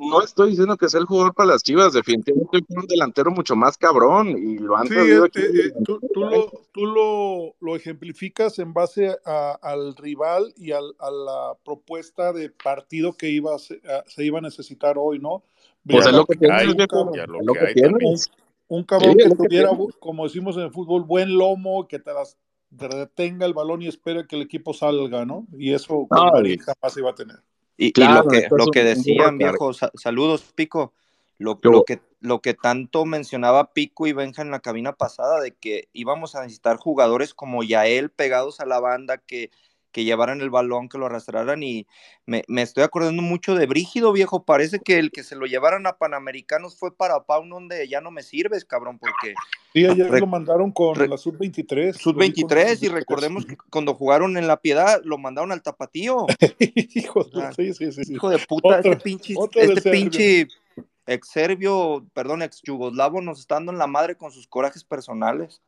no estoy diciendo que sea el jugador para las chivas, definitivamente es un delantero mucho más cabrón y lo han Sí, eh, aquí. eh, tú, tú lo, tú lo, lo ejemplificas en base a- al rival y al- a la propuesta de partido que iba a se, iba a necesitar hoy, ¿no? Pues es lo que tienes, hay, cabrón, a lo que que hay tienes. un cabrón que tuviera, tienes. como decimos en el fútbol, buen lomo, que te las retenga el balón y espere que el equipo salga, ¿no? Y eso No, jamás iba a tener. Y, y lo que, lo que decían, viejo, sa- saludos, Pico. Lo, ¿Qué lo, que, lo que tanto mencionaba Pico y Benja en la cabina pasada, de que íbamos a necesitar jugadores como Yael pegados a la banda, que, que llevaran el balón, que lo arrastraran. Y me, me estoy acordando mucho de Brígido, viejo. Parece que el que se lo llevaran a Panamericanos fue para Pau, donde ya no me sirves, cabrón, porque Sí, ayer lo mandaron con la sub-23, lo vi con la sub-23 y sub-23. recordemos que cuando jugaron en La Piedad lo mandaron al tapatío. Hijo, de- sea, sí, sí, sí, sí. hijo de puta, este pinche, este pinche ex serbio, perdón, ex yugoslavo nos está dando en la madre con sus corajes personales.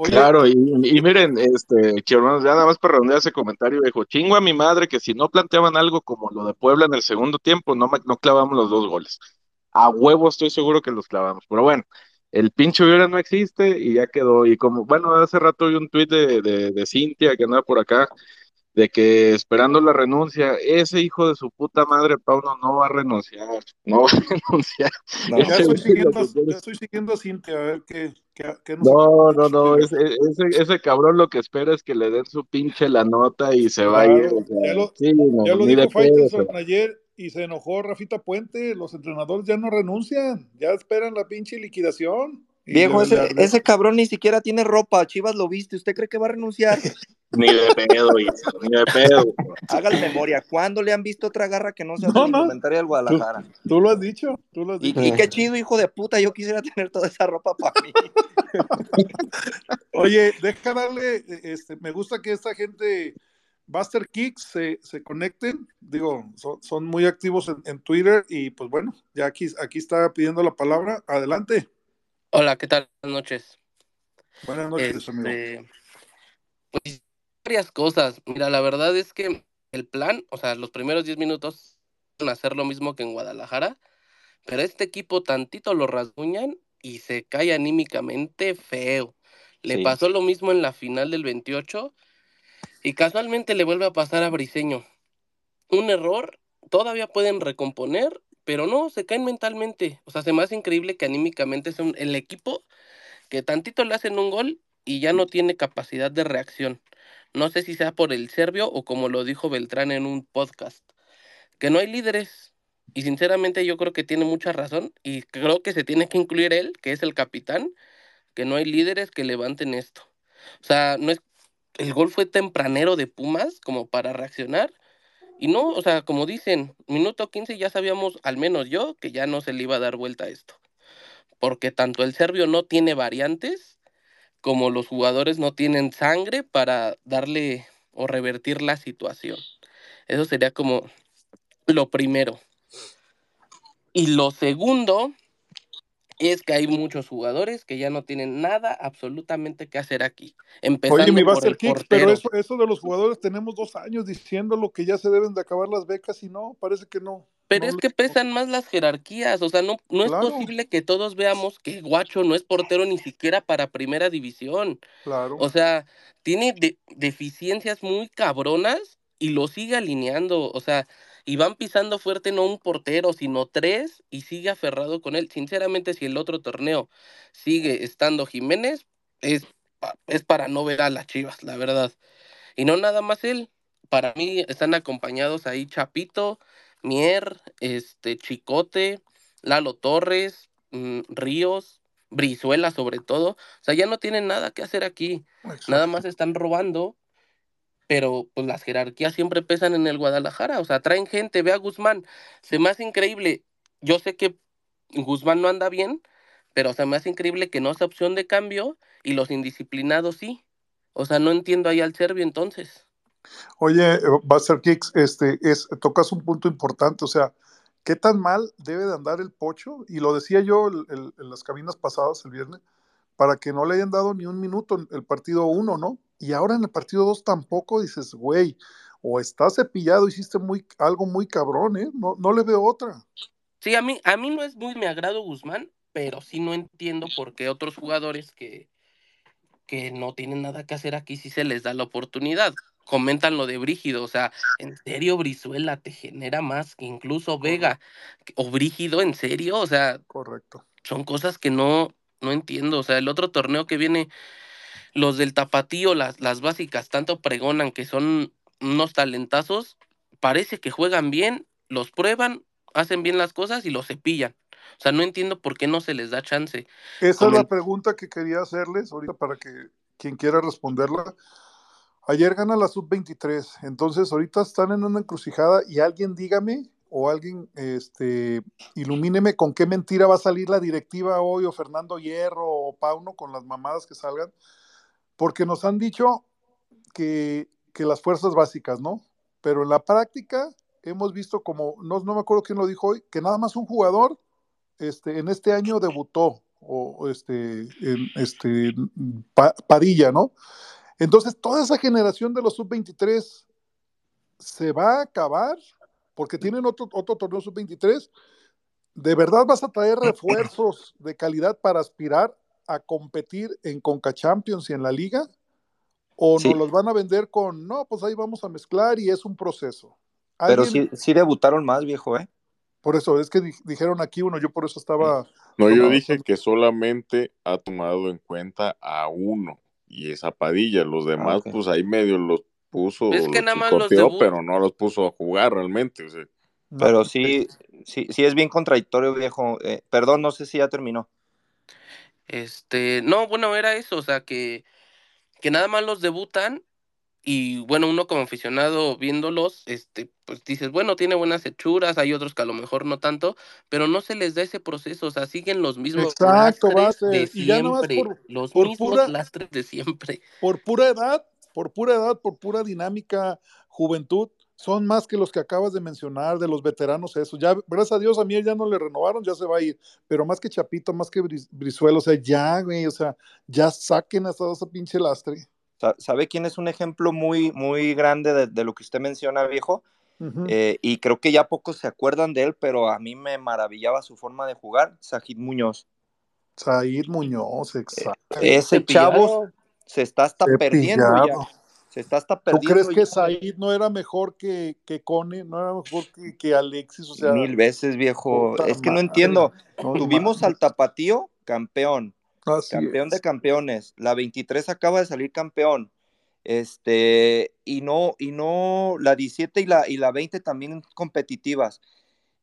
Claro, y, miren, este, hermanos, ya nada más para redondear ese comentario, dijo, chingo a mi madre que si no planteaban algo como lo de Puebla en el segundo tiempo, no, no clavamos los dos goles. A huevo estoy seguro que los clavamos, pero bueno, el pinche hubiera no existe y ya quedó. Y como, bueno, hace rato vi un tuit de, de, de Cintia que andaba por acá, de que esperando la renuncia, ese hijo de su puta madre, Pauno, no va a renunciar, no va a renunciar. No, ya estoy siguiendo, ya es estoy siguiendo a Cintia, a ver qué, qué, qué nos No, no, no, ese, ese, ese cabrón lo que espera es que le den su pinche la nota y se vaya, Claro, o sea, ya lo, sí, no, ya lo ni de dijo Faitelson ayer y se enojó Rafita Puente. Los entrenadores ya no renuncian, ya esperan la pinche liquidación. Viejo, ese, ese cabrón ni siquiera tiene ropa, Chivas lo viste, ¿usted cree que va a renunciar? Ni de pedo, hijo, ni de pedo. Hagan memoria, ¿cuándo le han visto otra garra que no sea No, no. indumentaria del Guadalajara? tú lo has dicho, tú lo has Y, dicho. y qué chido, hijo de puta, yo quisiera tener toda esa ropa para mí. Oye, deja darle, eh, este, me gusta que esta gente, Buster Kicks, se, se conecten. Digo, son, son muy activos en, en Twitter y pues bueno, ya aquí, aquí está pidiendo la palabra. Adelante. Hola, ¿qué tal? Buenas noches. Buenas noches, amigo. Este, pues varias cosas. Mira, la verdad es que el plan, o sea, los primeros 10 minutos van a hacer lo mismo que en Guadalajara, pero este equipo tantito lo rasguñan y se cae anímicamente feo. Le Sí. pasó lo mismo en la final del 28 y casualmente le vuelve a pasar a Briseño. Un error, todavía pueden recomponer, pero no, se caen mentalmente. O sea, se me hace increíble que anímicamente es un- el equipo que tantito le hacen un gol y ya no tiene capacidad de reacción. No sé si sea por el serbio o como lo dijo Beltrán en un podcast, que no hay líderes. Y sinceramente yo creo que tiene mucha razón y creo que se tiene que incluir él, que es el capitán, que no hay líderes que levanten esto. O sea, no es el gol fue tempranero de Pumas como para reaccionar. Y no, o sea, como dicen, minuto 15 ya sabíamos, al menos yo, que ya no se le iba a dar vuelta a esto. Porque tanto el serbio no tiene variantes, como los jugadores no tienen sangre para darle o revertir la situación. Eso sería como lo primero. Y lo segundo es que hay muchos jugadores que ya no tienen nada absolutamente que hacer aquí. Empezando Oye, mi por Buster el Kicks, pero eso, eso de los jugadores tenemos dos años diciéndolo que ya se deben de acabar las becas y no, parece que no. Pero no es que pesan más las jerarquías, o sea, no, no es posible que todos veamos que Guacho no es portero ni siquiera para primera división. Claro. O sea, tiene de- deficiencias muy cabronas y lo sigue alineando. O sea, y van pisando fuerte no un portero, sino tres y sigue aferrado con él. Sinceramente, si el otro torneo sigue estando Jiménez, es, pa- es para no ver a las chivas, la verdad. Y no nada más él. Para mí están acompañados ahí Chapito, Mier, este, Chicote, Lalo Torres, mm, Ríos, Brizuela sobre todo. O sea, ya no tienen nada que hacer aquí. Nada más están robando, pero pues las jerarquías siempre pesan en el Guadalajara. O sea, traen gente, ve a Guzmán. Se me hace increíble. Yo sé que Guzmán no anda bien, pero se me hace increíble que no sea opción de cambio y los indisciplinados sí. O sea, no entiendo ahí al serbio entonces. Oye, Buster Kicks, este, es, tocas un punto importante, o sea, ¿qué tan mal debe de andar el pocho? Y lo decía yo en las cabinas pasadas el viernes, para que no le hayan dado ni un minuto en el partido uno, ¿no? Y ahora en el partido dos tampoco dices, güey, o estás cepillado, hiciste algo muy cabrón, ¿eh? No, no le veo otra. Sí, a mí, a mí no es muy mi agrado Guzmán, pero sí no entiendo por qué otros jugadores que, que no tienen nada que hacer aquí sí se les da la oportunidad. Comentan lo de Brígido, o sea, en serio Brizuela te genera más que incluso Vega o Brígido, en serio, o sea, Correcto. son cosas que no, no entiendo. O sea, el otro torneo que viene, los del tapatío, las, las básicas, tanto pregonan que son unos talentazos, parece que juegan bien, los prueban, hacen bien las cosas y los cepillan. O sea, no entiendo por qué no se les da chance. Esa es la pregunta que quería hacerles ahorita para que quien quiera responderla. Ayer gana la sub-23, entonces ahorita están en una encrucijada y alguien dígame o alguien este, ilumíneme con qué mentira va a salir la directiva hoy o Fernando Hierro o Pauno con las mamadas que salgan, porque nos han dicho que, que las fuerzas básicas, ¿no? Pero en la práctica hemos visto como, no, no me acuerdo quién lo dijo hoy, que nada más un jugador este, en este año debutó, o este, en, este, Pa- Padilla, ¿no? Entonces, toda esa generación de los sub-23 se va a acabar porque tienen otro, otro torneo sub-23. ¿De verdad vas a traer refuerzos de calidad para aspirar a competir en Conca Champions y en la liga? ¿O Sí. nos los van a vender con, no, pues ahí vamos a mezclar y es un proceso? Pero sí, sí debutaron más, viejo, ¿eh? Por eso, es que di- dijeron aquí uno, yo por eso estaba... No, yo dije que solamente ha tomado en cuenta a uno y esa Padilla. Los demás, ok. pues ahí medio los puso, Es que los nada más los chicoteó, pero no los puso a jugar realmente. O sea, No, Pero sí, sí, sí es bien contradictorio, viejo. Eh, perdón, no sé si ya terminó. Este, no, bueno, era eso, o sea, que, que nada más los debutan y bueno, uno como aficionado viéndolos, este, pues dices, bueno, tiene buenas hechuras, hay otros que a lo mejor no tanto, pero no se les da ese proceso, o sea, siguen los mismos Exacto, de y ya siempre, por- los por mismos pura- lastres de siempre. por pura edad, por pura edad, por pura dinámica, juventud, son más que los que acabas de mencionar, de los veteranos, eso. Ya, gracias a Dios, a mí ya no le renovaron, ya se va a ir. Pero más que Chapito, más que Brizuela, o sea, ya, güey, o sea, ya saquen hasta esa pinche lastre. Sa- ¿Sabe quién es un ejemplo muy, muy grande de, de lo que usted menciona, viejo? Eh, y creo que ya pocos se acuerdan de él, pero a mí me maravillaba su forma de jugar, Sajid Muñoz. Said Muñoz, exacto. Ese Cepillado. chavo se está hasta perdiendo ya. Se está hasta ¿Tú perdiendo. crees que. Said no era mejor que, que Cone? ¿No era mejor que, que Alexis? O sea, Mil veces, viejo. Es que no entiendo. no Tuvimos al Tapatío campeón, Así campeón de es. campeones. La 23 acaba de salir campeón. Este, y no, y no, la 17 y la, y la 20 también competitivas.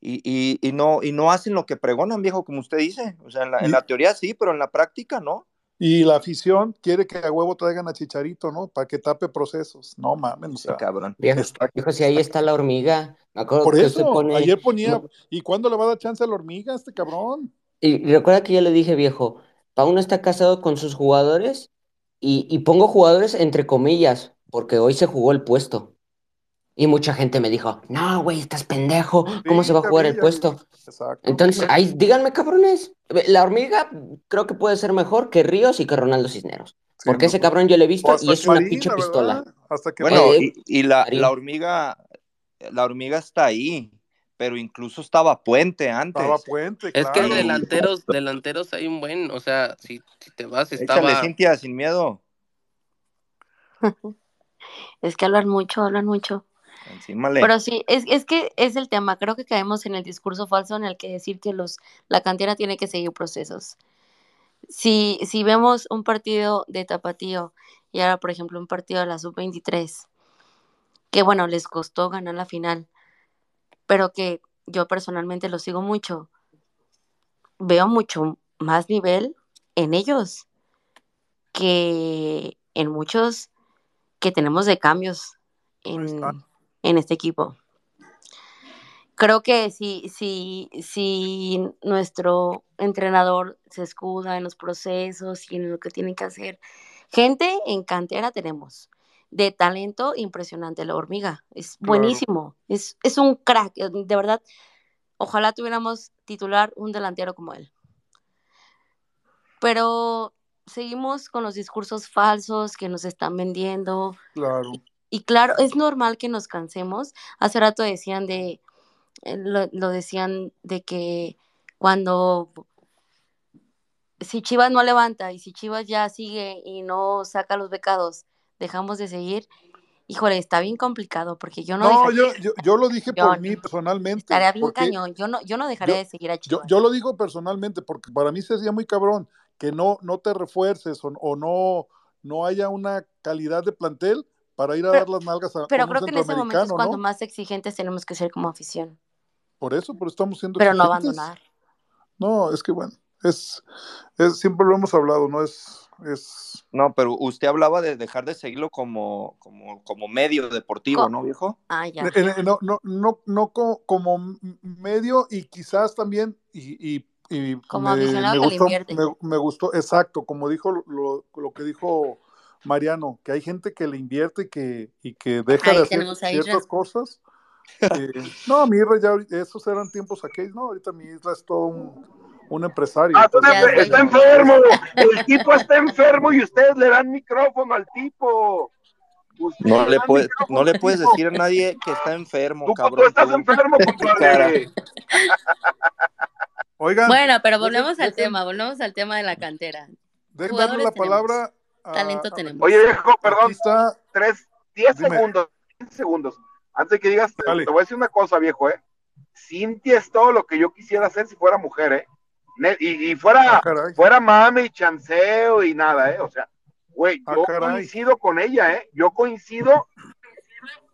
Y, y, y no, y no hacen lo que pregonan, viejo, como usted dice. O sea, en la, en la teoría sí, pero en la práctica no. Y la afición quiere que a huevo traigan a Chicharito, ¿no? Para que tape procesos. No mames, o sea, cabrón. Viejo, está- viejo, si ahí está la hormiga. Me acuerdo Por que eso, pone. ayer ponía, no, ¿y cuándo le va a dar chance a la hormiga a este cabrón? y recuerda que yo le dije, viejo, Pauno está casado con sus jugadores y, y pongo jugadores entre comillas, porque hoy se jugó el puesto. Y mucha gente me dijo, no, güey, estás pendejo, ¿cómo Sí, se va a jugar el puesto? Exacto. Entonces, ahí, díganme, cabrones, la hormiga creo que puede ser mejor que Ríos y que Ronaldo Cisneros. Sí, Porque no, ese cabrón yo lo he visto y es una pinche la pistola. verdad, Hasta que Bueno, Eh, y, y la, la hormiga, la hormiga está ahí, pero incluso estaba Puente antes. estaba Puente, Es que claro. delanteros, delanteros hay un buen, o sea, si, si te vas, Échale, estaba... Cintia, sin miedo. Es que hablan mucho, hablan mucho. Encímale. Pero sí, es, es que es el tema. Creo que caemos en el discurso falso en el que decir que los, la cantera tiene que seguir procesos. Si, si vemos un partido de Tapatío y ahora, por ejemplo, un partido de la Sub-23, que bueno, les costó ganar la final, pero que yo personalmente lo sigo mucho, veo mucho más nivel en ellos que en muchos que tenemos de cambios en, en este equipo. Creo que si, si, si nuestro entrenador se escuda en los procesos y en lo que tiene que hacer, Gente en cantera tenemos. De talento impresionante, la hormiga. Es Claro. buenísimo. Es, es un crack. eh, De verdad, ojalá tuviéramos titular un delantero como él. Pero seguimos con los discursos falsos que nos están vendiendo. Claro. Y claro, es normal que nos cansemos. Hace rato decían de, eh, lo, lo decían de que cuando, si Chivas no levanta y si Chivas ya sigue y no saca los becados, dejamos de seguir. Híjole, está bien complicado porque yo no, No, yo, yo, yo lo dije Yo por no. mí personalmente. estaría bien cañón. Yo no, yo no dejaría yo- de seguir a Yo, yo lo digo personalmente porque para mí sería muy cabrón que no, no te refuerces o, o no, no haya una calidad de plantel para ir a Pero- dar las nalgas a Pero un creo que en ese momento es cuando ¿no? más exigentes tenemos que ser como afición. Por eso, pero estamos siendo Pero no abandonar. No, es que bueno, es, es siempre lo hemos hablado, ¿no? Es, es No, pero usted hablaba de dejar de seguirlo como, como, como medio deportivo, Co- ¿no, viejo? Ah, ya. Eh, eh, no, no, no, no co- como m- medio y quizás también y, y- y Como me, aficionado me que le gustó, invierte. me, me gustó, exacto, como dijo lo, lo que dijo Mariano, que hay gente que le invierte y que, y que deja Ahí de hacer ciertas cosas. Eh, no, mi Isra ya, esos eran tiempos aquellos, no, ahorita mi Isra es todo un, un empresario. Ah, entonces, sé. está enfermo. El tipo está enfermo y ustedes le dan micrófono al tipo. Ustedes No le, puede, no le puedes decir a nadie que está enfermo, Tú, cabrón. tú estás tú. enfermo, compadre. Oigan, Bueno, pero volvemos al tema, volvemos al tema de la cantera. dejen darle la tenemos, palabra a, Talento a- tenemos. Oye, viejo, aquí perdón, está, tres, diez Dime. segundos, diez segundos. Antes de que digas, Dale. te voy a decir una cosa, viejo, ¿eh? Cintia es todo lo que yo quisiera hacer si fuera mujer, ¿eh? Y, y fuera, Ah, fuera mame y chanceo y nada, ¿eh? O sea, güey, Ah, yo coincido con ella, ¿eh? Yo coincido,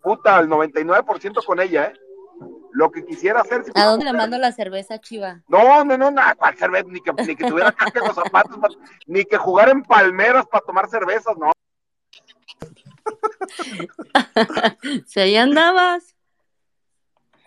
puta, al 99% con ella, ¿eh? Lo que quisiera hacer si ¿A dónde le mando la cerveza, Chiva? No, no, no, nada, ¿cuál cerveza? Ni que, ni que tuviera caca en los zapatos, pa- ni que jugar en palmeras para tomar cervezas, no. Si ahí andabas.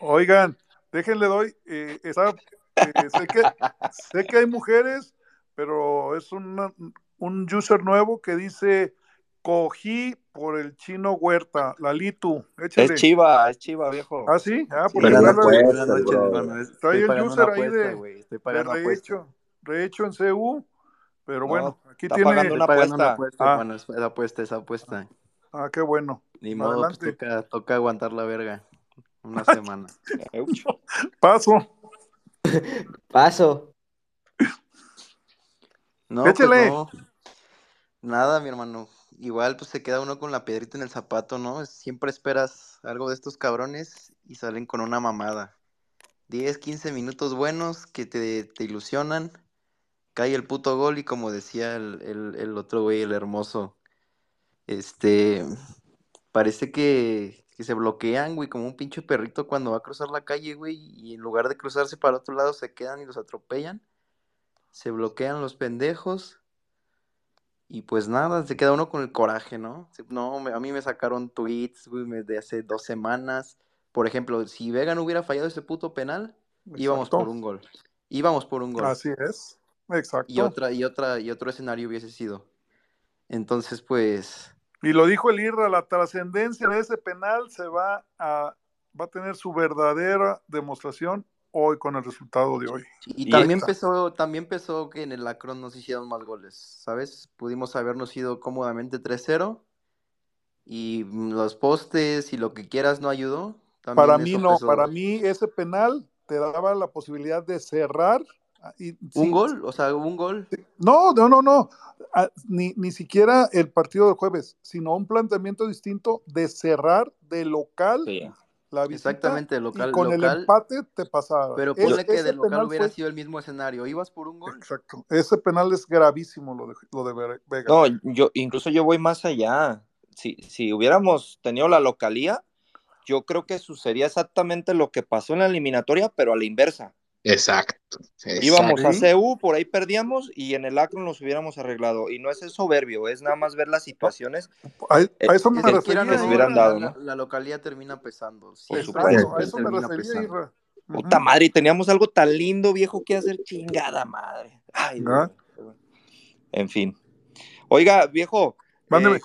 Oigan, déjenle doy, eh, está, eh, sé, que, sé que hay mujeres, pero es una- un user nuevo que dice, cogí por el chino Huerta, Lalitu, échale. Es chiva, es chiva, viejo. Ah, sí, ah, Sí, trae la- apuesta, Buenas noches, hermano. Estoy el user ahí apuesta, de. Estoy de pagando apuesta. rehecho, rehecho en CU, pero No, bueno, aquí está tiene, pagando una pagando una apuesta. apuesta, Ah. hermano. Es es apuesta, es apuesta. ah, qué bueno, Ni modo, pues toca, toca aguantar la verga. Una semana. Paso, Paso. No, pues échale. no. Nada, mi hermano. Igual, pues se queda uno con la piedrita en el zapato, ¿no? Siempre esperas algo de estos cabrones y salen con una mamada. 10, 15 minutos buenos que te, te ilusionan. Cae el puto gol y como decía el, el, el otro güey, el hermoso, este, parece que, que se bloquean, güey, como un pinche perrito cuando va a cruzar la calle, güey, y en lugar de cruzarse para otro lado se quedan y los atropellan. Se bloquean los pendejos. Y pues nada, se queda uno con el coraje, ¿no? No, a mí me sacaron tweets, güey, de hace dos semanas. Por ejemplo, si Vega no hubiera fallado ese puto penal, íbamos por un gol. Íbamos por un gol. así es, Y exacto. otra, y otra, y otro escenario hubiese sido. Entonces, pues, Y lo dijo el IRRA, la trascendencia de ese penal se va a, va a tener su verdadera demostración hoy con el resultado de hoy. y Y- también pesó, también pesó que en el Akron nos hicieron más goles, ¿sabes? Pudimos habernos ido cómodamente 3-0 y los postes y lo que quieras no ayudó. También Para mí no, pesó. para mí ese penal te daba la posibilidad de cerrar. Ah, Y, Un sí, gol, o sea, un gol. no, no, no, no. Ah, Ni, ni siquiera el partido del jueves, sino un planteamiento distinto de cerrar de local Sí. la visita Exactamente, y local, con el empate te pasaba. Pero ponle que del local penal hubiera fue- sido el mismo escenario. ¿Ibas por un gol? Exacto. Ese penal es gravísimo lo de, lo de Ve- Vega. No, yo incluso yo voy más allá. Si, si hubiéramos tenido la localía, yo creo que sucedería exactamente lo que pasó en la eliminatoria, pero a la inversa. Exacto. Íbamos a. CU, por ahí perdíamos y en el Akron nos hubiéramos arreglado. Y no es el soberbio, es nada más ver las situaciones. A, Eh, a eso me Es que refería. que se no, hubieran dado, la- ¿no? la localía termina pesando. Sí, Por supuesto. Exacto, a eso me refería. Puta madre, y teníamos algo tan lindo, viejo, que hacer chingada madre. Ay. Dios. En fin. Oiga, viejo, Mándeme. Eh,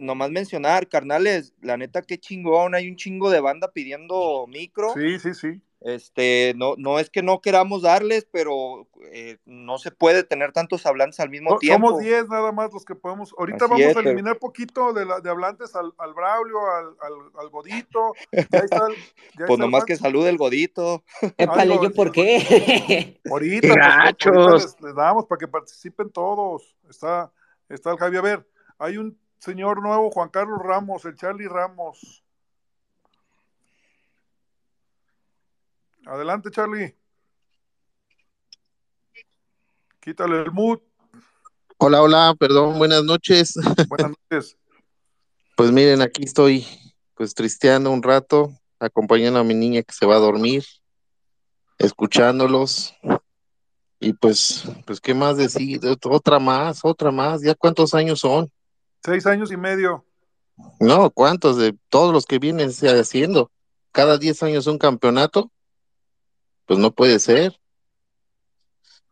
nomás mencionar, carnales, la neta, qué chingón, hay un chingo de banda pidiendo micro. Sí, sí, sí. Este, no, no es que no queramos darles, pero eh, no se puede tener tantos hablantes al mismo No, tiempo. somos 10 nada más los que podemos. Ahorita Así vamos es, a pero- eliminar poquito de, la- de hablantes al, al Braulio, al, al, al Godito. Ya está el- ya Pues nomás que salude el godito. Épale, Ay, ¿yo por qué? Ahorita, ¡Qué pues, ahorita les, les damos para que participen todos. Está, está el Javi. A ver, hay un señor nuevo, Juan Carlos Ramos, el Charlie Ramos. Adelante, Charlie. Quítale el mood. Hola, hola, perdón, buenas noches. Buenas noches. Pues miren, aquí estoy, pues tristeando un rato, acompañando a mi niña que se va a dormir, escuchándolos. Y pues, pues, ¿qué más decir? Otra más, otra más. ¿Ya cuántos años son? Seis años y medio. No, ¿cuántos? De todos los que vienen haciendo. Cada diez años un campeonato. Pues no puede ser.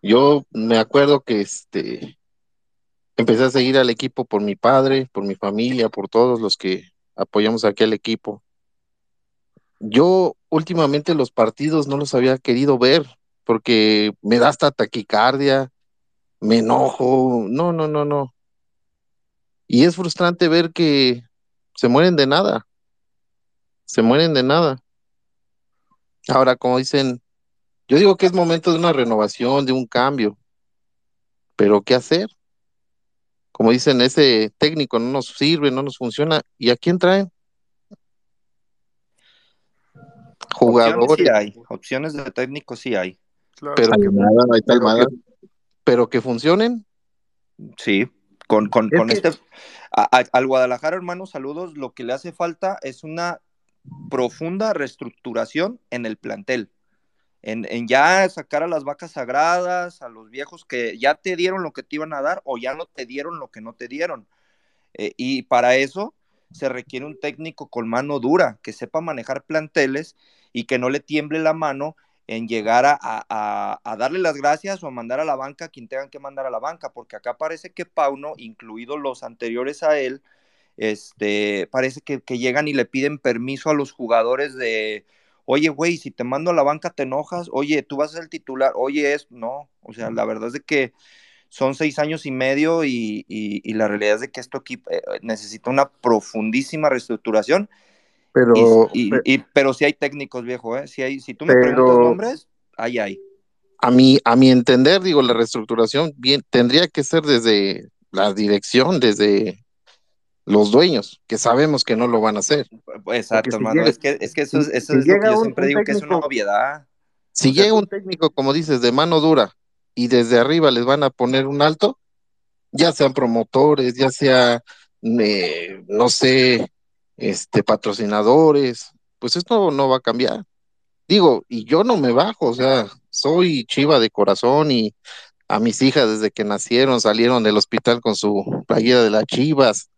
Yo me acuerdo que este empecé a seguir al equipo por mi padre, por mi familia, por todos los que apoyamos aquí al equipo. Yo últimamente los partidos no los había querido ver porque me da hasta taquicardia, me enojo, no, no, no, no. Y es frustrante ver que se mueren de nada, se mueren de nada. Ahora, como dicen, yo digo que es momento de una renovación, de un cambio, pero ¿qué hacer? Como dicen, ese técnico no nos sirve, no nos funciona. ¿Y a quién traen? Opciones Jugadores. sí hay, opciones de técnico sí hay. Claro. Pero, Almada, ahí está pero que, pero que funcionen. Sí, con, con, Es con que- este, a- a- al Guadalajara, hermano, saludos, lo que le hace falta es una profunda reestructuración en el plantel, en, ya sacar a las vacas sagradas, a los viejos que ya te dieron lo que te iban a dar o ya no te dieron lo que no te dieron. Eh, y para eso se requiere un técnico con mano dura, que sepa manejar planteles y que no le tiemble la mano en llegar a, a- a- darle las gracias o a mandar a la banca a quien tengan que mandar a la banca, porque acá parece que Pauno, incluidos los anteriores a él, este, parece que llegan y le piden permiso a los jugadores de, oye, güey, si te mando a la banca te enojas, oye, tú vas a ser el titular, oye, es, no, o sea, la verdad es de que son seis años y medio y, y- y la realidad es de que esto equipo eh, necesita una profundísima reestructuración, Pero, y, pero si hay técnicos, viejo, ¿eh? Si, hay, si tú me Pero- preguntas nombres, ahí hay. a mi, a mi entender, digo, la reestructuración bien, tendría que ser desde la dirección, desde los dueños, que sabemos que no lo van a hacer. Exacto, si llega- es que, es que eso, es, si- eso si es lo que yo siempre digo que es una obviedad. Si llega un técnico, como dices, de mano dura y desde arriba les van a poner un alto, ya sean promotores, ya sea, eh, no sé, este, patrocinadores, pues esto no va a cambiar. Digo, y yo no me bajo, o sea, soy chiva de corazón y a mis hijas desde que nacieron salieron del hospital con su playera de las chivas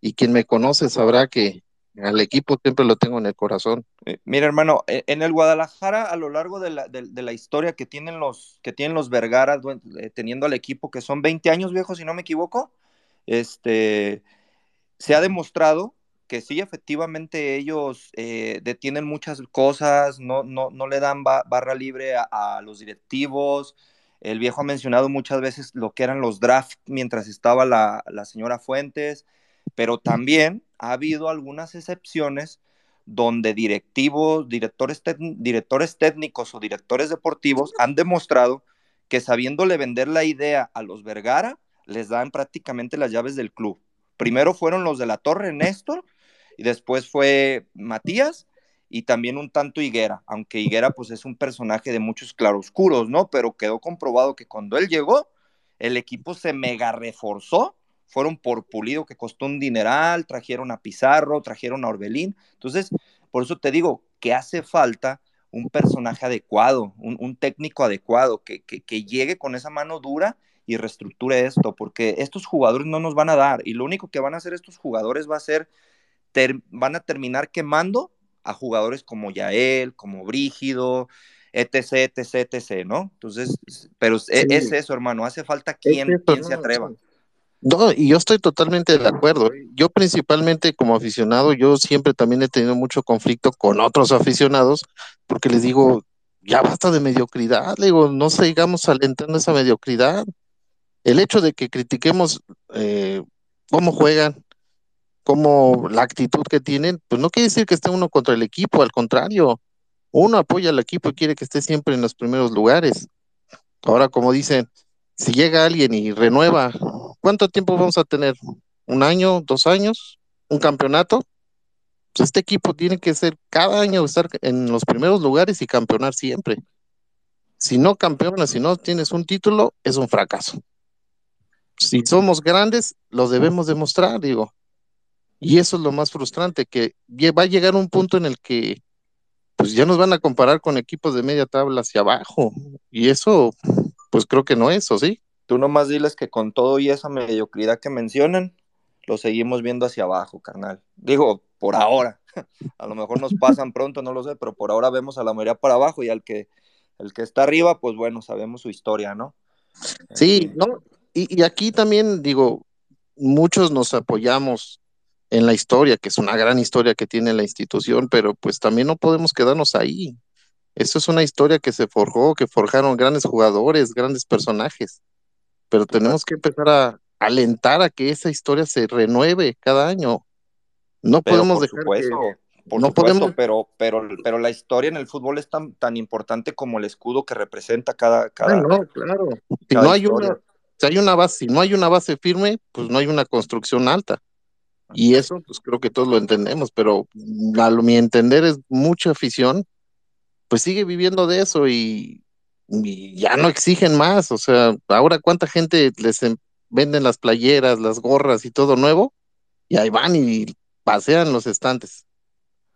y quien me conoce sabrá que al equipo siempre lo tengo en el corazón. Eh, Mira, hermano, eh, en el Guadalajara, a lo largo de la, de, de la historia que tienen los, que tienen los Vergara, eh, teniendo al equipo, que son 20 años viejos, si no me equivoco, este, se ha demostrado que sí, efectivamente, ellos eh, detienen muchas cosas, no, no, no le dan ba- barra libre a, a los directivos. El viejo ha mencionado muchas veces lo que eran los drafts mientras estaba la, la señora Fuentes, pero también ha habido algunas excepciones donde directivos, directores, técnicos o directores deportivos han demostrado que sabiéndole vender la idea a los Vergara, les dan prácticamente las llaves del club. Primero fueron los de la Torre Néstor y después fue Matías y también un tanto Higuera, aunque Higuera pues es un personaje de muchos claroscuros, ¿no? Pero quedó comprobado que cuando él llegó, el equipo se mega reforzó, fueron por Pulido que costó un dineral, trajeron a Pizarro, trajeron a Orbelín, entonces por eso te digo que hace falta un personaje adecuado, un, un técnico adecuado, que, que, que llegue con esa mano dura y reestructure esto, porque estos jugadores no nos van a dar y lo único que van a hacer estos jugadores va a ser, ter- van a terminar quemando a jugadores como Yael, como Brígido, etc, etc, etc, ¿no? Entonces, pero es, Sí. es eso, hermano, hace falta quien, Es quien se ¿no? atreva. No, y yo estoy totalmente de acuerdo. ¿eh? Yo principalmente como aficionado, yo siempre también he tenido mucho conflicto con otros aficionados, porque les digo, ya basta de mediocridad, le digo, no sigamos alentando esa mediocridad. El hecho de que critiquemos eh, cómo juegan, cómo la actitud que tienen, pues no quiere decir que esté uno contra el equipo, al contrario, uno apoya al equipo y quiere que esté siempre en los primeros lugares. Ahora, como dicen, si llega alguien y renueva, ¿cuánto tiempo vamos a tener? ¿Un año, dos años? ¿Un campeonato? Pues este equipo tiene que ser cada año estar en los primeros lugares y campeonar siempre. Si no campeonas, si no tienes un título, es un fracaso. Si somos grandes, lo debemos demostrar, digo. Y eso es lo más frustrante, que va a llegar un punto en el que pues ya nos van a comparar con equipos de media tabla hacia abajo. Y eso, pues creo que no es, ¿o sí? Tú nomás diles que con todo y esa mediocridad que mencionan, lo seguimos viendo hacia abajo, carnal. Digo, por ahora. A lo mejor nos pasan pronto, no lo sé, pero por ahora vemos a la mayoría para abajo y al que, el que está arriba, pues bueno, sabemos su historia, ¿no? Sí, Este, no, y, y aquí también digo, muchos nos apoyamos en la historia, que es una gran historia que tiene la institución, pero pues también no podemos quedarnos ahí. Eso es una historia que se forjó, que forjaron grandes jugadores, grandes personajes, pero tenemos que empezar a alentar a que esa historia se renueve cada año. No Pero podemos por dejar supuesto, que, por no supuesto, podemos, pero, pero, pero la historia en el fútbol es tan, tan importante como el escudo que representa cada, Ah, cada, no, claro. Si cada no hay una, historia. si hay una base, si no hay una base firme, pues no hay una construcción alta. Y eso, pues creo que todos lo entendemos, pero a mi entender es mucha afición, pues sigue viviendo de eso y, ya no exigen más. O sea, ahora cuánta gente les em- venden las playeras, las gorras y todo nuevo, y ahí van y pasean los estantes.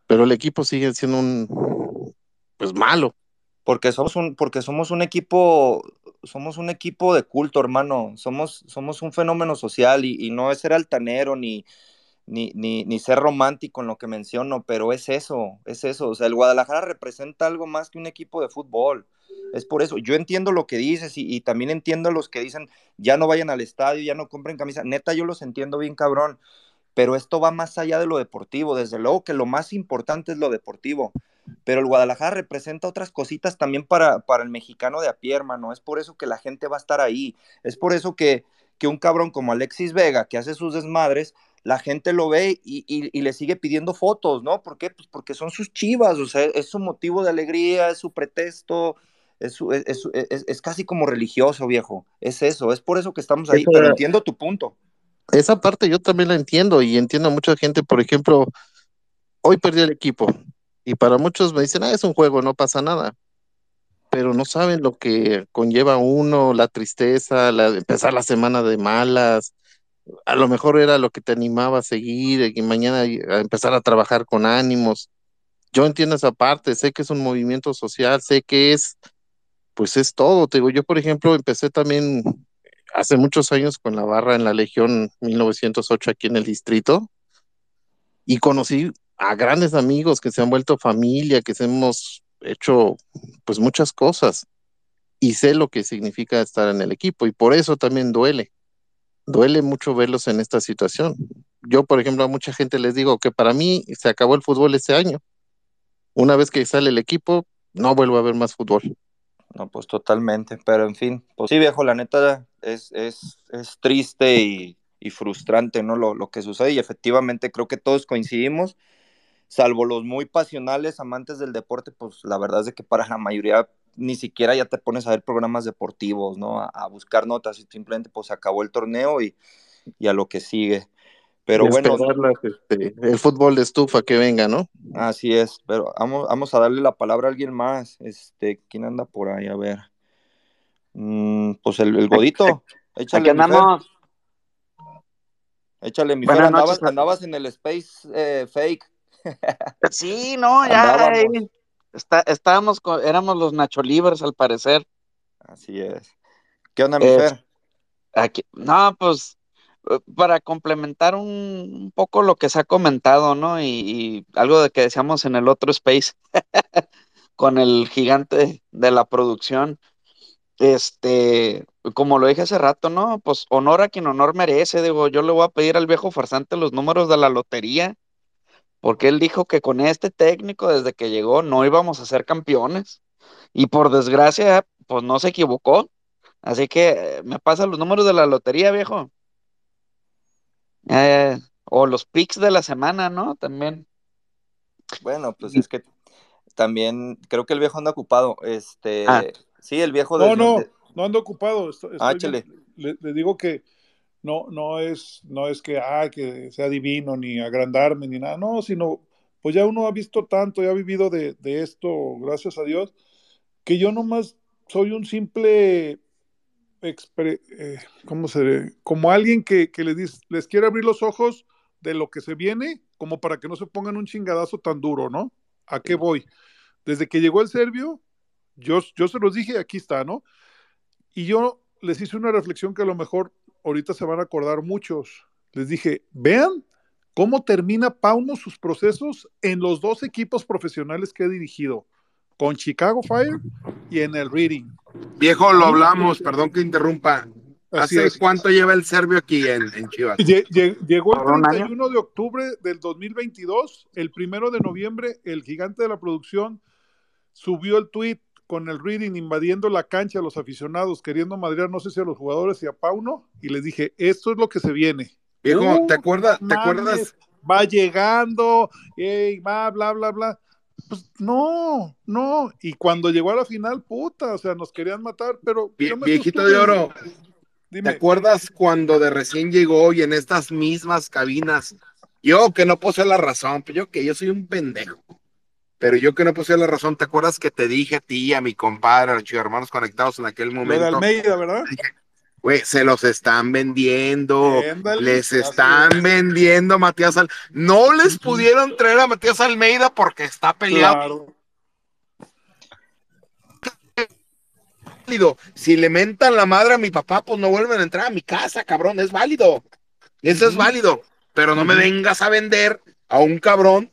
Pero el equipo sigue siendo un, pues malo. Porque somos un, porque somos un equipo, somos un equipo de culto, hermano. Somos, somos un fenómeno social y, y no es ser altanero ni, ni, ni, ni ser romántico en lo que menciono, pero es eso, es eso. O sea, el Guadalajara representa algo más que un equipo de fútbol. Es por eso. Yo entiendo lo que dices y, también entiendo a los que dicen ya no vayan al estadio, ya no compren camisa. Neta, yo los entiendo bien, cabrón. Pero esto va más allá de lo deportivo. Desde luego que lo más importante es lo deportivo. Pero el Guadalajara representa otras cositas también para, para el mexicano de a pie, hermano. Es por eso que la gente va a estar ahí. Es por eso que, que un cabrón como Alexis Vega, que hace sus desmadres, la gente lo ve y, y- y le sigue pidiendo fotos, ¿no? ¿Por qué? Pues porque son sus chivas, o sea, es su motivo de alegría, es su pretexto, es, su- es, es- es- casi como religioso, viejo. Es eso, es por eso que estamos ahí, pero entiendo tu punto. esa parte yo también la entiendo y entiendo a mucha gente, por ejemplo, hoy perdió el equipo y para muchos me dicen, ah, es un juego, no pasa nada, pero no saben lo que conlleva uno, la tristeza, la, empezar la semana de malas, a lo mejor era lo que te animaba a seguir y mañana a empezar a trabajar con ánimos. Yo entiendo esa parte, sé que es un movimiento social, sé que es, pues es todo. Te digo, yo por ejemplo empecé también hace muchos años con la barra en la Legión 1908 aquí en el distrito y conocí a grandes amigos que se han vuelto familia, que hemos hecho pues muchas cosas y sé lo que significa estar en el equipo y por eso también duele duele mucho verlos en esta situación. Yo, por ejemplo, a mucha gente les digo que para mí se acabó el fútbol este año. Una vez que sale el equipo, no vuelvo a ver más fútbol. No, pues totalmente, pero en fin, pues sí, viejo, la neta es, es, es triste y, frustrante, ¿no? Lo, lo que sucede y efectivamente creo que todos coincidimos, salvo los muy pasionales, amantes del deporte, pues la verdad es que para la mayoría ni siquiera ya te pones a ver programas deportivos, ¿no? A, a buscar notas y simplemente pues se acabó el torneo y, y a lo que sigue. Pero bueno, las, este, el fútbol de estufa que venga, ¿no? así es, pero vamos, vamos a darle la palabra a alguien más. Este, ¿quién anda por ahí? A ver. Mm, pues el, el godito. Échale, Aquí andamos. Échale, mi Andabas, andabas en el Space eh, Fake. Sí, no, ya Andábamos. Está, estábamos, con- éramos los Nacho Libres al parecer. Así es. ¿Qué onda, mi Eh, Fer? aquí, no, pues eh, para complementar un, un poco lo que se ha comentado, ¿no? Y, y algo de que decíamos en el otro space con el gigante de la producción. este, como lo dije hace rato, ¿no? Pues honor a quien honor merece, digo, yo le voy a pedir al viejo farsante los números de la lotería, porque él dijo que con este técnico desde que llegó no íbamos a ser campeones, y por desgracia, pues no se equivocó, así que me pasa los números de la lotería, viejo. Eh, o los picks de la semana, ¿no? También. Bueno, pues es que también creo que el viejo anda ocupado. Este, Ah. sí, el viejo No, desde- no, de- no ando ocupado. Estoy, Ah, estoy le digo que no, no es, no es que, ah, que sea divino, ni agrandarme, ni nada. No, sino, pues ya uno ha visto tanto, ya ha vivido de, de esto, gracias a Dios, que yo nomás soy un simple, expre- eh, ¿cómo se Como alguien que, que les, dice- les quiere abrir los ojos de lo que se viene, como para que no se pongan un chingadazo tan duro, ¿no? ¿A qué voy? Desde que llegó el serbio, yo, yo se los dije, aquí está, ¿no? Y yo les hice una reflexión que a lo mejor ahorita se van a acordar muchos. Les dije, vean cómo termina Pauno sus procesos en los dos equipos profesionales que ha dirigido, con Chicago Fire y en el Reading. Viejo, lo hablamos, perdón que interrumpa. Así ¿Hace es. cuánto lleva el serbio aquí en, en Chivas? Lle- lle- Llegó el ¿Por un año? 31 de octubre del 2022, el primero de noviembre, el gigante de la producción subió el tweet con el reading invadiendo la cancha a los aficionados, queriendo madrear, no sé si a los jugadores y a Pauno, y les dije, esto es lo que se viene. Viejo, Uh, ¿te acuerdas? ¿Te acuerdas? Va llegando, ey, va, bla, bla, bla. Pues no, no. Y cuando llegó a la final, puta, o sea, nos querían matar, pero Vie- viejito de oro, ¿te Dime, acuerdas cuando de recién llegó y en estas mismas cabinas? Yo que no poseo la razón, pues yo que yo soy un pendejo. Pero yo que no poseo la razón, ¿te acuerdas que te dije a ti, a mi compadre, a los chicos hermanos conectados en aquel lo de momento? Almeida, ¿verdad? Güey, se los están vendiendo. Les están es. vendiendo a Matías Al. No les pudieron traer a Matías Almeida porque está peleado. Claro. válido. Si le mentan la madre a mi papá, pues no vuelven a entrar a mi casa, cabrón. Es válido. Eso es válido. Pero no me vengas a vender a un cabrón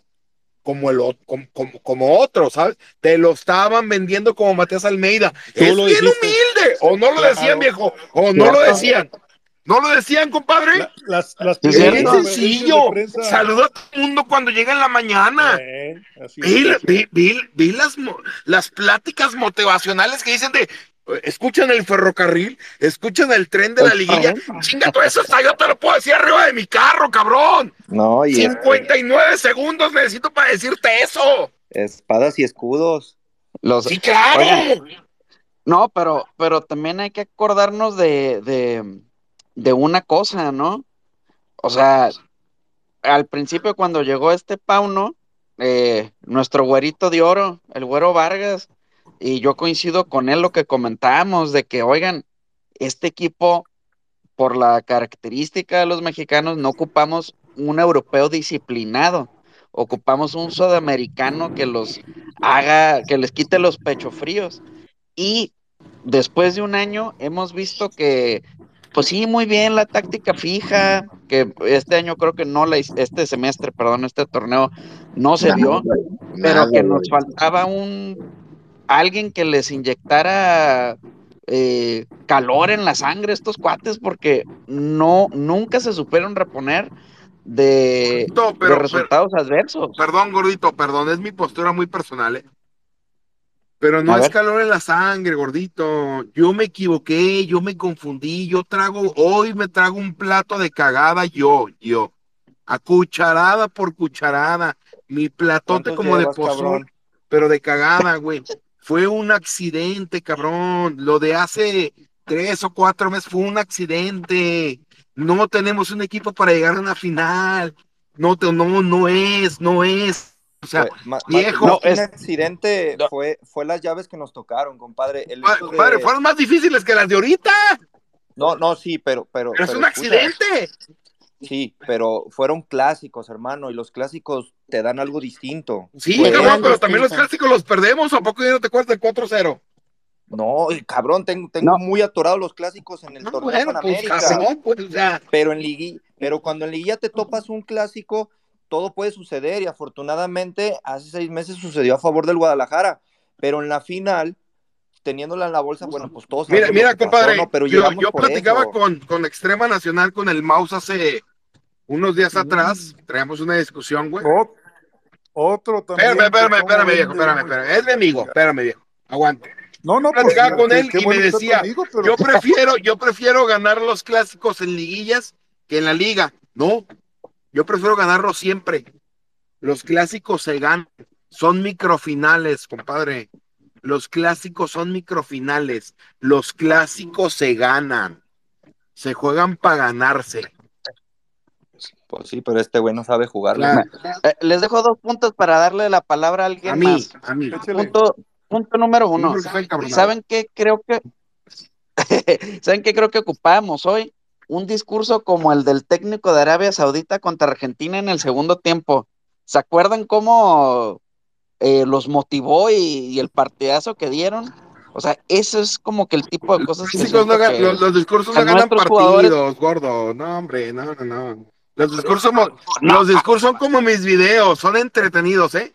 como el o- como, como, como otro, ¿sabes? Te lo estaban vendiendo como Matías Almeida. Tú es lo bien dijiste. humilde. O no lo Claro. decían, viejo. O no lo decían. ¿No lo decían, compadre? La- las, las es bien sencillo. Saluda a todo el mundo cuando llega en la mañana. Eh, así Vi, es. vi- vi- vi las, las pláticas motivacionales que dicen de escuchan el ferrocarril, escuchan el tren de la liguilla. Chinga, todo eso hasta yo te lo puedo decir arriba de mi carro, cabrón. No, y este, 59 segundos necesito para decirte eso. espadas y escudos. Los, Sí, claro. No, pero, pero también hay que acordarnos de, de, de una cosa, ¿no? O sea, al principio cuando llegó este Pauno, eh, nuestro güerito de oro, el güero Vargas, y yo coincido con él lo que comentábamos, de que, oigan, este equipo, por la característica de los mexicanos, no ocupamos un europeo disciplinado, ocupamos un sudamericano que los haga, que les quite los pechos fríos. Y después de un año hemos visto que, pues sí, muy bien la táctica fija, que este año creo que no la, este semestre, perdón, este torneo no se vio, pero que nos faltaba un alguien que les inyectara eh, calor en la sangre a estos cuates, porque no, nunca se supieron reponer de, de pero- pero- resultados adversos. Perdón, gordito, perdón, es mi postura muy personal, ¿eh? Pero no A es ver. calor en la sangre, gordito. Yo me equivoqué, yo me confundí, yo trago, hoy me trago un plato de cagada, yo, yo. A cucharada por cucharada. Mi platote ¿Cuántos como de cabrón? pero de cagada, güey. Fue un accidente, cabrón. Lo de hace tres o cuatro meses fue un accidente. No tenemos un equipo para llegar a una final. No, te- no, no es, no es. O sea, ma- viejo. No, un es- accidente No. fue, fue las llaves que nos tocaron, compadre. El de- Compadre, fueron más difíciles que las de ahorita. No, no, sí, pero, pero, Pero es un escucha, accidente. Sí, pero fueron clásicos, hermano, y los clásicos te dan algo distinto. Sí, Fue- cabrón, pero también los clásicos los perdemos. ¿A poco ya no te acuerdas del 4-0? No, cabrón, tengo, tengo No. muy atorados los clásicos en el No, torneo bueno, pues cabrón, pues, Pero en liguilla, pero cuando en liguilla te topas un clásico, todo puede suceder y afortunadamente hace seis meses sucedió a favor del Guadalajara, pero en la final teniéndola en la bolsa, bueno, pues todos Mira, mira, pasó, compadre, ¿no? Pero yo, yo platicaba con, con Extrema Nacional, con el Mouse hace unos días atrás, traíamos una discusión, güey. Ot- otro también. Espérame, espérame, espérame, viejo, espérame, espérame. Es mi amigo, espérame, viejo. Aguante. No, no, pues platicaba con él y me decía, pero- yo prefiero, yo prefiero ganar los clásicos en liguillas que en la liga. No, yo prefiero ganarlos siempre. Los clásicos se ganan, son microfinales, compadre. Los clásicos son microfinales. Los clásicos se ganan. Se juegan para ganarse. Pues sí, pero este güey no sabe jugarlo. Claro. Eh, les dejo dos puntos para darle la palabra a alguien A mí, más. a mí. Punto, punto número uno. ¿Saben qué creo que ¿Saben qué creo que ocupábamos hoy? Un discurso como el del técnico de Arabia Saudita contra Argentina en el segundo tiempo. ¿Se acuerdan cómo eh, los motivó y, y el partidazo que dieron? O sea, eso es como que el tipo de cosas que no que los, los discursos no ganan partidos, jugadores- gordo. No, hombre, no, no, no. Los discursos, los discursos son como mis videos, son entretenidos, ¿eh?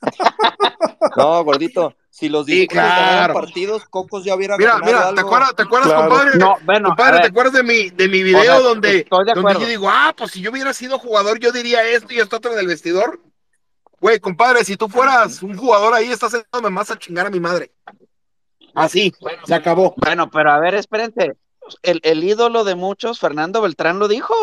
No, gordito, si los Sí, discursos claro. partidos, Cocos ya hubiera Mira, ganado mira, ¿te acuerdas, te acuerdas Claro. compadre? No, bueno, compadre, ¿te acuerdas de mi, de mi video O sea, donde, donde yo digo, ah, pues si yo hubiera sido jugador, yo diría esto y esto otro en el vestidor? Güey, compadre, si tú fueras un jugador ahí, estás sentándome más a chingar a mi madre. Así, se acabó. Bueno, pero a ver, espérense. El, el ídolo de muchos, Fernando Beltrán, lo dijo.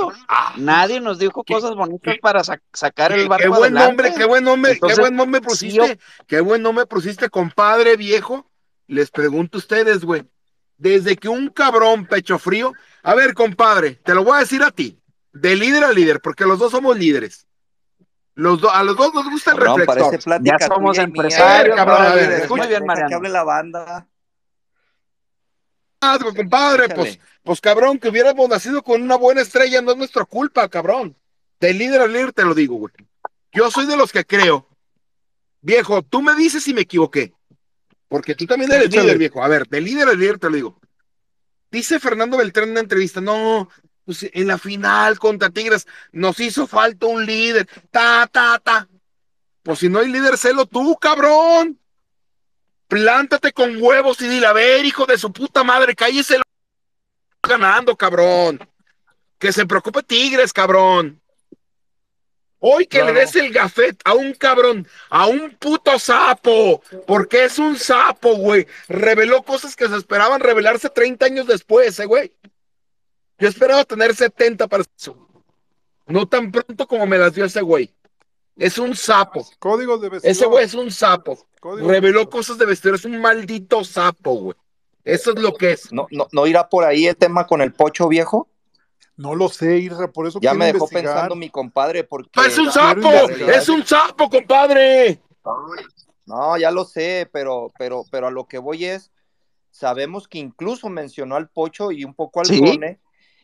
Nadie nos dijo cosas bonitas para sa- sacar el barco qué buen adelante. nombre, qué buen nombre, Entonces, qué buen nombre sí, pusiste, qué buen nombre pusiste, compadre viejo. Les pregunto a ustedes, güey. Desde que un cabrón pecho frío, a ver, compadre, te lo voy a decir a ti, de líder a líder, porque los dos somos líderes. Los do- a los dos nos gusta el reflector. plática Ya somos y mía. empresarios, A ver, cabrón, a ver, Deja- escucha. Muy bien, deja Mariano. que hable la banda. Compadre, pues, pues cabrón, que hubiéramos nacido con una buena estrella no es nuestra culpa, cabrón. De líder a líder te lo digo, güey. Yo soy de los que creo. Viejo, tú me dices si me equivoqué. Porque tú también eres líder, viejo. A ver, de líder a líder te lo digo. Dice Fernando Beltrán en una entrevista, no, pues en la final contra Tigres nos hizo falta un líder. Ta, ta, ta. Pues si no hay líder, celo tú, cabrón. Plántate con huevos y dile, a ver, hijo de su puta madre, cállese el ganando, cabrón. Que se preocupe Tigres, cabrón. Hoy que Claro. le des el gafet a un cabrón, a un puto sapo, porque es un sapo, güey. Reveló cosas que se esperaban revelarse 30 años después, eh, güey. Yo esperaba tener 70 para eso. No tan pronto como me las dio ese güey. Es un sapo. Códigos de vestidor. Ese güey es un sapo. Código de Reveló vestidor. cosas de vestir. Es un maldito sapo, güey. Eso es lo que es. ¿No, no, ¿No irá por ahí el tema con el pocho viejo? No lo sé, Irra, por eso Ya me dejó investigar. pensando mi compadre porque... ¡Es un sapo! ¡Es un sapo, compadre! No, ya lo sé, pero, pero, pero a lo que voy es, sabemos que incluso mencionó al Pocho y un poco al Sí.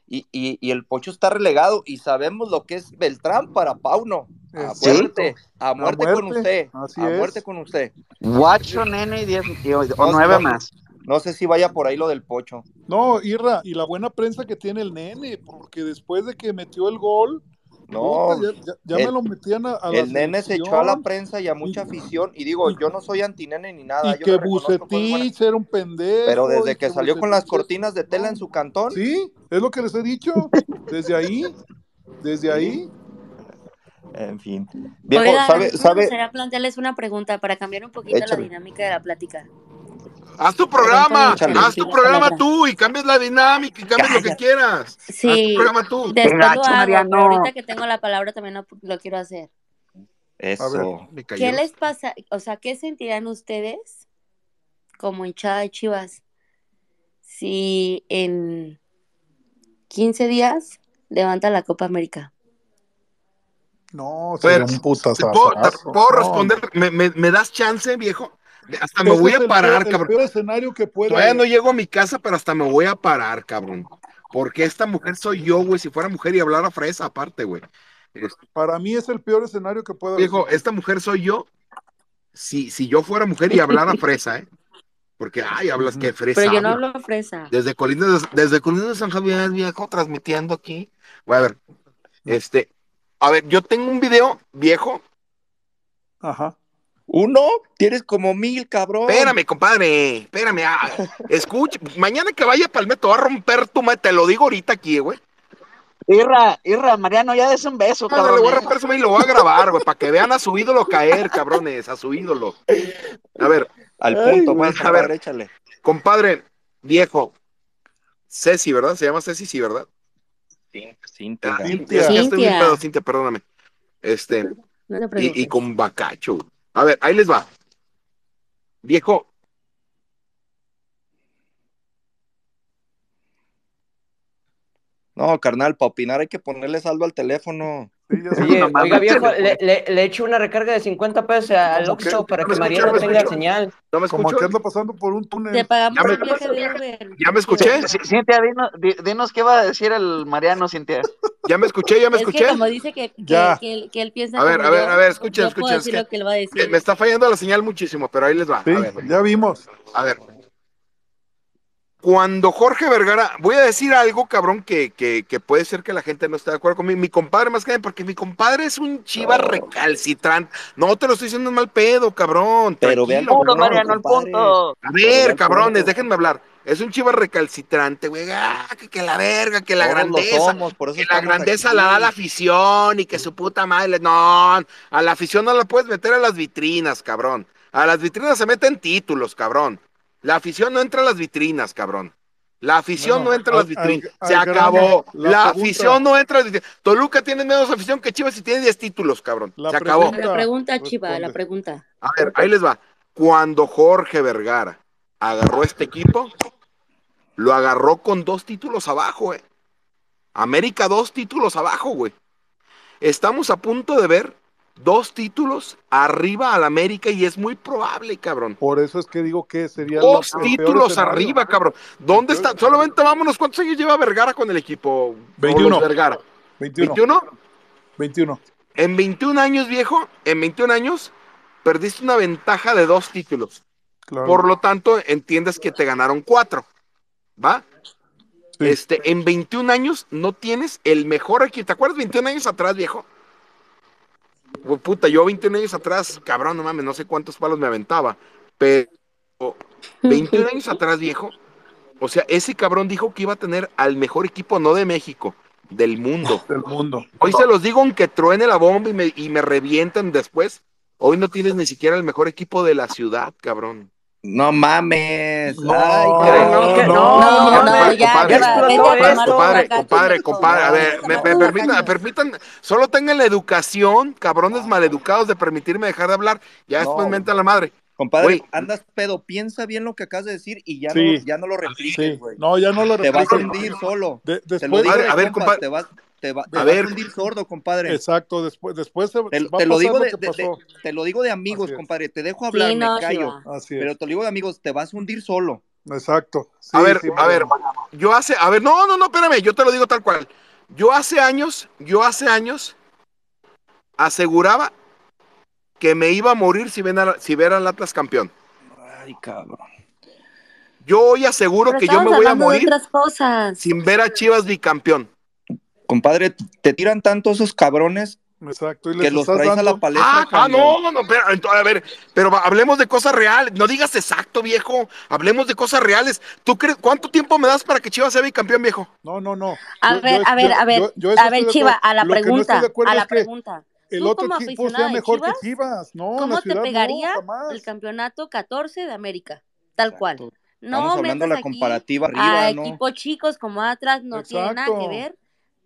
Y, y el Pocho está relegado, y sabemos lo que es Beltrán para Pauno. A muerte, a muerte, con usted, así a es. muerte con usted. Guacho, nene y diez y- o, o No, nueve no. más. No sé si vaya por ahí lo del Pocho. No, Irra, y la buena prensa que tiene el nene, porque después de que metió el gol, No, puta, ya, ya- ya el- me lo metían a, a la el nene se echó a la prensa y a mucha afición, y digo, yo no soy antinene ni nada. y yo que Bucetich era un pendejo. Pero desde que salió con las cortinas de tela en su cantón, Sí, es lo que les he dicho. Desde ahí, desde ahí. En fin. Viejo, Oigan, a ¿sabe, me sabe? gustaría plantearles una pregunta para cambiar un poquito Échale. la dinámica de la plática. Haz tu programa, Échale. haz tu programa tú y cambias la dinámica y cambias lo que quieras. Haz tu Sí, programa tú. después lo pero ahorita que tengo la palabra también lo, lo quiero hacer. Eso. Me. ¿Qué les pasa? O sea, ¿qué sentirán ustedes como hinchada de Chivas si en 15 días levanta la Copa América? No, sería un ¿Te putazazo. puedo, te puedo responder? ¿Me, me, me das chance, viejo? Hasta me Ese voy a el parar, peor- el cabrón. peor escenario que pueda Todavía haber. no llego a mi casa, pero hasta me voy a parar, cabrón. Porque esta mujer soy yo, güey. Si fuera mujer y hablara fresa, aparte, güey. Para mí es el peor escenario que pueda haber. Viejo, esta mujer soy yo. Si, si yo fuera mujer y hablara fresa, ¿eh? Porque, ay, hablas que fresa. Pero yo no hablo. hablo fresa. Desde Colinas de, desde Colinas de San Javier, viejo, transmitiendo aquí. Voy a ver. Este, a ver, yo tengo un video viejo Ajá. Uno, tienes como mil, cabrón. Espérame, compadre, espérame. ah, escucha, mañana que vaya Palmetto, va a romper tu madre, te lo digo ahorita aquí, güey. Irra, Irra, Mariano, ya des un beso, Ah, le cabrón. voy a romper su y lo voy a grabar, güey, para que vean a su ídolo caer, cabrones, a su ídolo. A ver, Al Ay, punto, güey. pues, A ver. échale. compadre, viejo. Ceci, ¿verdad? Se llama Ceci, sí, ¿verdad? Cintia. Ah, Cintia. Es que estoy muy Cintia. pedo, Cintia, perdóname. Este, No y, y con bacacho. A ver, ahí les va. Viejo. No, carnal, para opinar hay que ponerle saldo al teléfono. Sí. Oye, oiga viejo, le, le, le echo una recarga de 50 pesos al. Oxxo para No que escucho, Mariano no me tenga escucho. señal. ¿No me Como escucho? que ando pasando por un Te túnel. pagamos Ya me- el viaje de Uber. ¿Ya me escuché? Cintia, dinos, di- dinos qué va a decir el Mariano, Cintia. ¿Ya me escuché? ¿Ya me Es escuché? que como dice que, que, Ya. que él, que él piensa A ver, a ver, yo, a ver, escuchen, escuchen, es que- lo que él va a Me, decir. me está fallando la señal muchísimo, pero ahí les va. Sí, A ver, ya vimos. a ver. Cuando Jorge Vergara, voy a decir algo, cabrón, que, que, que puede ser que la gente no esté de acuerdo conmigo. Mi compadre, más que nada, porque mi compadre es un chiva recalcitrante. No te lo estoy diciendo en mal pedo, cabrón. Pero ve al tranquilo, Punto, Mariano, el punto. A ver, cabrones, punto. déjenme hablar. Es un chiva recalcitrante, güey. Ah, que, que la verga, que la Todos grandeza. somos, por eso Que la grandeza aquí. la da la afición y que su puta madre. No, a la afición no la puedes meter a las vitrinas, cabrón. A las vitrinas se meten títulos, cabrón. La afición no entra a las vitrinas, cabrón. La afición Bueno, no entra a las vitrinas. al- se al grano, acabó. la afición no entra a las vitrinas. Toluca tiene menos afición que Chivas y tiene 10 títulos, cabrón. La se acabó. La pregunta, Chiva, la pregunta. A ver, ahí les va. Cuando Jorge Vergara agarró este equipo, lo agarró con dos títulos abajo, güey. América dos títulos abajo, güey. Estamos a punto de ver dos títulos arriba al América y es muy probable, cabrón. Por eso es que digo que sería Dos títulos arriba, cabrón. ¿Dónde está? Solamente vámonos. ¿Cuántos años lleva Vergara con el equipo? O 21. los Vergara. 21. ¿21? 21. En 21 años, viejo, en 21 años, perdiste una ventaja de dos títulos. Claro. Por lo tanto, entiendes que te ganaron cuatro. ¿Va? Sí. Este, en 21 años no tienes el mejor equipo. ¿Te acuerdas 21 años atrás, viejo? Pues, puta, yo 21 años atrás, cabrón, no mames, no sé cuántos palos me aventaba. Pero 21 años atrás, viejo. O sea, ese cabrón dijo que iba a tener al mejor equipo, no de México, del mundo. Del mundo. Hoy se los digo aunque truene la bomba y me, y me revienten después. Hoy no tienes ni siquiera el mejor equipo de la ciudad, cabrón. No mames. No, Ay, no, que No, no, no, compadre, ya, compadre, Compadre, compadre, a ver, me, me permitan, permitan, solo tengan la educación, cabrones maleducados, de permitirme dejar de hablar. Ya No. después me entra la madre. Compadre, Güey. andas pedo, piensa bien lo que acabas de decir y ya, Sí. no, ya no lo repliques, Sí. güey. No, ya no lo Te vas a hundir solo. De- Te lo después, digo Padre, de a ver, compas, compadre. te vas, te va- te A vas ver. a hundir sordo, compadre. exacto, después, después se, Te, va a te lo digo lo de, que de- pasó. de- te lo digo de amigos, compadre. Te dejo hablar, Sí, no, me callo. Así. Pero te lo digo de amigos, te vas a hundir solo. Exacto. Sí, a ver, sí, a ver, yo hace, a ver, no, no, no, espérame, yo te lo digo tal cual. Yo hace años, yo hace años aseguraba que me iba a morir si ven a, si al Atlas campeón. Ay, cabrón. Yo hoy aseguro Pero que yo me voy a morir otras cosas. sin ver a Chivas bicampeón. Compadre, te tiran tanto esos cabrones Exacto. Y que los estás traes a la dando. palestra. Ah, ah, no, no, pero, a ver, pero hablemos de cosas reales. No digas exacto, viejo. Hablemos de cosas reales. ¿Tú crees cuánto tiempo me das para que Chivas sea bicampeón, viejo? No, no, no. A Yo- ver, yo- a ver, yo- a ver, yo- yo eso a ver, de Chiva, acuerdo. a la Lo que no estoy pregunta, a la es que pregunta. El Tú otro equipo sea mejor Chivas, que Chivas. No, ¿Cómo te pegaría no, el campeonato 14 de América? Tal cual. No Estamos hablando de la aquí comparativa a arriba, ¿no? equipos chicos como Atlas, no tiene nada que ver.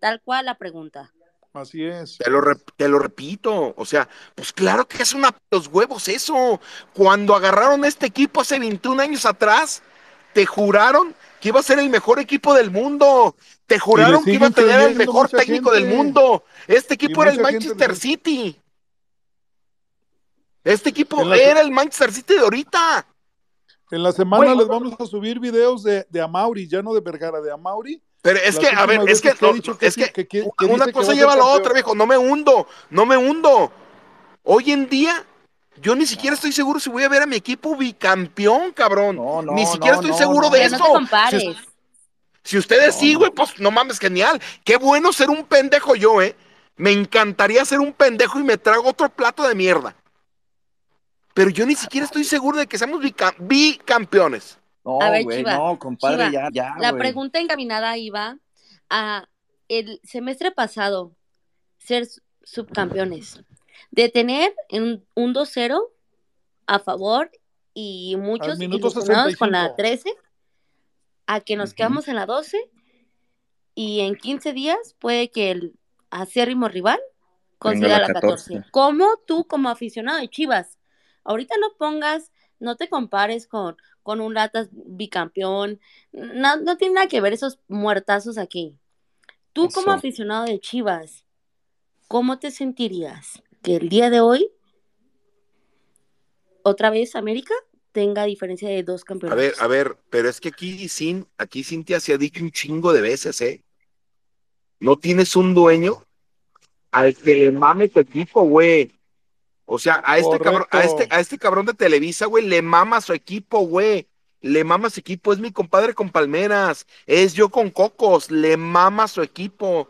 Tal cual la pregunta. Así es. Te lo, te lo repito. O sea, pues claro que es una los huevos eso. Cuando agarraron este equipo hace 21 años atrás, te juraron que iba a ser el mejor equipo del mundo. Te juraron que iba a tener el mejor técnico del mundo. Este equipo Y era el gente Manchester City. Este equipo la- era el Manchester City de ahorita. En la semana les vamos a subir videos de, de Amauri, ya no de Vergara, de Amauri. Pero es que, a ver, es que, no, dicho que es sí, que, que qui- que una cosa lleva a la campeón. otra, viejo. No me hundo, no me hundo. Hoy en día, yo ni siquiera estoy seguro si voy a ver a mi equipo bicampeón, cabrón. No, no, ni siquiera no, estoy no, seguro no. de esto. Si, si ustedes sí, güey, pues no mames, genial. Qué bueno ser un pendejo yo, ¿eh? Me encantaría ser un pendejo y me trago otro plato de mierda. pero yo ni siquiera estoy seguro de que seamos bica- bicampeones. No, A ver, güey, Chiva, no, compadre, Chiva, ya, ya, La güey. pregunta encaminada iba a el semestre pasado ser subcampeones, de tener un, un 2-0 a favor y muchos ilusionados con la 65. 13, a que nos Ujú. quedamos en la 12 y en 15 días puede que el acérrimo rival consiga la la 14. 14. ¿Cómo tú como aficionado de Chivas? Ahorita no pongas, no te compares con, con un Latas bicampeón, no, no tiene nada que ver esos muertazos aquí. Tú como aficionado de Chivas, ¿cómo te sentirías que el día de hoy otra vez América tenga diferencia de dos A campeonatos? ver, a ver, pero es que aquí, Sin, aquí Cintia se ha dicho un chingo de veces, ¿eh? No tienes un dueño al que le mame tu equipo, güey. O sea, a este, cabrón, a, este, a este cabrón de Televisa, güey, le mama su equipo, güey. Le mama su equipo. Es mi compadre con Palmeras. Es yo con Cocos. Le mama su equipo.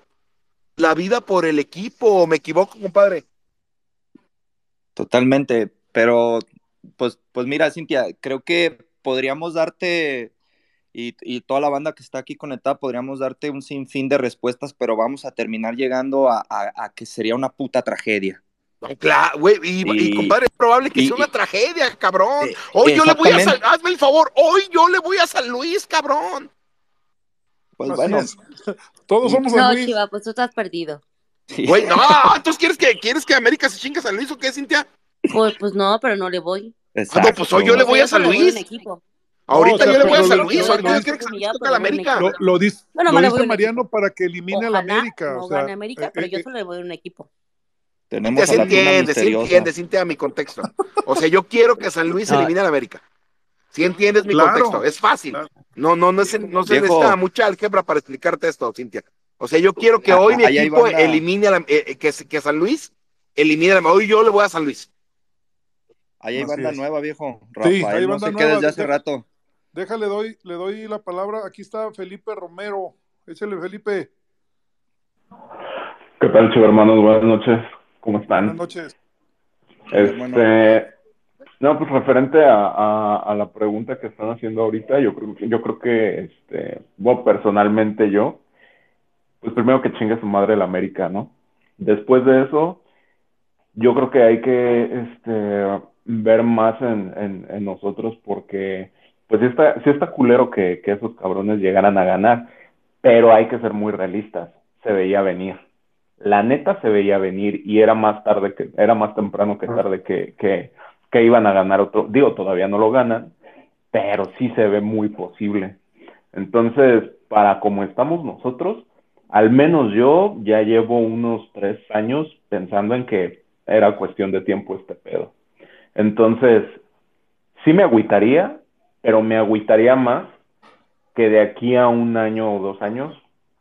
La vida por el equipo. ¿Me equivoco, compadre? Totalmente, pero pues, pues mira, Cintia, creo que podríamos darte, y, y toda la banda que está aquí conectada, podríamos darte un sinfín de respuestas, pero vamos a terminar llegando a, a- a que sería una puta tragedia. No, claro, güey. Y, y, Y- compadre, es probable que y- sea una y- tragedia, cabrón. Eh, Hoy yo le voy a San, hazme el favor, hoy yo le voy a San Luis, cabrón. Pues bueno. Todos somos No, San Luis. Chiva, pues tú estás perdido. Güey, no, entonces quieres que quieres que América se chingue a San Luis o qué, Cintia? Pues, pues no, pero no le voy. Ah, no, pues hoy yo le voy a San Luis. Ahorita o sea, yo le voy a San Luis, ahorita yo quiero que San Luis toque a la América. Lo, lo, dis- Yo lo dice Mariano para que elimine a la América. no o sea, gane América, eh, pero eh, yo eh, solo le voy a un equipo. Tenemos Ya a se la tuna entiende, sí entiende, sí entiende mi contexto. O sea, yo quiero que San Luis Ah. elimine a la América. Si entiendes mi Claro. contexto, es fácil. Claro. No, no, no, es, no se Viejo. necesita mucha álgebra para explicarte esto, Cintia. O sea, yo quiero que Ah, hoy mi equipo elimine a la, eh, eh, que, que San Luis elimine a la Hoy yo le voy a San Luis. Ahí hay Así banda es. nueva, viejo. Sí, Rafael hay no banda se queda nueva. desde hace Deja- rato. Déjale, doy, le doy la palabra. Aquí está Felipe Romero. Échale, Felipe. ¿Qué tal, chivo hermanos? Buenas noches. ¿Cómo están? Buenas noches. Este, no, pues referente a, a, a la pregunta que están haciendo ahorita, yo creo, yo creo que, este, bueno, personalmente yo, pues primero que chingue su madre el América, ¿no? Después de eso, yo creo que hay que, este, ver más en, en, en nosotros porque, pues sí está, sí está culero que, que esos cabrones llegaran a ganar, pero hay que ser muy realistas, se veía venir la neta se veía venir y era más tarde que, era más temprano que tarde que, que, que iban a ganar otro, digo, todavía no lo ganan, pero sí se ve muy posible. Entonces, para como estamos nosotros, al menos yo ya llevo unos tres años pensando en que era cuestión de tiempo este pedo. Entonces, sí me agüitaría, pero me agüitaría más que de aquí a un año o dos años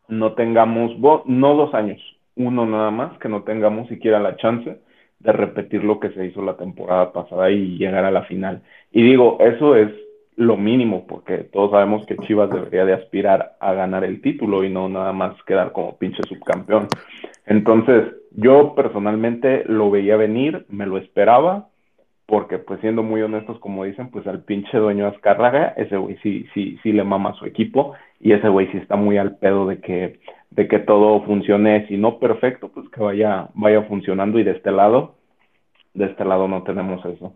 no tengamos, no dos años, uno nada más, que no tengamos siquiera la chance de repetir lo que se hizo la temporada pasada y llegar a la final. Y digo, eso es lo mínimo, porque todos sabemos que Chivas debería de aspirar a ganar el título y no nada más quedar como pinche subcampeón. Entonces, yo personalmente lo veía venir, me lo esperaba, porque pues siendo muy honestos, como dicen, pues al pinche dueño Azcárraga, ese güey sí, sí, sí le mama a su equipo y ese güey sí está muy al pedo de que, de que todo funcione, si no perfecto, pues que vaya, vaya funcionando y de este lado, de este lado no tenemos eso.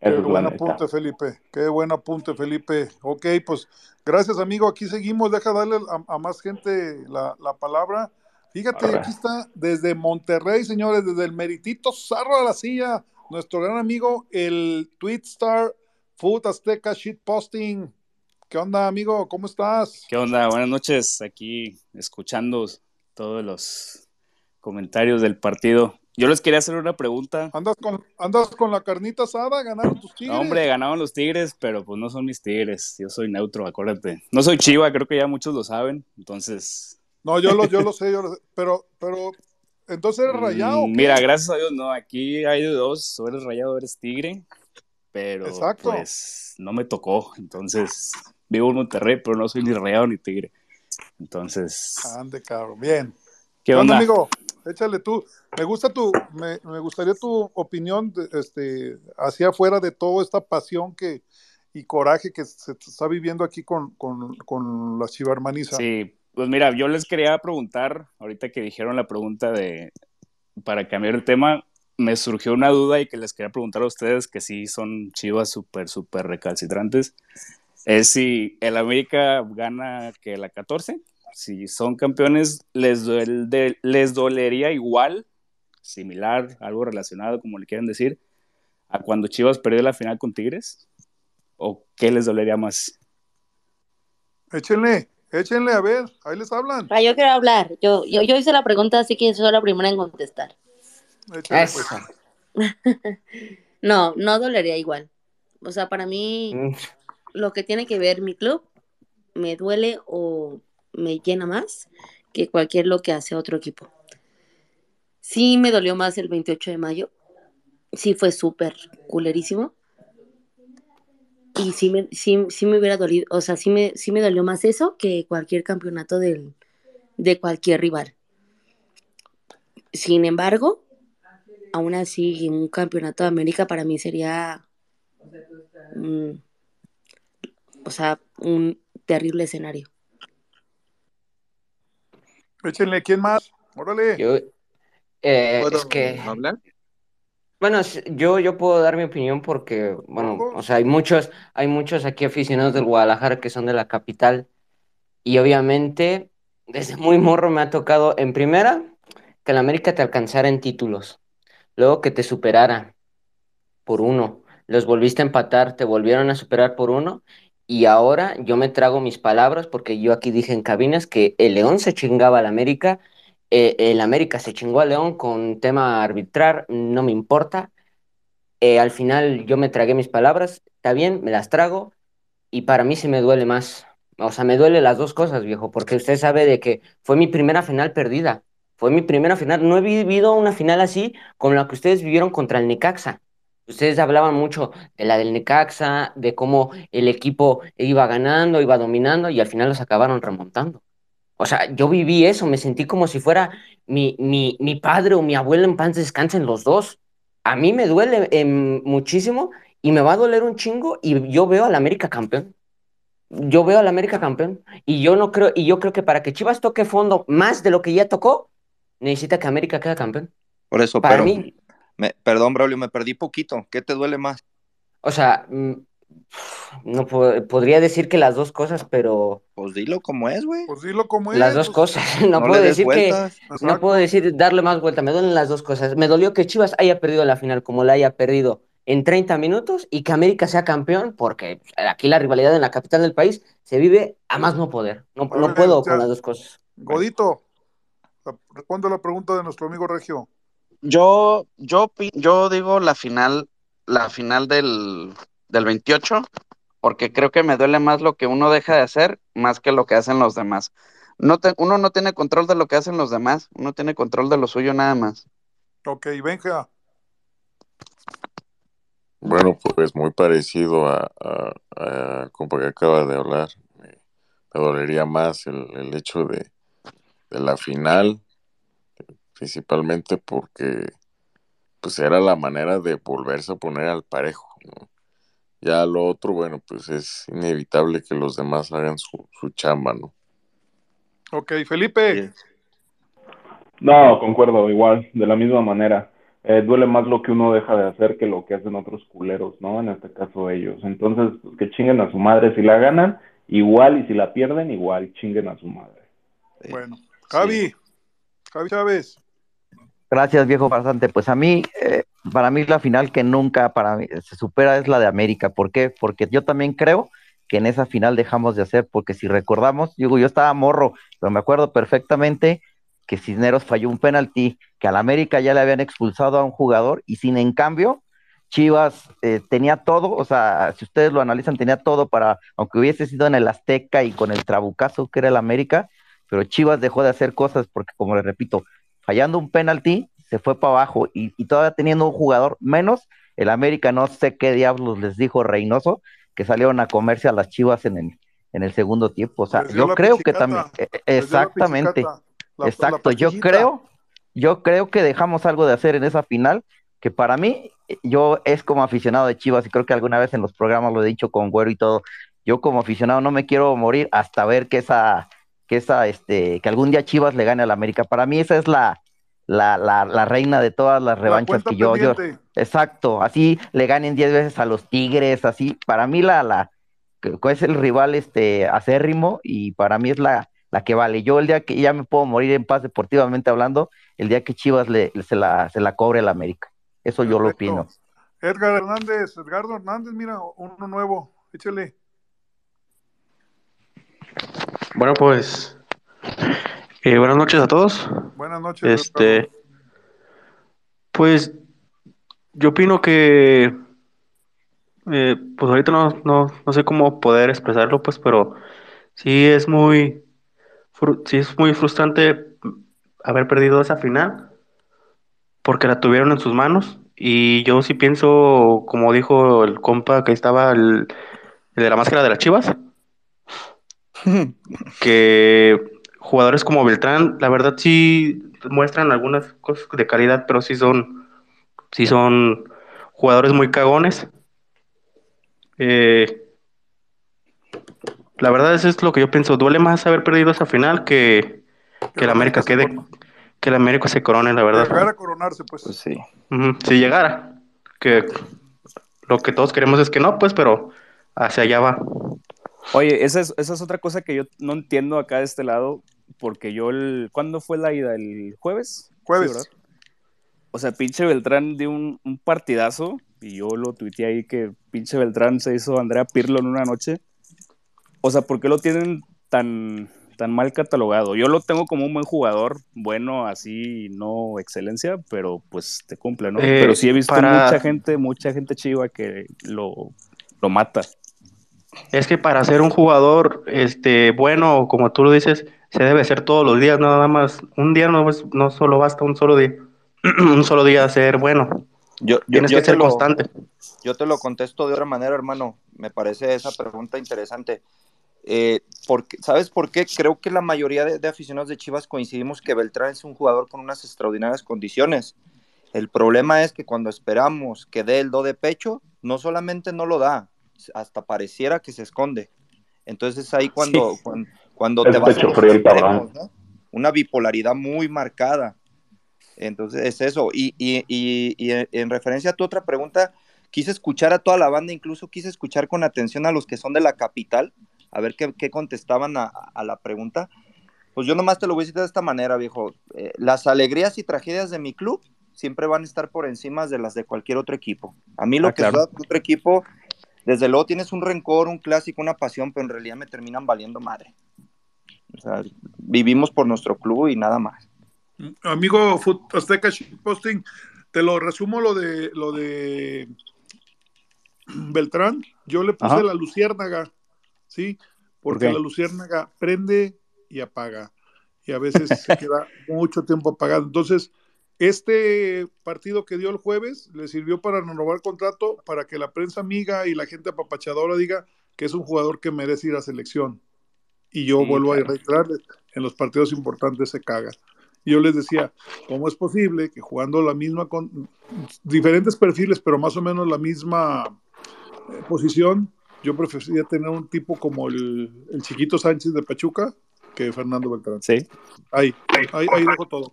Qué Eso buen apunte, Felipe. Qué buen apunte, Felipe. Ok, pues gracias, amigo. Aquí seguimos. Deja darle a, a más gente la, la palabra. Fíjate, aquí está desde Monterrey, señores, desde el meritito Zarro a la silla, nuestro gran amigo, el Twitstar Food Azteca Shitposting. ¿Qué onda, amigo? ¿Cómo estás? ¿Qué onda? Buenas noches, aquí escuchando todos los comentarios del partido. Yo les quería hacer una pregunta. ¿Andas con, andas con la carnita asada? ¿Ganaron tus tigres? No, hombre, ganaron los Tigres, pero pues no son mis Tigres. Yo soy neutro, acuérdate. No soy Chiva, creo que ya muchos lo saben. Entonces, No, yo lo, yo lo sé, yo lo sé. Pero, pero, entonces eres rayado. mm, qué? mira, gracias a Dios, no. Aquí hay dos. O eres rayado eres Tigre. Pero Exacto. pues no me tocó. Entonces, vivo en Monterrey, pero no soy ni rayado ni Tigre. Entonces, Ande, cabrón. Bien. ¿qué onda? amigo? échale tú. Me gusta tu, me, me gustaría tu opinión, de- este, hacia afuera de toda esta pasión que y coraje que se está viviendo aquí con, con, con la chivarmaniza. Sí, pues mira, yo les quería preguntar, ahorita que dijeron la pregunta de, para cambiar el tema, me surgió una duda y que les quería preguntar a ustedes, que sí son chivas súper, súper recalcitrantes, es si el América gana que la 14, si son campeones, ¿les, duel- de- les dolería igual, similar, algo relacionado, como le quieran decir, a cuando Chivas perdió la final con Tigres? ¿O qué les dolería más? Échenle, échenle, a ver, ahí les hablan. Ah, yo quiero hablar. Yo, yo, yo hice la pregunta, así que soy la primera en contestar. Échenle, pues. No, no dolería igual. O sea, para mí, Mm. Lo que tiene que ver mi club me duele o me llena más que cualquier lo que hace otro equipo. Sí me dolió más el 28 de mayo. Sí fue súper culerísimo. Y sí me, sí, sí me hubiera dolido, o sea, sí me, sí me dolió más eso que cualquier campeonato del, de cualquier rival. Sin embargo, aún así, un campeonato de América para mí sería, un- o sea, un terrible escenario. Échenle, ¿quién más? Órale. Yo, eh, ¿Puedo es que, hablar? bueno, yo, yo puedo dar mi opinión porque, bueno, o sea, hay muchos, hay muchos aquí aficionados del Guadalajara que son de la capital y obviamente desde muy morro me ha tocado, en primera, que el América te alcanzara en títulos, luego que te superara por uno, los volviste a empatar, te volvieron a superar por uno y ahora yo me trago mis palabras porque yo aquí dije en cabinas que el León se chingaba al América, eh, el América se chingó al León con tema arbitrar, no me importa. Eh, al final yo me tragué mis palabras, está bien, me las trago y para mí sí me duele más. O sea, me duele las dos cosas, viejo, porque usted sabe de que fue mi primera final perdida. Fue mi primera final. No he vivido una final así como la que ustedes vivieron contra el Necaxa. Ustedes hablaban mucho de la del Necaxa, de cómo el equipo iba ganando, iba dominando y al final los acabaron remontando. O sea, yo viví eso, me sentí como si fuera mi, mi, mi padre o mi abuelo en paz descansen los dos. A mí me duele em, muchísimo y me va a doler un chingo y yo veo al América campeón. Yo veo al América campeón y yo no creo, y yo creo que para que Chivas toque fondo más de lo que ya tocó, necesita que América quede campeón. Por eso, Para pero, mí, me- perdón, Braulio, me perdí poquito. ¿Qué te duele más? o sea, mm, no po- podría decir que las dos cosas, pero Pues dilo como es, güey. Pues dilo como es. las dos pues, cosas. No, No puedo le des decir que, no puedo decir darle más vuelta. Me duelen las dos cosas. Me dolió que Chivas haya perdido la final como la haya perdido en 30 minutos y que América sea campeón, porque aquí la rivalidad en la capital del país se vive a más no poder. No, no puedo ya. con las dos cosas. Godito, responde a la pregunta de nuestro amigo Regio. Yo, yo, yo digo la final, la final del, del 28, porque creo que me duele más lo que uno deja de hacer más que lo que hacen los demás. No te- uno no tiene control de lo que hacen los demás, uno tiene control de lo suyo nada más. Ok, Benja. Bueno, pues muy parecido a, a, a compa que acaba de hablar. Me, me dolería más el, el hecho de, de la final, principalmente porque pues era la manera de volverse a poner al parejo, ¿no? Ya lo otro, bueno, pues es inevitable que los demás hagan su, su chamba, ¿no? Ok, Felipe. No, concuerdo, igual, de la misma manera. Eh, duele más lo que uno deja de hacer que lo que hacen otros culeros, ¿no? En este caso ellos. Entonces, pues, que chinguen a su madre si la ganan, igual, y si la pierden, igual, chinguen a su madre. Bueno, Javi. Javi Chávez. Gracias, viejo farsante. Pues a mí, eh, para mí la final que nunca para mí se supera es la de América. ¿Por qué? Porque yo también creo que en esa final dejamos de hacer, porque si recordamos, digo, yo estaba morro, pero me acuerdo perfectamente que Cisneros falló un penalti, que al América ya le habían expulsado a un jugador y sin en cambio Chivas eh, tenía todo, o sea, si ustedes lo analizan, tenía todo para, aunque hubiese sido en el Azteca y con el trabucazo que era el América, pero Chivas dejó de hacer cosas porque, como les repito, fallando un penalti, se fue para abajo y, y todavía teniendo un jugador menos, el América no sé qué diablos les dijo Reynoso, que salieron a comerse a las Chivas en el, en el segundo tiempo. O sea, dio yo creo que también, eh, les dio la exactamente, pichicata, la- la exacto, yo creo yo creo que dejamos algo de hacer en esa final, que para mí, yo es como aficionado de Chivas, y creo que alguna vez en los programas lo he dicho con Güero y todo, yo como aficionado no me quiero morir hasta ver que esa, que esa, este, que algún día Chivas le gane al América. Para mí esa es la, la, la, la reina de todas las revanchas que yo, yo, exacto, así le ganen 10 veces a los Tigres, así, para mí la, la, es el rival este acérrimo y para mí es la, la que vale. Yo el día que ya me puedo morir en paz deportivamente hablando, el día que Chivas le, se, la, se la cobre al América. Eso yo lo opino. Edgar Hernández, Edgardo Hernández, mira, uno nuevo, échale. Bueno, pues eh, buenas noches a todos. Buenas noches. Este, pues yo opino que, eh, pues ahorita no, no, no sé cómo poder expresarlo, pues, pero sí es muy, sí es muy frustrante haber perdido esa final porque la tuvieron en sus manos y yo sí pienso, como dijo el compa que estaba el, el de la máscara de las Chivas, que jugadores como Beltrán, la verdad sí muestran algunas cosas de calidad, pero sí son, sí son jugadores muy cagones. Eh, la verdad eso es lo que yo pienso. Duele más haber perdido esa final que, que el América quede, que el América se corone, la verdad. Llegar a coronarse, pues. sí. Ujú, Si llegara, que lo que todos queremos es que no, pues, pero hacia allá va. Oye, esa es, esa es otra cosa que yo no entiendo acá de este lado, porque yo el... ¿Cuándo fue la ida? ¿El jueves? Jueves. o sea, pinche Beltrán dio un, un partidazo, y yo lo tuiteé ahí que pinche Beltrán se hizo Andrea Pirlo en una noche. O sea, ¿por qué lo tienen tan, tan mal catalogado? Yo lo tengo como un buen jugador, bueno, así, no excelencia, pero pues te cumple, ¿no? Eh, pero sí he visto para- mucha gente, mucha gente chiva que lo, lo mata. Es que para ser un jugador este, bueno, como tú lo dices, se debe ser todos los días, nada más. Un día no, es- no solo basta un solo día. un solo día ser bueno. Yo, yo, Tienes yo que ser lo, constante. yo te lo contesto de otra manera, hermano. Me parece esa pregunta interesante. Eh, porque, ¿Sabes por qué? Creo que la mayoría de, de aficionados de Chivas coincidimos que Beltrán es un jugador con unas extraordinarias condiciones. El problema es que cuando esperamos que dé el do de pecho, no solamente no lo da, hasta pareciera que se esconde. Entonces es ahí cuando, Sí. cuando, te vas a los extremos. ¿no? Una bipolaridad muy marcada. Entonces es eso. Y, y, y, y en- en referencia a tu otra pregunta, quise escuchar a toda la banda, incluso quise escuchar con atención a los que son de la capital, a ver qué, qué contestaban a, a la pregunta. Pues yo nomás te lo voy a decir de esta manera, viejo. Eh, las alegrías y tragedias de mi club siempre van a estar por encima de las de cualquier otro equipo. A mí lo Ah, que claro. otro equipo, desde luego tienes un rencor, un clásico, una pasión, pero en realidad me terminan valiendo madre. O sea, vivimos por nuestro club y nada más. Amigo Azteca Posting, te lo resumo lo de lo de Beltrán. Yo le puse Ajá. la luciérnaga, ¿sí? ¿Por Porque la luciérnaga prende y apaga. Y a veces se queda mucho tiempo apagado. Entonces, este partido que dio el jueves le sirvió para renovar contrato, para que la prensa amiga y la gente apapachadora diga que es un jugador que merece ir a selección. Y yo Sí, vuelvo claro. a reiterarles, en los partidos importantes se caga. Yo les decía, ¿cómo es posible que jugando la misma, con diferentes perfiles, pero más o menos la misma eh, posición, yo preferiría tener un tipo como el, el chiquito Sánchez de Pachuca que Fernando Beltrán. Sí. Ahí, ahí, ahí dejo todo.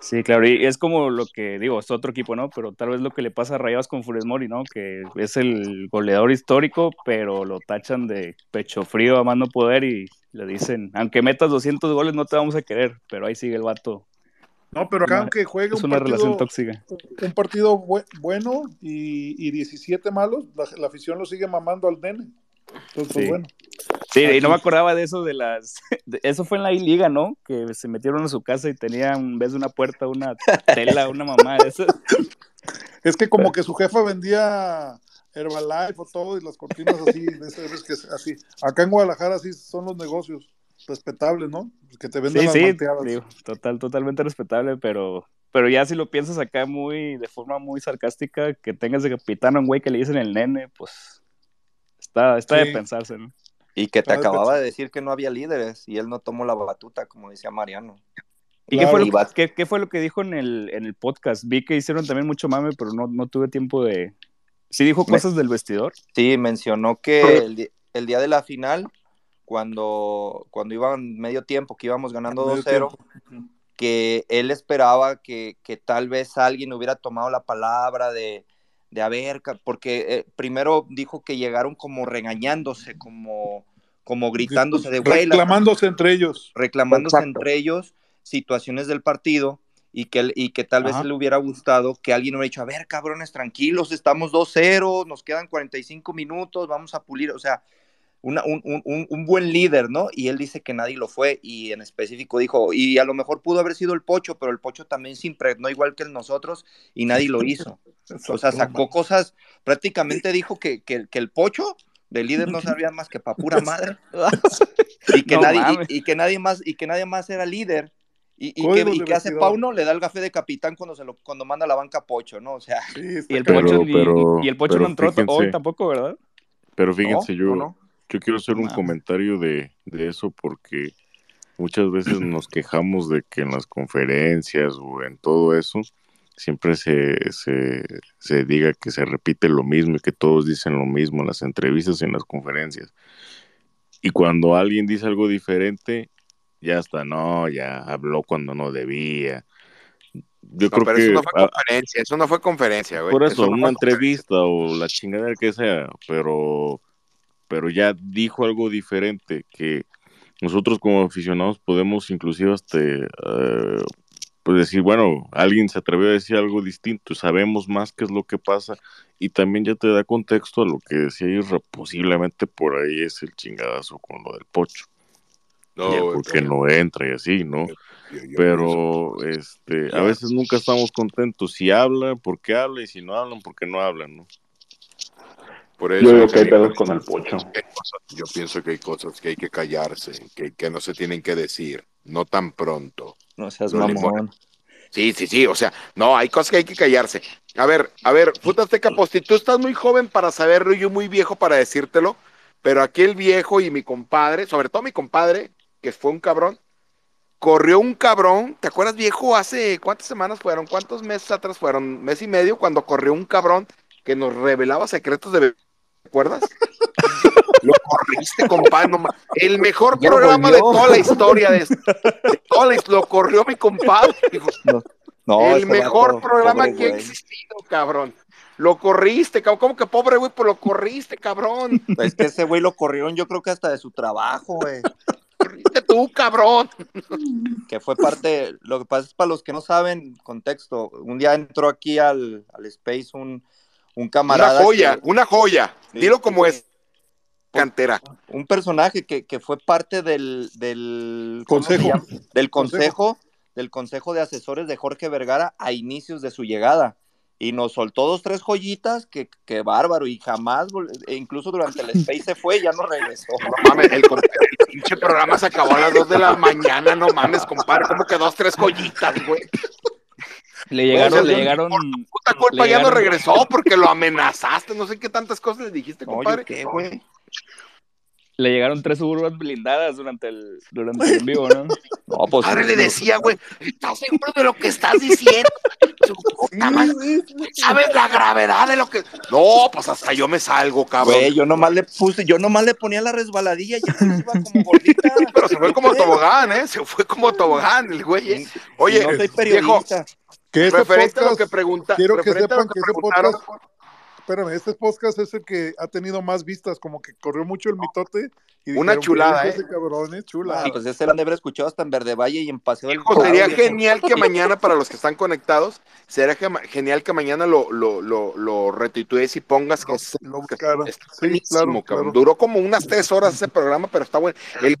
Sí, claro, y es como lo que digo, es otro equipo, ¿no? Pero tal vez lo que le pasa a Rayados con Funes Mori, ¿no? Que es el goleador histórico, pero lo tachan de pecho frío a más no poder y le dicen, aunque metas 200 goles no te vamos a querer, pero ahí sigue el vato. No, pero acá Una- aunque juegue es un una relación partido, tóxica. un partido bu- bueno y, y 17 malos, la, la afición lo sigue mamando al nene. Entonces, pues Sí. bueno. Sí, y no me acordaba de eso de las... de- eso fue en la I-Liga, ¿no? Que se metieron a su casa y tenían, en vez de una puerta, una tela, una mamá esas. Es que como que su jefa vendía Herbalife o todo y las cortinas así, de esas veces que así. Acá en Guadalajara así son los negocios respetables, ¿no? Que te venden Sí, las sí, digo, total, totalmente respetable, pero, pero ya si lo piensas acá muy, de forma muy sarcástica, que tengas de capitán a un güey que le dicen el nene, pues está, está de Sí. pensarse, ¿no? Y que te acababa de decir que no había líderes y él no tomó la batuta, como decía Mariano. ¿Y qué, fue lo, va- qué- qué fue lo que dijo en el, en el podcast? Vi que hicieron también mucho mame, pero no, no tuve tiempo de... ¿Sí dijo Me- cosas del vestidor? Sí, mencionó que el, el día de la final, cuando, cuando iban medio tiempo, que íbamos ganando Medio 2-0, tiempo. que él esperaba que, que tal vez alguien hubiera tomado la palabra de, de a ver, ca- porque eh, primero dijo que llegaron como regañándose, como, como gritándose de güey, la- Reclamándose entre ellos. reclamándose Exacto. entre ellos situaciones del partido y que, él- y que tal vez Ajá. le hubiera gustado que alguien hubiera dicho, a ver, cabrones, tranquilos, estamos 2-0, nos quedan 45 minutos, vamos a pulir, o sea, una- un, un- un- un buen líder, ¿no? Y él dice que nadie lo fue y en específico dijo, y a lo mejor pudo haber sido el Pocho, pero el Pocho también se impregnó igual que nosotros y nadie lo hizo. O sea, sacó cosas, prácticamente dijo que, que, que el Pocho de líder no servía más que para pura madre y que No nadie y, y que nadie más y que nadie más era líder y, y que, y hace. Pauno le da el café de capitán cuando se lo cuando manda a la banca Pocho no o sea Sí, Y el Pero- Pocho, pero- y el Pocho pero no entró hoy tampoco, ¿verdad? Pero fíjense, No, yo, no. Yo quiero hacer un comentario de, de eso porque muchas veces nos quejamos de que en las conferencias o en todo eso siempre se, se, se diga que se repite lo mismo y que todos dicen lo mismo en las entrevistas y en las conferencias. Y cuando alguien dice algo diferente, ya está, no, ya habló cuando no debía. Yo No, creo pero que eso no fue ah, conferencia, eso no fue conferencia, güey. por eso, no una entrevista o la chingadera que sea, pero, pero ya dijo algo diferente que nosotros como aficionados podemos inclusive hasta eh, pues decir, bueno, alguien se atrevió a decir algo distinto, sabemos más qué es lo que pasa y también ya te da contexto a lo que decía Isra, posiblemente por ahí es el chingadazo con lo del pocho, No, ya porque no entra y así, ¿no? yo- yo Pero este, a veces nunca estamos contentos. Si habla, porque habla, y si no hablan, porque no hablan, ¿no? Por Yo eso digo es que hay que- pedos con el Pocho. yo pienso que hay cosas que hay que callarse, que, que no se tienen que decir, no tan pronto. no seas Lo mamón Sí, sí, sí, o sea, no, hay cosas que hay que callarse. A ver, a ver, puta Azteca Posti, tú estás muy joven para saberlo y yo muy viejo para decírtelo, pero aquí el viejo y mi compadre, sobre todo mi compadre, que fue un cabrón, corrió un cabrón, ¿te acuerdas viejo? Hace cuántas semanas fueron, cuántos meses atrás fueron, mes y medio, cuando corrió un cabrón que nos revelaba secretos de... ¿Te acuerdas? Lo corriste, compadre. no el mejor Ya programa de toda la historia de, de toda la his- lo corrió mi compadre. no el mejor programa pobre que ha existido, cabrón. Lo corriste, cabrón. ¿Cómo que pobre güey? Pues lo corriste, cabrón. es que ese güey lo corrieron yo creo que hasta de su trabajo güey Corriste tú, cabrón. que fue parte, lo que pasa es para los que no saben, contexto, un día entró aquí al, al Space un, un camarada. Una joya, que- una joya. Sí, Dilo como sí. es. Cantera. un personaje que, que fue parte del, del ¿cómo se Consejo. del consejo, del consejo de asesores de Jorge Vergara a inicios de su llegada. Y nos soltó dos, tres joyitas que, que bárbaro, y jamás, e incluso durante el Space se fue y ya no regresó. No mames, el, pinche programa se acabó a las 2 de la mañana, no mames, compadre. ¿Cómo que dos, tres joyitas, güey? Le llegaron, le llegaron... Puta culpa le ya no llegaron- regresó porque lo amenazaste, no sé qué tantas cosas le dijiste, No, ¿yo compadre. qué, güey? Le llegaron tres suburbas blindadas durante el, durante el en vivo, ¿no? No, pues. Padre le decía, güey, ¿estás seguro de lo que estás diciendo? Su puta madre, ¿Sabes la gravedad de lo que.? No, pues hasta yo me salgo, cabrón. Güey, yo nomás le puse, yo nomás le ponía la resbaladilla y ya se iba como gordita. Pero se fue como tobogán, ¿eh? Se fue como tobogán el güey. ¿eh? Oye, no soy viejo. Que este referente a lo que pregunta, quiero que sepan que que podcast, espérame, este podcast es el que ha tenido más vistas, como que corrió mucho el mitote. Y Una dijeron, chulada, "¿Qué ¿eh? es ese cabrón, es chula. Ah, pues ese lo han de haber escuchado hasta en Verde Valle y en Paseo del Hijo, sería genial que mañana, para los que están conectados, sería que genial que mañana lo, lo, lo, lo y pongas que es, Lo buscaron. está Sí, claro. Duró como unas tres horas ese programa, pero está bueno. El-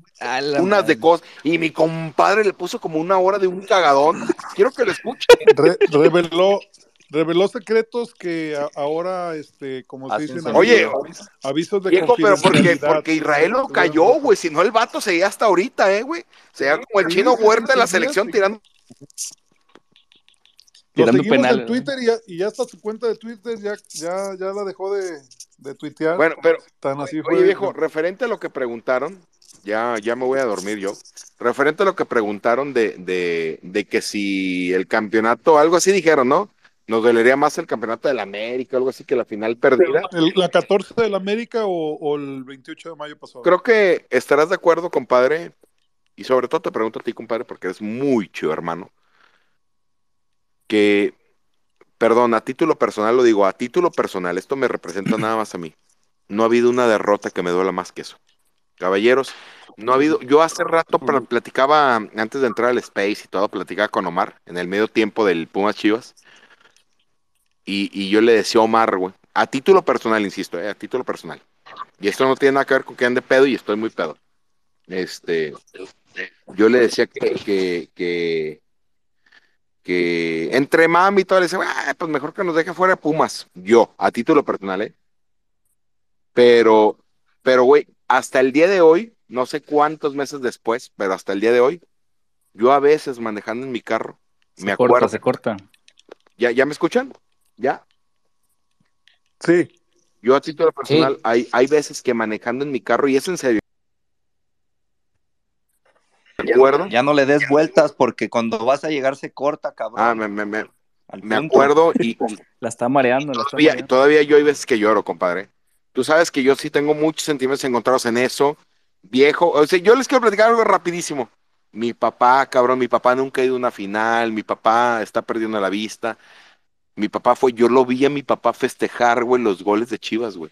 unas de cosas. Y mi compadre le puso como una hora de un cagadón. Quiero que lo escuche. Re- reveló, reveló secretos que a- ahora, este, como se dicen. Oye, avisos, avisos de Viejo, pero porque, porque Israel lo cayó, güey. Si no, el vato seguía hasta ahorita, ¿eh, güey? Seguía como el chino Huerta en la selección tirando. Lo tirando seguimos penales, en Twitter y ya, y ya hasta su cuenta de Twitter ya, ya, ya la dejó de, de tuitear. Bueno, pero, Tan así oye, fue. viejo, referente a lo que preguntaron, Ya, ya me voy a dormir yo. Referente a lo que preguntaron de, de, de que si el campeonato, algo así dijeron, ¿no? Nos dolería más el campeonato de la América, algo así que la final perdida. El- ¿La 14 del América o, o el 28 de mayo pasado? Creo que estarás de acuerdo, compadre, y sobre todo te pregunto a ti, compadre, porque eres muy chido, hermano, que, perdón, a título personal lo digo, a título personal, esto me representa nada más a mí. No ha habido una derrota que me duela más que eso. Caballeros, no ha habido, yo hace rato pl- platicaba, antes de entrar al Space y todo, platicaba con Omar en el medio tiempo del Pumas Chivas, y, y yo le decía a Omar, güey, a título personal, insisto, eh, a título personal, y esto no tiene nada que ver con que ande pedo y estoy muy pedo. Este, yo le decía que, que, que, que entre mami y todo, le decía, "Ah, pues mejor que nos deje fuera Pumas. Yo, a título personal, ¿eh? Pero, pero, güey, hasta el día de hoy, no sé cuántos meses después, pero hasta el día de hoy, yo a veces manejando en mi carro, me Se corta, acuerdo. se corta. ¿Ya, ¿Ya me escuchan? ¿Ya? Sí. Yo a título personal, hay, hay veces que manejando en mi carro, y es en serio. ¿De acuerdo? Ya no le des vueltas porque cuando vas a llegar se corta, cabrón. Ah, me, me, me, Al me acuerdo y, y La está mareando, la está todavía, mareando. todavía yo hay veces que lloro, compadre. Tú sabes que yo sí tengo muchos sentimientos encontrados en eso. Viejo, o sea, yo les quiero platicar algo rapidísimo. Mi papá, cabrón, mi papá nunca ha ido a una final, mi papá está perdiendo la vista. Mi papá fue, yo lo vi a mi papá festejar, güey, los goles de Chivas, güey.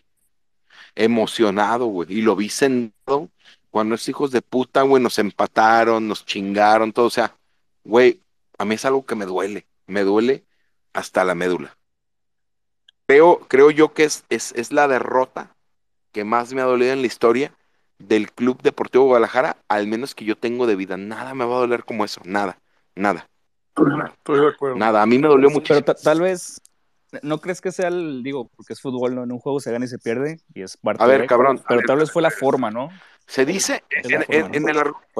Emocionado, güey. Y lo vi sentado cuando esos hijos de puta, güey, nos empataron, nos chingaron, todo. O sea, güey, a mí es algo que me duele. Me duele hasta la médula. Creo, creo yo que es, es, es la derrota que más me ha dolido en la historia del Club Deportivo Guadalajara, al menos que yo tengo de vida. Nada me va a doler como eso, nada, nada, Estoy de acuerdo. nada. A mí me dolió muchísimo. Pero ta- tal vez, ¿no crees que sea el, digo, porque es fútbol, ¿no? En un juego se gana y se pierde y es parte A ver, de, cabrón, Pero ver, tal vez fue la forma, ¿no? Se dice, en, la forma, en- ¿no? en el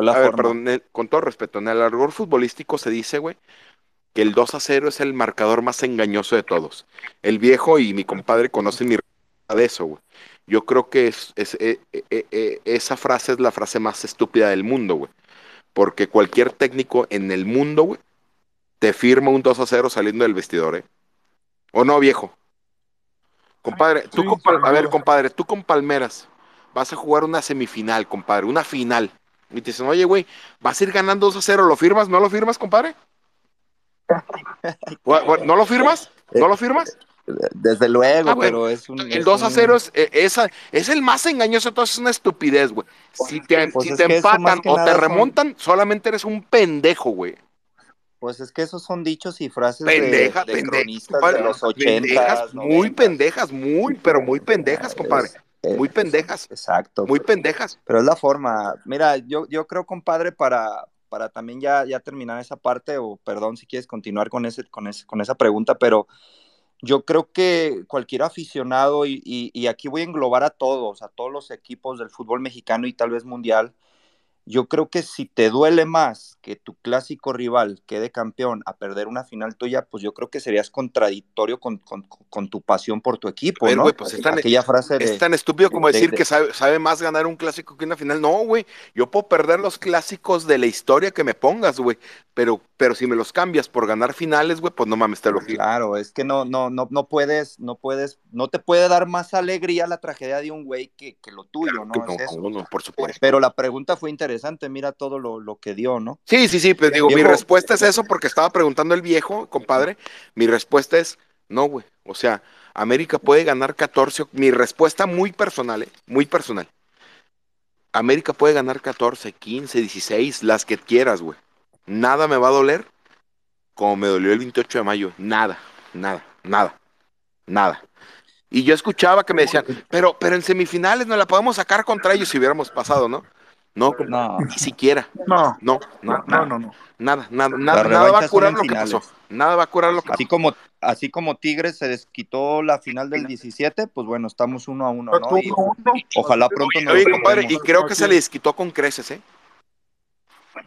a ver, perdón, con todo respeto, en el argor futbolístico se dice, güey, que el 2 a 0 es el marcador más engañoso de todos. El viejo y mi compadre conocen mi de eso, güey. Yo creo que es, es- eh, eh, eh, esa frase es la frase más estúpida del mundo, güey. Porque cualquier técnico en el mundo, güey, te firma un 2 a 0 saliendo del vestidor, ¿eh? ¿O no, viejo? Compadre, tú Sí, con a ver, compadre, tú con Palmeras vas a jugar una semifinal, compadre, una final. Y te dicen, oye, güey, vas a ir ganando 2 a 0, ¿lo firmas? ¿No lo firmas, compadre? ¿No lo firmas? ¿No lo firmas? Desde luego, Ah, bueno, pero es un. El es 2 a un- 0 es, eh, esa, es el más engañoso, entonces es una estupidez, güey. Si te, Pues si es te empatan o te son- remontan, solamente eres un pendejo, güey. Pues es que esos son dichos y frases Pendeja, de, de pendeja, cronistas compadre. de los pendejas, ochentas, muy pendejas, muy, pero muy pendejas, compadre. Muy pendejas, Exacto. muy pendejas. Pero es la forma. Mira, yo, yo creo, compadre, para, para también ya, ya terminar esa parte, o perdón si quieres continuar con, ese, con, ese, con esa pregunta, pero yo creo que cualquier aficionado, y, y, y aquí voy a englobar a todos, a todos los equipos del fútbol mexicano y tal vez mundial, yo creo que si te duele más que tu clásico rival quede campeón a perder una final tuya, pues yo creo que serías contradictorio con, con, con tu pasión por tu equipo, ver, ¿no? güey, pues es tan, Aquella frase de... es tan estúpido como de- decir de- que sabe, sabe más ganar un clásico que una final. No, güey, yo puedo perder los clásicos de la historia que me pongas, güey, pero, pero si me los cambias por ganar finales, güey, pues no mames, te lo. Claro, es que no, no, no, no puedes, no puedes, no te puede dar más alegría la tragedia de un güey que, que lo tuyo, ¿no? No, Es no, no, por supuesto. Pero la pregunta fue interesante, mira todo lo, lo que dio, ¿no? Sí, sí, sí, pues digo, mi respuesta es eso porque estaba preguntando el viejo, compadre. Mi respuesta es no, güey. O sea, América puede ganar 14. Mi respuesta muy personal, ¿eh? Muy personal. América puede ganar 14, 15, 16, las que quieras, güey. Nada me va a doler como me dolió el 28 de mayo. Nada, nada, nada, nada. Y yo escuchaba que me decían, pero, pero en semifinales no la podemos sacar contra ellos si hubiéramos pasado, ¿no? No, No. ni siquiera. No, No, no, no, no, no. Nada, nada, nada, nada va a curar lo que pasó. Nada va a curar lo que Así como, así como Tigres se desquitó la final del 17, pues bueno, estamos uno a uno, ¿no? Y ojalá pronto nos Oye, compadre, y creo que se le desquitó con creces, ¿eh?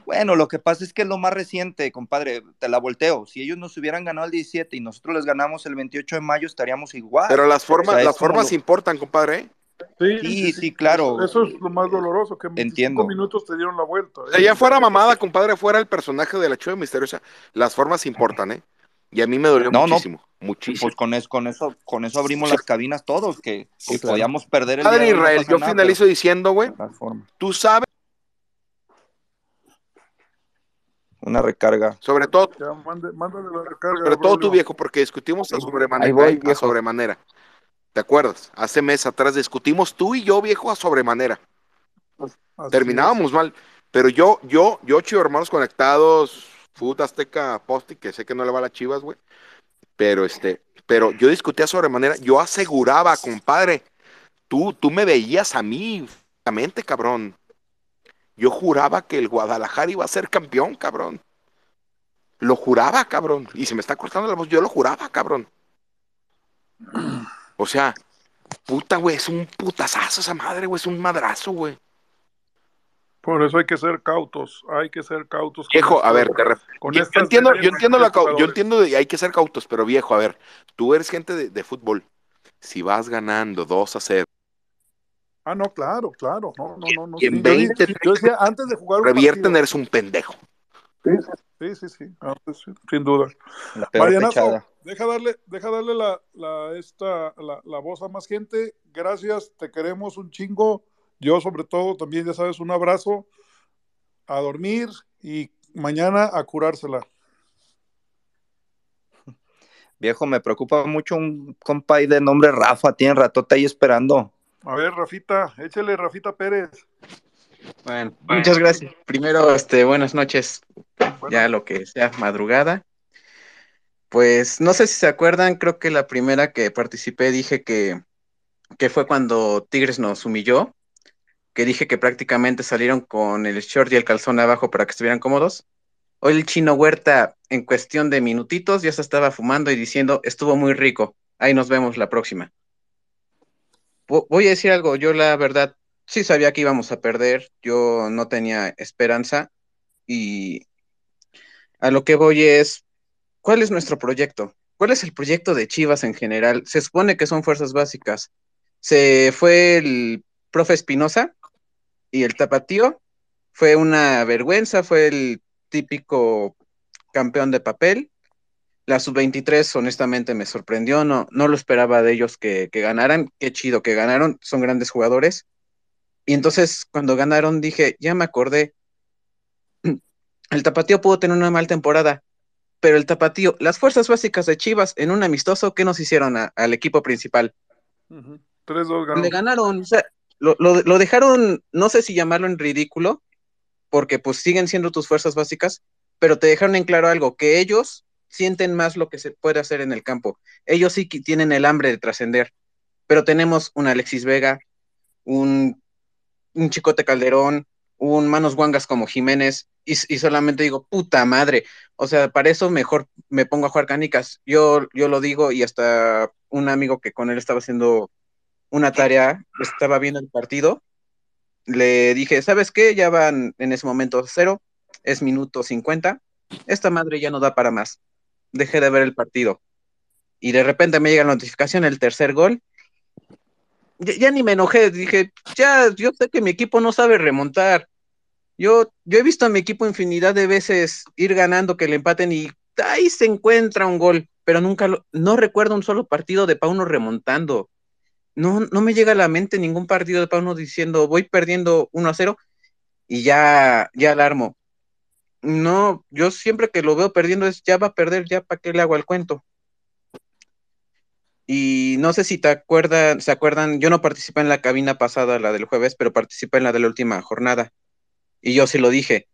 Bueno, lo que pasa es que es lo más reciente, compadre, te la volteo. Si ellos nos hubieran ganado el 17 y nosotros les ganamos el 28 de mayo, estaríamos igual. Pero las formas, O sea, es las formas lo- importan, compadre, ¿eh? Sí, Sí, sí, claro. Eso es lo más doloroso, que en 25 Entiendo. minutos te dieron la vuelta. O sea, ya fuera mamada, compadre, fuera el personaje de la Chuva Misteriosa, las formas importan, ¿eh? Y a mí me dolió No, no. muchísimo, muchísimo. Pues con eso, con eso, con eso abrimos las cabinas todos, que, que podíamos perder el Padre día no Israel, yo nada, finalizo pero- diciendo, güey, tú sabes, Una recarga. sobre todo, Ya, mande- mándale la recarga. sobre todo Braulio. viejo, porque discutimos a Ahí sobremanera, voy, ¿eh? a viejo. sobremanera. ¿Te acuerdas? Hace meses atrás discutimos tú y yo, viejo, a sobremanera. Así Terminábamos mal, pero yo, yo, yo, chivo hermanos conectados, Food Azteca Posti, que sé que no le va a las chivas, güey, pero este, pero yo discutía sobremanera, yo aseguraba, compadre, tú, tú me veías a mí, francamente, cabrón. Yo juraba que el Guadalajara iba a ser campeón, cabrón. Lo juraba, cabrón. Y se me está cortando la voz, yo lo juraba, cabrón. O sea, puta, güey, es un putazazo esa madre, güey, es un madrazo, güey. Por eso hay que ser cautos, hay que ser cautos. con Viejo, a ver, te con yo, entiendo, yo entiendo la yo entiendo de hay que ser cautos, pero viejo, a ver, tú eres gente de, de fútbol. Si vas ganando 2 a 0, Ah, no, claro, claro. No, no, no. no Y en sí, yo di- 20, yo decía, antes de jugar un revierten, partido. eres un pendejo. Sí, sí, sí, antes sí, sin duda. Marianazo, deja darle, deja darle la, la, esta, la, la voz a más gente. Gracias, te queremos un chingo. Yo, sobre todo, también, ya sabes, un abrazo. A dormir y mañana a curársela. Viejo, me preocupa mucho un compa ahí de nombre Rafa, tiene ratote ahí esperando. A ver, Rafita, échale, Rafita Pérez. Bueno, muchas gracias. Primero, este, buenas noches, ya lo que sea madrugada. Pues no sé si se acuerdan, creo que la primera que participé dije que, que fue cuando Tigres nos humilló, que dije que prácticamente salieron con el short y el calzón abajo para que estuvieran cómodos. Hoy el chino Huerta, en cuestión de minutitos, ya se estaba fumando y diciendo, estuvo muy rico, ahí nos vemos la próxima. Vo- Voy a decir algo, yo la verdad sí sabía que íbamos a perder, yo no tenía esperanza y a lo que voy es, ¿cuál es nuestro proyecto? ¿Cuál es el proyecto de Chivas en general? Se supone que son fuerzas básicas. Se fue el profe Espinosa y el tapatío, fue una vergüenza, fue el típico campeón de papel. La sub-23 honestamente me sorprendió, no, no lo esperaba de ellos que, que ganaran, qué chido que ganaron, son grandes jugadores. Y entonces cuando ganaron dije, ya me acordé, el Tapatío pudo tener una mal temporada, pero el Tapatío, las fuerzas básicas de Chivas en un amistoso, ¿qué nos hicieron a- al equipo principal? Ujú. 3-2 ganó. Le ganaron, o sea, lo, lo- lo dejaron, no sé si llamarlo en ridículo, porque pues siguen siendo tus fuerzas básicas, pero te dejaron en claro algo, que ellos sienten más lo que se puede hacer en el campo. Ellos sí que tienen el hambre de trascender, pero tenemos un Alexis Vega, un, un Chicote Calderón, un Manos Guangas como Jiménez, y, solamente digo, puta madre, o sea, para eso mejor me pongo a jugar canicas. Yo, yo lo digo y hasta un amigo que con él estaba haciendo una tarea, estaba viendo el partido, le dije, ¿sabes qué? Ya van en ese momento cero, es minuto 50, esta madre ya no da para más. Dejé de ver el partido. Y de repente me llega la notificación, el tercer gol. Ya, ni me enojé, dije, ya, yo sé que mi equipo no sabe remontar. Yo, yo he visto a mi equipo infinidad de veces ir ganando, que le empaten y ahí se encuentra un gol, pero nunca lo, no recuerdo un solo partido de Pauno remontando. No, no me llega a la mente ningún partido de Pauno diciendo voy perdiendo 1 a 0 y ya, ya alarmo. No, yo siempre que lo veo perdiendo es ya va a perder, ya para qué le hago al cuento. Y no sé si te acuerdan, se acuerdan, yo no participé en la cabina pasada, la del jueves, pero participé en la de la última jornada. Y yo sí lo dije.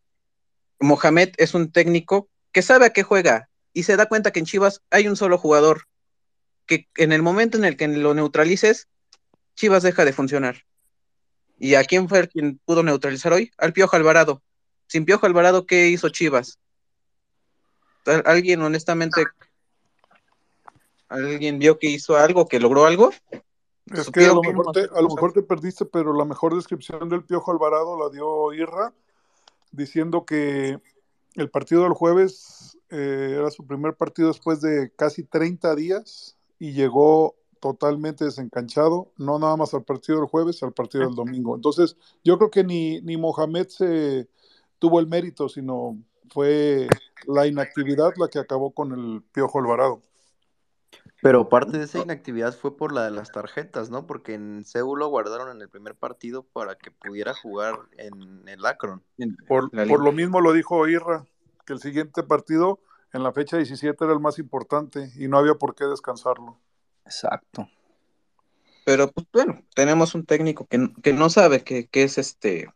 Mohamed es un técnico que sabe a qué juega y se da cuenta que en Chivas hay un solo jugador que en el momento en el que lo neutralices, Chivas deja de funcionar. ¿Y a quién fue quien pudo neutralizar hoy? Al Piojo Alvarado. Sin Piojo Alvarado, ¿qué hizo Chivas? ¿Al- ¿Alguien honestamente, alguien vio que hizo algo, que logró algo? Es que a Supieron lo, que mejor no- te, a lo mejor te perdiste, pero la mejor descripción del Piojo Alvarado la dio Irra, diciendo que el partido del jueves eh, era su primer partido después de casi 30 días y llegó totalmente desencanchado, no nada más al partido del jueves, al partido del domingo. Entonces, yo creo que ni, ni Mohamed se tuvo el mérito, sino fue la inactividad la que acabó con el Piojo Alvarado. Pero parte de esa inactividad fue por la de las tarjetas, ¿no? Porque en Seúl lo guardaron en el primer partido para que pudiera jugar en el Akron. Por, por lo mismo lo dijo Irra, que el siguiente partido en la fecha 17 era el más importante y no había por qué descansarlo. Exacto. Pero pues bueno, tenemos un técnico que, que no sabe que, que es este,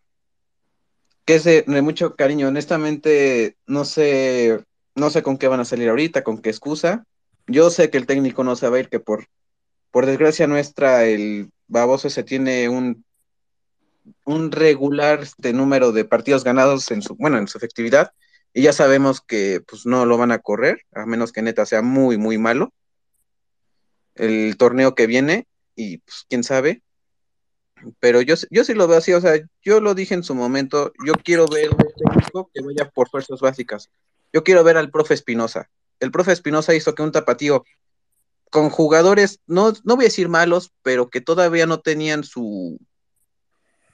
que es de, de mucho cariño. Honestamente, no sé, no sé con qué van a salir ahorita, con qué excusa. Yo sé que el técnico no se va a ir, que por, por desgracia nuestra, el baboso se tiene un, un regular este, número de partidos ganados en su, bueno, en su efectividad, y ya sabemos que pues no lo van a correr, a menos que neta sea muy, muy malo el torneo que viene, y pues quién sabe. Pero yo, yo sí lo veo así, o sea, yo lo dije en su momento, yo quiero ver un técnico que vaya por fuerzas básicas. Yo quiero ver al profe Espinosa. El profe Espinosa hizo que un tapatío con jugadores, no, no voy a decir malos, pero que todavía no tenían su,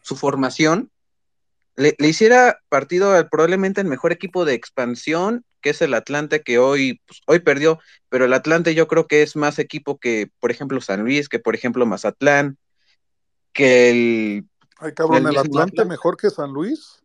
su formación, le, le hiciera partido al probablemente el mejor equipo de expansión, que es el Atlante, que hoy, pues, hoy perdió, pero el Atlante yo creo que es más equipo que, por ejemplo, San Luis, que por ejemplo Mazatlán, que el... Ay, cabrón, el ¿el mismo Atlante mejor que San Luis?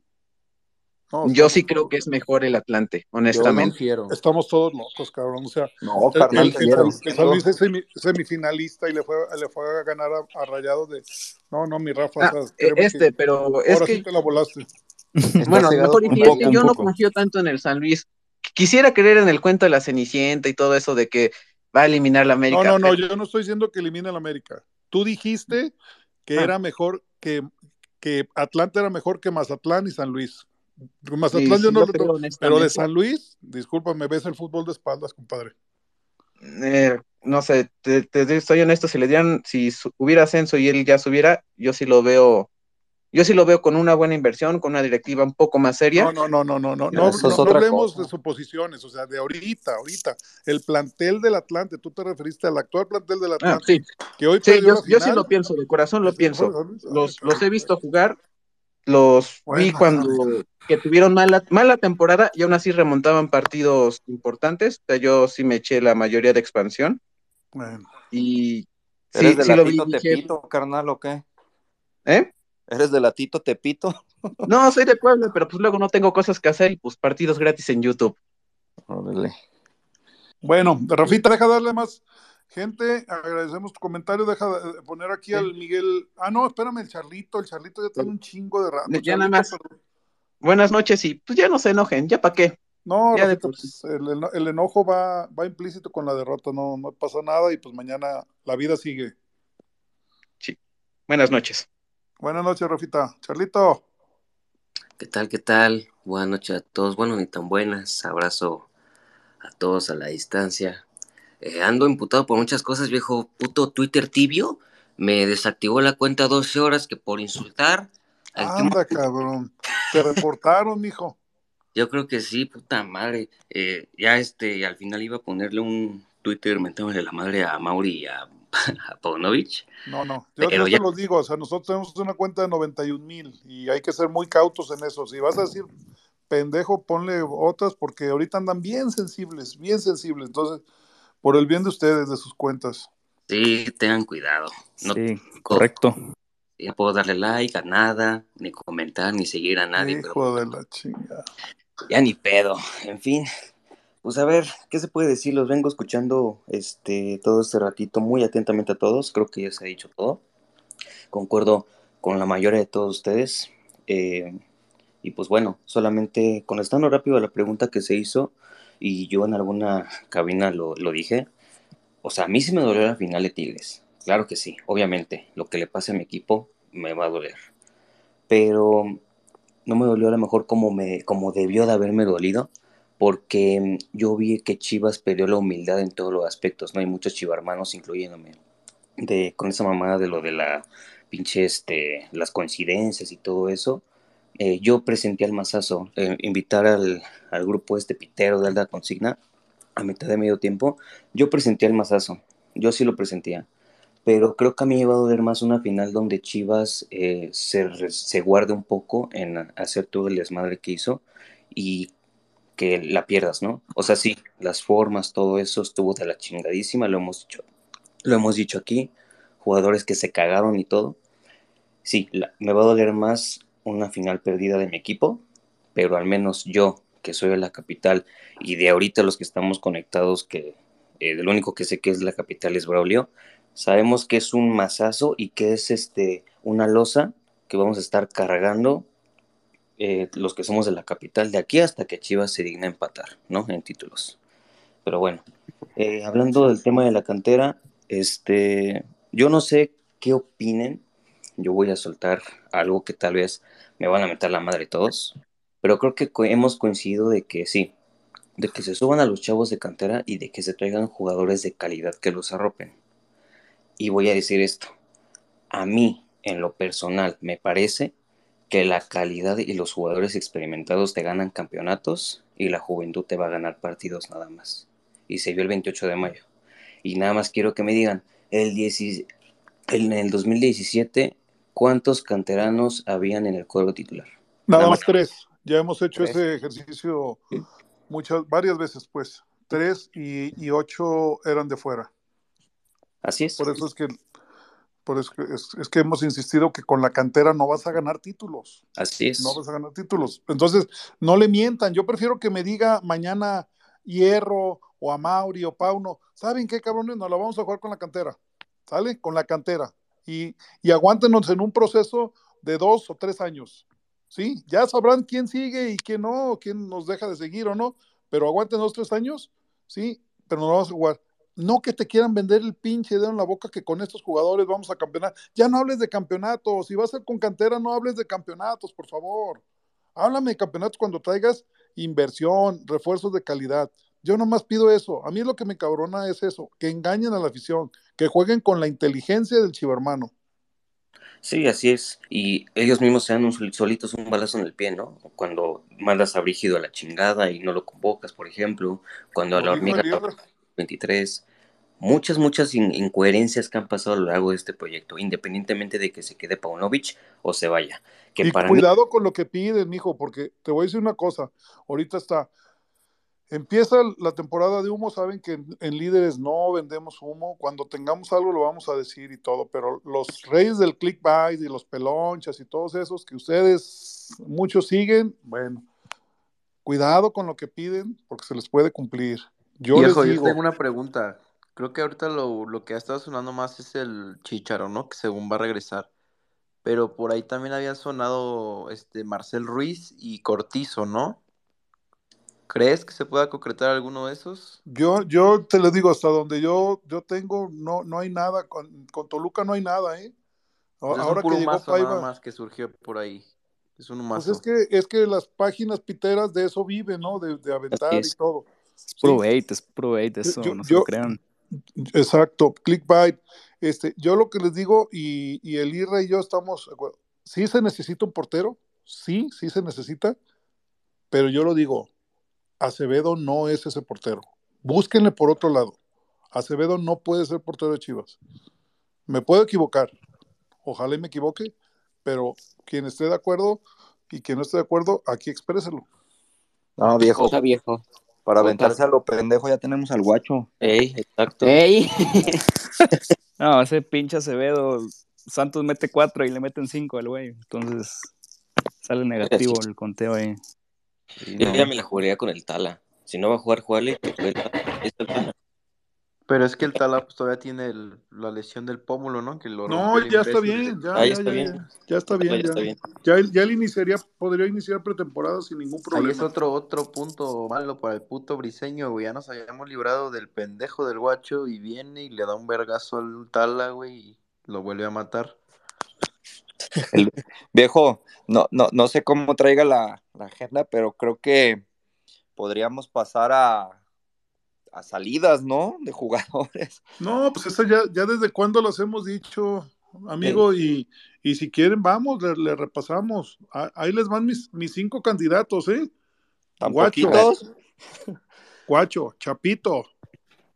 No, Yo sí creo que es mejor el Atlante, honestamente. Estamos todos locos, cabrón. O sea, No, el, carnal, el- San, felicito. el San Luis es semi- semifinalista y le fue, le fue a ganar a, a Rayados de. No, no, mi Rafa. Ah, o sea, créeme este, que pero es ahora que sí te la volaste. Bueno, a lo mejor y yo no confío tanto en el San Luis. Quisiera creer en el cuento de la Cenicienta y todo eso de que va a eliminar la América. No, no, no, pero- yo no estoy diciendo que elimine al América. Tú dijiste que Ah. era mejor que, que Atlanta era mejor que Mazatlán y San Luis. Mazatlán sí yo no lo honestamente. Pero de San Luis, disculpa, me ves el fútbol de espaldas, compadre. eh, no sé, te, te estoy honesto, si le dieran, si su- hubiera ascenso y él ya subiera, yo sí lo veo, yo sí lo veo con una buena inversión, con una directiva un poco más seria. No, no, no, no, no, no, no, no, no hablemos cosa. de suposiciones, o sea, de ahorita, ahorita. El plantel del Atlante, tú te referiste al actual plantel del Ah, Atlante, sí, que hoy sí, yo, yo sí lo pienso, de corazón lo Es mejor pienso. Ay, Los, los cabrón. he visto jugar, los vi cuando que tuvieron mala, mala temporada y aún así remontaban partidos importantes. O sea, yo sí me eché la mayoría de expansión bueno. y ¿Eres sí, de sí lo vi. latito dije, Tepito, carnal, o qué? ¿eh? ¿Eres de latito Tepito? No, soy de Puebla, pero pues luego no tengo cosas que hacer y pues partidos gratis en YouTube. Órale. Bueno, Rafita, deja darle más gente. Agradecemos tu comentario. Deja de poner aquí al Miguel. Ah, no, espérame, el Charlito. El Charlito ya tiene un chingo de rato. Ya nada más. perdón. Buenas noches y pues ya no se enojen, ya para qué. No, Ya sí. pues, el, eno- el enojo va, va implícito con la derrota. No, no pasa nada y pues mañana la vida sigue. Buenas noches. Buenas noches, Rafita. Charlito. ¿Qué tal? ¿Qué tal? Buenas noches a todos. Bueno, ni tan buenas. Abrazo a todos a la distancia. Eh, ando imputado por muchas cosas, viejo. Puto Twitter tibio. Me desactivó la cuenta 12 horas que por insultar. Anda, cabrón. Te reportaron, mijo. Yo creo que sí, puta madre. Eh, ya este, al final iba a ponerle un Twitter mentándole la madre a Mauri y a, a Paunovic. No, no. Yo, Pero yo ya- te los digo, o sea, nosotros tenemos una cuenta de 91 mil y hay que ser muy cautos en eso. Si vas a decir pendejo, ponle otras porque ahorita andan bien sensibles, bien sensibles. Entonces, por el bien de ustedes, de sus cuentas. Sí, tengan cuidado. No, Sí, correcto. no puedo darle like a nada, ni comentar, ni seguir a nadie, pero Hijo de la chingada. ya ni pedo. En fin, pues a ver, ¿qué se puede decir? Los vengo escuchando este todo este ratito muy atentamente a todos. Creo que ya se ha dicho todo. Concuerdo con la mayoría de todos ustedes. Eh, y pues bueno, solamente contestando rápido a la pregunta que se hizo, y yo en alguna cabina lo, lo dije. O sea, a mí sí me dolió la final de Tigres. Claro que sí, obviamente. Lo que le pase a mi equipo me va a doler. Pero no me dolió a lo mejor como, me, como debió de haberme dolido, porque yo vi que Chivas perdió la humildad en todos los aspectos, ¿no? Hay muchos chivarmanos, incluyéndome, de, con esa mamada de lo de la pinche, este, las coincidencias y todo eso. Eh, yo presenté al mazazo, eh, invitar al, al grupo este pitero de Alda Consigna a mitad de medio tiempo, yo presenté al mazazo, yo sí lo presentía, pero creo que a mí me va a doler más una final donde Chivas eh, se, se guarde un poco en hacer todo el desmadre que hizo y que la pierdas, ¿no? O sea, sí, las formas, todo eso estuvo de la chingadísima, lo hemos dicho, lo hemos dicho aquí, jugadores que se cagaron y todo. Sí, me va a doler más una final perdida de mi equipo, pero al menos yo, que soy de la capital, y de ahorita los que estamos conectados, que eh, lo único que sé que es la capital es Braulio, sabemos que es un mazazo y que es este una losa que vamos a estar cargando eh, los que somos de la capital de aquí hasta que Chivas se digna empatar, ¿no? En títulos. Pero bueno, eh, hablando del tema de la cantera, este, yo no sé qué opinen. Yo voy a soltar algo que tal vez me van a meter la madre todos, pero creo que hemos coincidido de que sí, de que se suban a los chavos de cantera y de que se traigan jugadores de calidad que los arropen. Y voy a decir esto, a mí, en lo personal, me parece que la calidad y los jugadores experimentados te ganan campeonatos y la juventud te va a ganar partidos nada más. Y se vio el 28 de mayo. Y nada más quiero que me digan, el 10 en el 2017, ¿cuántos canteranos habían en el cuadro titular? Nada Nada más tres. Ya hemos hecho Tres. ese ejercicio muchas, varias veces, pues. Tres y, y ocho eran de fuera. Así es. Por eso es que, por eso es, es que hemos insistido que con la cantera no vas a ganar títulos. Así es. No vas a ganar títulos. Entonces, no le mientan. Yo prefiero que me diga mañana Hierro o a Mauri o Pauno, ¿saben qué, cabrones? Nos la vamos a jugar con la cantera. ¿Sale? Con la cantera. Y, y aguántenos en un proceso de dos o tres años. ¿Sí? Ya sabrán quién sigue y quién no, quién nos deja de seguir o no, pero aguántenos tres años, ¿sí? Pero nos vamos a jugar. No que te quieran vender el pinche dedo en la boca que con estos jugadores vamos a campeonar. Ya no hables de campeonatos. Si vas a ser con cantera, no hables de campeonatos, por favor. Háblame de campeonatos cuando traigas inversión, refuerzos de calidad. Yo nomás pido eso. A mí lo que me cabrona es eso, que engañen a la afición, que jueguen con la inteligencia del chivermano. Sí, así es. Y ellos mismos se dan un solitos un balazo en el pie, ¿no? Cuando mandas a Brígido a la chingada y no lo convocas, por ejemplo. Cuando a la hormiga el Irra. 23. Muchas, muchas in- incoherencias que han pasado a lo largo de este proyecto, independientemente de que se quede Paunovic o se vaya. Que Y para mí, cuidado con lo que piden, mijo, porque te voy a decir una cosa. Ahorita está. Empieza la temporada de humo, saben que en, en líderes no vendemos humo. Cuando tengamos algo lo vamos a decir y todo, pero los reyes del clickbait y los pelonchas y todos esos que ustedes muchos siguen, bueno, cuidado con lo que piden porque se les puede cumplir. Yo Viejo, les yo digo, tengo una pregunta. Creo que ahorita lo, lo que ha estado sonando más es el Chicharo, ¿no? Que según va a regresar. Pero por ahí también había sonado este Marcel Ruiz y Cortizo, ¿no? ¿Crees que se pueda concretar alguno de esos? yo, yo te lo digo, hasta donde yo, yo tengo, no, no hay nada, con, con Toluca no hay nada, ¿eh? Pues es un Ahora que llegó mazo nada Paiva, más que surgió por ahí. Es un Pues mazo. es que, es que las páginas piteras de eso viven, ¿no? De, de aventar y todo. Es puro Sí, es puro eso, yo, no se lo crean. exacto, clickbait. Este, yo lo que les digo, y, y el IRA y yo estamos, sí se necesita un portero, sí, sí se necesita, pero yo lo digo, Acevedo no es ese portero. Búsquenle por otro lado. Acevedo no puede ser portero de Chivas. Me puedo equivocar, ojalá y me equivoque, pero quien esté de acuerdo y quien no esté de acuerdo, aquí expréselo. No, viejo. Cosa viejo. Para aventarse a lo pendejo ya tenemos al guacho. Ey, exacto. ¡Ey! No, ese pinche Acevedo, Santos mete cuatro y le meten cinco al güey. Entonces sale negativo el conteo ahí. Sí, Yo no. ya me la jugaría con el Tala. Si no va a jugar, jugarle. Pero es que el Tala pues, todavía tiene el- la lesión del pómulo, ¿no? Que lo No, ya está bien, ya, Ah, ya ya, está bien. ya, ya está Tala bien, ya está ya. bien. Ya, él- ya él iniciaría, podría iniciar pretemporada sin ningún Ahí es problema. otro, otro punto malo para el puto briseño, güey. Ya nos habíamos librado del pendejo del guacho y viene y le da un vergazo al Tala, güey, y lo vuelve a matar. El viejo, no, no, no sé cómo traiga la, la agenda, pero creo que podríamos pasar a, a salidas, ¿no? De jugadores. No, pues eso ya, ya desde cuándo los hemos dicho, amigo, y, y si quieren, vamos, le, le repasamos. Ah, Ahí les van mis, mis cinco candidatos, ¿eh? ¿Tan Guacho, poquitos? Guacho, Chapito,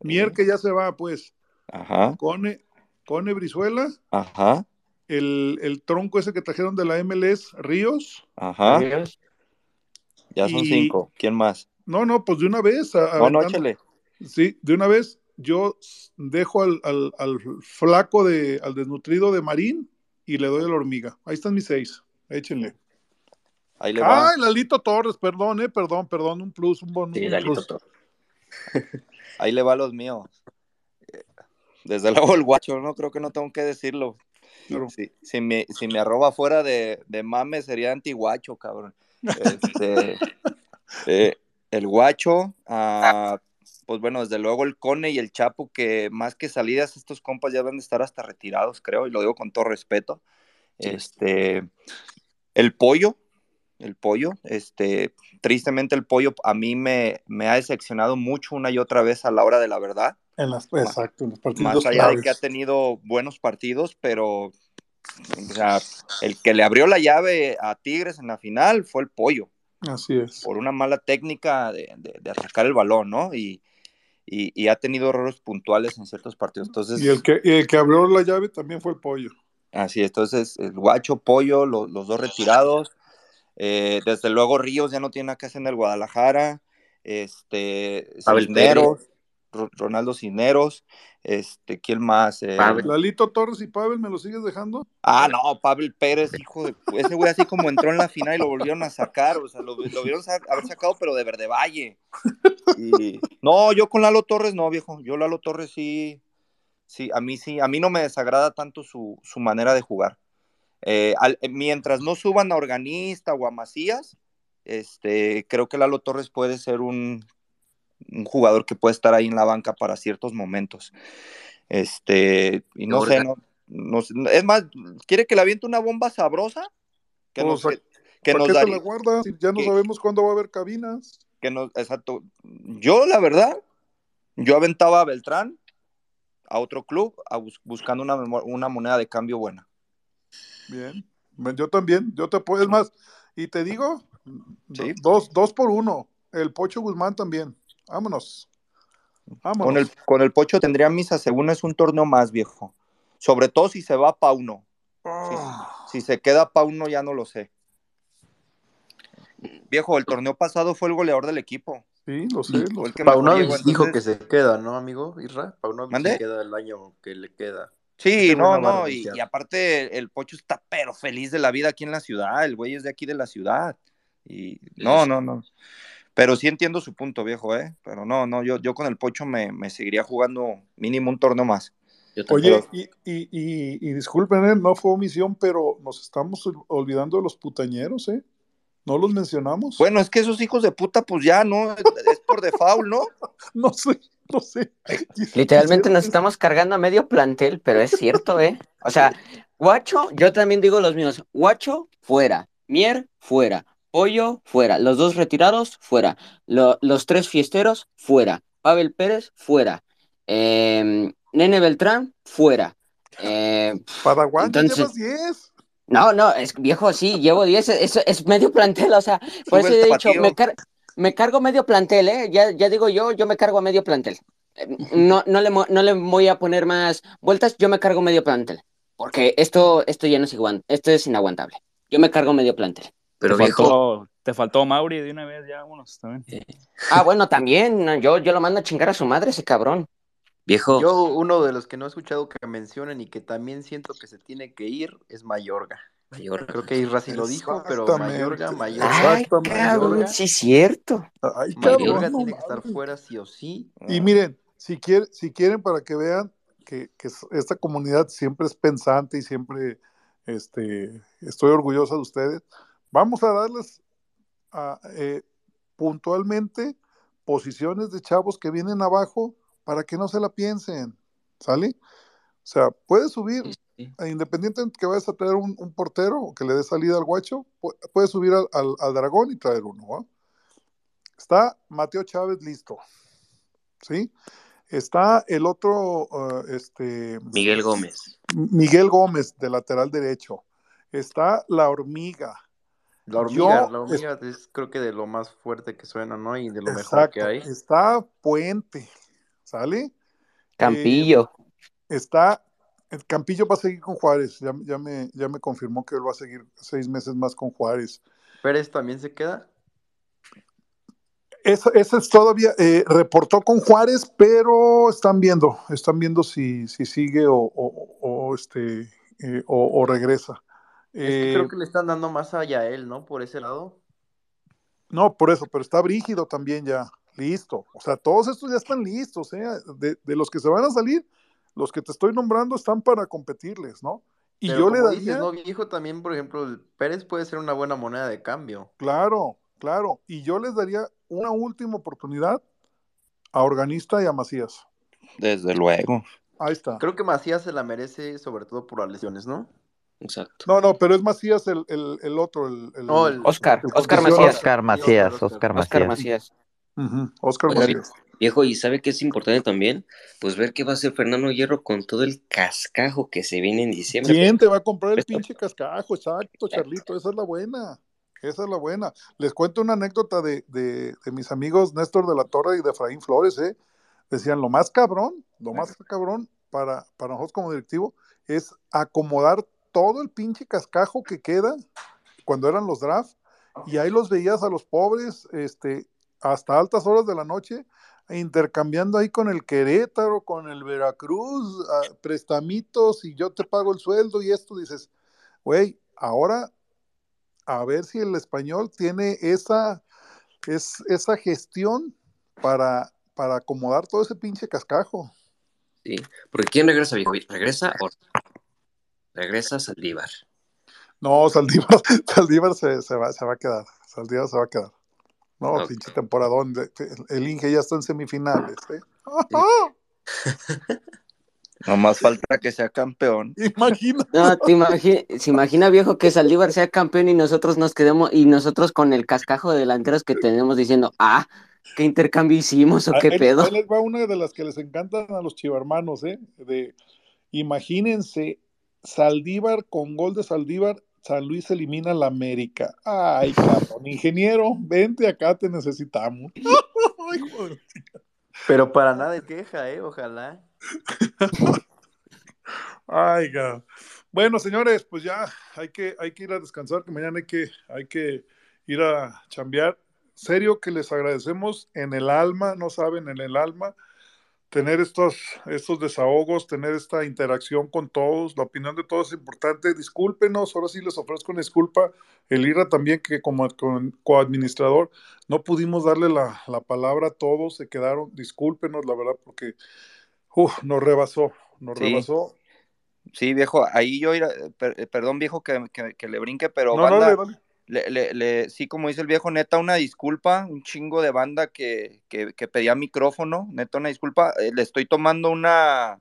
Mier que ya se va, pues, Ajá. Cone, Cone Brizuela, Ajá, el, el tronco ese que trajeron de la MLS, Ríos. ajá. Ríos. Ya son Y- cinco. ¿Quién más? No, no, pues de una vez. a- No, no, aventando- échale. Sí, de una vez yo dejo al, al- al flaco de, al desnutrido de Marín y le doy a la hormiga. Ahí están mis seis. Échenle. Ahí le va. Ay, Lalito Torres, perdón, eh, perdón, perdón, un plus, un bonus. Sí, Lalito plus. Torres. Ahí le va a los míos. Eh, Desde luego el guacho, no creo que no tengo que decirlo. Claro. Si, si, me, si me arroba fuera de, de mame sería antiguacho, cabrón. Este, eh, el guacho, ah, pues bueno, desde luego el Cone y el Chapo, que más que salidas, estos compas ya deben de estar hasta retirados, creo, y lo digo con todo respeto. Este, el pollo, el pollo, este, tristemente el pollo a mí me, me ha decepcionado mucho una y otra vez a la hora de la verdad. En las, exacto, en los partidos Más allá de que ha tenido buenos partidos, pero o sea, el que le abrió la llave a Tigres en la final fue el pollo, Así es. por una mala técnica de, de- de atacar el balón, ¿no? Y, y- y ha tenido errores puntuales en ciertos partidos. Entonces, Y el, que, y el que abrió la llave también fue el pollo. Así, entonces el guacho, pollo, lo- los dos retirados. Eh, desde luego Ríos ya no tiene nada que hacer en el Guadalajara. Este, Cisneros, Ro- Ronaldo Cisneros. Este, ¿quién más? Eh, Lalito Torres y Pavel, ¿me lo sigues dejando? Ah, no, Pavel Pérez, hijo de... Ese güey así como entró en la final y lo volvieron a sacar, o sea, lo, lo vieron sa- haber sacado, pero de Verde Valle. Y... No, yo con Lalo Torres no, viejo. Yo Lalo Torres sí, sí, a mí sí, a mí no me desagrada tanto su, su manera de jugar. Eh, al- eh, mientras no suban a Organista o a Macías, este, creo que Lalo Torres puede ser un, un jugador que puede estar ahí en la banca para ciertos momentos. Este, y no sé, no, no sé, es más, ¿quiere que le aviente una bomba sabrosa? Que Pues, nos, que, que ¿Para nos qué se la guarda? Si ya no que- sabemos cuándo va a haber cabinas. que nos, exacto. Yo, la verdad, yo aventaba a Beltrán a otro club a bus- buscando una, una moneda de cambio buena. Bien. Bueno, Yo también, yo te apoyo. Es más, y te digo, Sí. dos, dos por uno. El Pocho Guzmán también. Vámonos. Vámonos. Con el, con el Pocho tendría misa, según es un torneo más viejo. Sobre todo si se va Pauno. Ah. Si, si se queda Pauno, ya no lo sé. Viejo, el torneo pasado fue el goleador del equipo. Sí, lo sé. Paunovic llegó, dijo que se queda, ¿no, amigo? Paunovic ¿Mande? se queda el año que le queda. Sí, no, no, y, aparte el Pocho está pero feliz de la vida aquí en la ciudad, el güey es de aquí de la ciudad. Y no, no, no. Pero sí entiendo su punto, viejo, ¿eh? Pero no, no, yo, yo con el Pocho me, me seguiría jugando mínimo un torneo más. Oye, y, y, y, y disculpen, eh, no fue omisión, pero nos estamos ol- olvidando de los putañeros, ¿eh? No los mencionamos. Bueno, es que esos hijos de puta, pues ya, ¿no? Es por default, ¿no? No sé, no sé. Literalmente nos estamos cargando a medio plantel, pero es cierto, ¿eh? O sea, Guacho, yo también digo los míos. Guacho, fuera. Mier, fuera. Pollo, fuera. Los dos retirados, fuera. Lo- los tres fiesteros, fuera. Pavel Pérez, fuera. Eh, Nene Beltrán, fuera. Eh, Padawan, ya entonces- llevas 10. no, no, es viejo, sí, llevo 10, es, es medio plantel, o sea, por Sube eso he dicho, me, car- me cargo medio plantel, ¿eh? Ya, ya digo yo, yo me cargo a medio plantel. Eh, No, no, le, mo- no le voy a poner más vueltas, yo me cargo medio plantel, porque esto, esto ya no es igual, esto es inaguantable. Yo me cargo medio plantel. Pero te, viejo, faltó, te faltó Mauri de una vez, ya vámonos también. Ah, bueno, también, yo, yo lo mando a chingar a su madre, ese cabrón. viejo, Yo, uno de los que no he escuchado que mencionen y que también siento que se tiene que ir es Mayorga. Mayorga. Creo que Isra sí lo dijo, pero. Mayorga, Mayorga. Ay, cabrón, sí es cierto. Ay, Mayorga cabrón, no tiene que estar fuera sí o sí. Y miren, si, quiere, si quieren para que vean que, que esta comunidad siempre es pensante y siempre este, estoy orgullosa de ustedes, vamos a darles a, eh, puntualmente posiciones de chavos que vienen abajo para que no se la piensen, ¿sale? O sea, puedes subir, sí. eh, independientemente que vayas a traer un, un portero o que le dé salida al guacho, pu- puedes subir al, al- al dragón y traer uno, ¿va? Está Mateo Chávez listo, ¿sí? Está el otro, eh, este, Miguel Gómez. Miguel Gómez, de lateral derecho. Está la hormiga. La hormiga, Yo la hormiga es creo que de lo más fuerte que suena, ¿no? Y de lo mejor que hay. Está Puente, ¿sale? Campillo. Eh, está el Campillo va a seguir con Juárez. Ya, ya, me, ya me confirmó que él va a seguir seis meses más con Juárez. ¿Pérez también se queda? Eso, eso es todavía, eh, reportó con Juárez, pero están viendo, están viendo si, si sigue o, o, o, este, eh, o, o regresa. Es que Eh, creo que le están dando más a Yael, ¿no? Por ese lado. No, por eso, pero está Brígido también ya, listo. O sea, todos estos ya están listos, ¿eh? De, de los que se van a salir, los que te estoy nombrando están para competirles, ¿no? Y Pero yo le daría, dices, ¿no, viejo? También, por ejemplo, el Pérez puede ser una buena moneda de cambio. claro, claro, y yo les daría una última oportunidad a Organista y a Macías. Desde luego. Ahí está. Creo que Macías se la merece, sobre todo por las lesiones, ¿no? Exacto. No, no, pero es Macías el, el, el otro, el, el- No, el- Oscar, el Oscar Macías. Oscar Macías, Oscar Oscar Macías. Oscar. Viejo, y sabe que es importante también, pues ver qué va a hacer Fernando Hierro con todo el cascajo que se viene en diciembre. ¿Quién te va a comprar el Esto- pinche cascajo? Exacto, Charlito, esa es la buena. Esa es la buena. Les cuento una anécdota de, de, de mis amigos Néstor de la Torre y de Efraín Flores, ¿eh? Decían, lo más cabrón, lo más cabrón para, para nosotros como directivo es acomodar todo el pinche cascajo que queda cuando eran los drafts y ahí los veías a los pobres este, hasta altas horas de la noche intercambiando ahí con el Querétaro, con el Veracruz, prestamitos y yo te pago el sueldo y esto dices, güey, ahora a ver si el español tiene esa, es, esa gestión para, para acomodar todo ese pinche cascajo. Sí, porque ¿quién regresa? Regresa o regresa Saldívar. No, Saldívar, Saldívar se, se va, se va a quedar, Saldívar se va a quedar. No, Ok. pinche temporadón, el Inge ya está en semifinales, ¿eh? Nomás falta que sea campeón. Imagina. No, te imagi- se imagina, viejo, que Saldívar sea campeón y nosotros nos quedemos, y nosotros con el cascajo de delanteros que tenemos diciendo, ah, ¿qué intercambio hicimos o qué Ahí- pedo? les va una de las que les encantan a los chivarmanos, ¿eh? De, imagínense, Saldívar con gol de Saldívar, San Luis elimina a la América. Ay, cabrón, ingeniero, vente acá, te necesitamos. Pero para nada de queja, ¿eh? Ojalá. Ay, cabrón. Bueno, señores, pues ya hay que, hay que ir a descansar, que mañana hay que, hay que ir a chambear. Serio que les agradecemos en el alma, no saben, en el alma, tener estos, estos desahogos, tener esta interacción con todos. La opinión de todos es importante. Discúlpenos, ahora sí les ofrezco una disculpa. El IRA también, que como coadministrador no pudimos darle la, la palabra a todos, se quedaron. Discúlpenos, la verdad, porque uf, nos rebasó, nos Sí. rebasó. Sí, viejo, ahí yo, ir- per- eh, perdón, viejo, que, que- que le brinque, pero No, banda. Le, le- le- sí, como dice el viejo, neta, una disculpa, un chingo de banda que, que, que pedía micrófono, neta, una disculpa. Eh, le estoy tomando una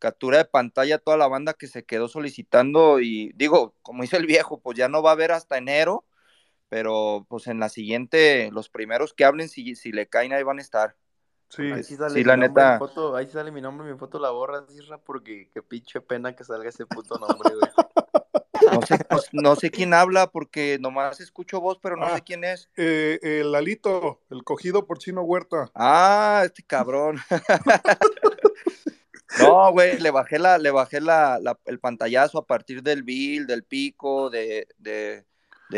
captura de pantalla a toda la banda que se quedó solicitando y digo, como dice el viejo, pues ya no va a haber hasta enero, pero pues en la siguiente, los primeros que hablen, si, si le caen, ahí van a estar. Sí, Ahí sí sale sí, mi la nombre neta. foto, ahí sale mi nombre, mi foto la borras, Isra, porque qué pinche pena que salga ese puto nombre, güey. No sé, no, no sé quién habla porque nomás escucho voz, pero no Ah. sé quién es. Eh, el Lalito, el cogido por Chino Huerta. Ah, este cabrón. No, güey, le bajé la, le bajé la, la- el pantallazo a partir del bill, del pico, de, de,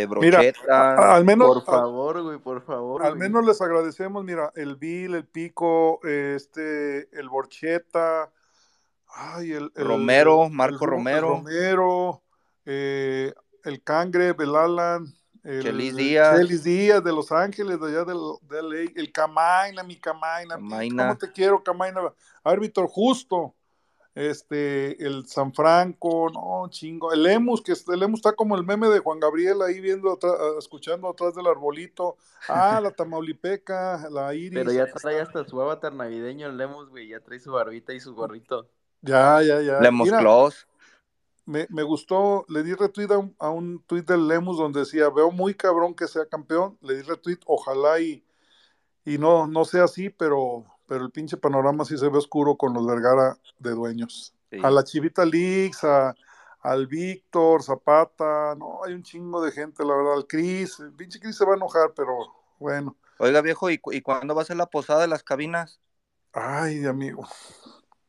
brocheta. al menos, Por favor, güey, por favor, al güey. menos les agradecemos, mira, el Bill, el Pico, este, el Borcheta, ay, el, el- Romero, Marco el Romero. Romero, eh, el Cangre, el Alan, el Chelis Díaz. Chelis Díaz de Los Ángeles, de allá del, de LA, el Camaina, mi Camaina, Camaina. ¿cómo te quiero, Camaina? Árbitro justo, este, el San Franco, no, chingo, el Lemus, que el Lemus está como el meme de Juan Gabriel ahí viendo, atrás- escuchando atrás del arbolito, ah, la Tamaulipeca, la Iris, Pero ya trae hasta su avatar navideño el Lemus, güey, ya trae su barbita y su gorrito. ya, ya, ya. Lemos Mira, Claus. Me, me gustó, le di retweet a un, a un tweet del Lemus donde decía, veo muy cabrón que sea campeón, le di retweet, ojalá y, y no, no sea así, pero, pero el pinche panorama sí se ve oscuro con los Vergara de dueños. Sí. A la Chivita Leaks, a, al Víctor, Zapata, no, hay un chingo de gente, la verdad, al Cris, el pinche Cris se va a enojar, pero bueno, Oiga, viejo, ¿y, cu- ¿y cuándo va a ser la posada de las cabinas? ay, amigo.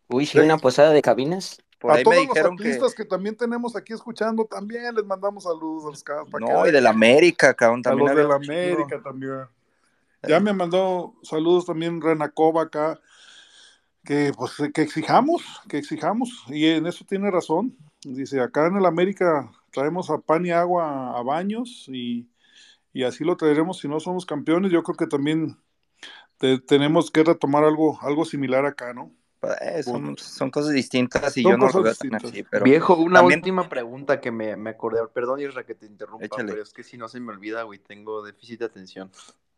Uy, sí, una posada de cabinas. Por a ahí todos los dijeron atlistas que... también tenemos aquí escuchando, también les mandamos saludos a los que No, y vean. del América, cabrón. A También los de la. América también. Ya me mandó saludos también Renacova acá, que pues que exijamos, que exijamos, y en eso tiene razón. Dice, acá en el América traemos a pan y agua a baños y, y así lo traeremos si no somos campeones. Yo creo que también te- tenemos que retomar algo, algo similar acá, ¿no? Eh, son, son cosas distintas y Son yo no lo veo tan así, pero Viejo, una también- última pregunta que me, me acordé. Perdón, Isra, que te interrumpa, Échale. pero es que si no se me olvida, güey, tengo déficit de atención.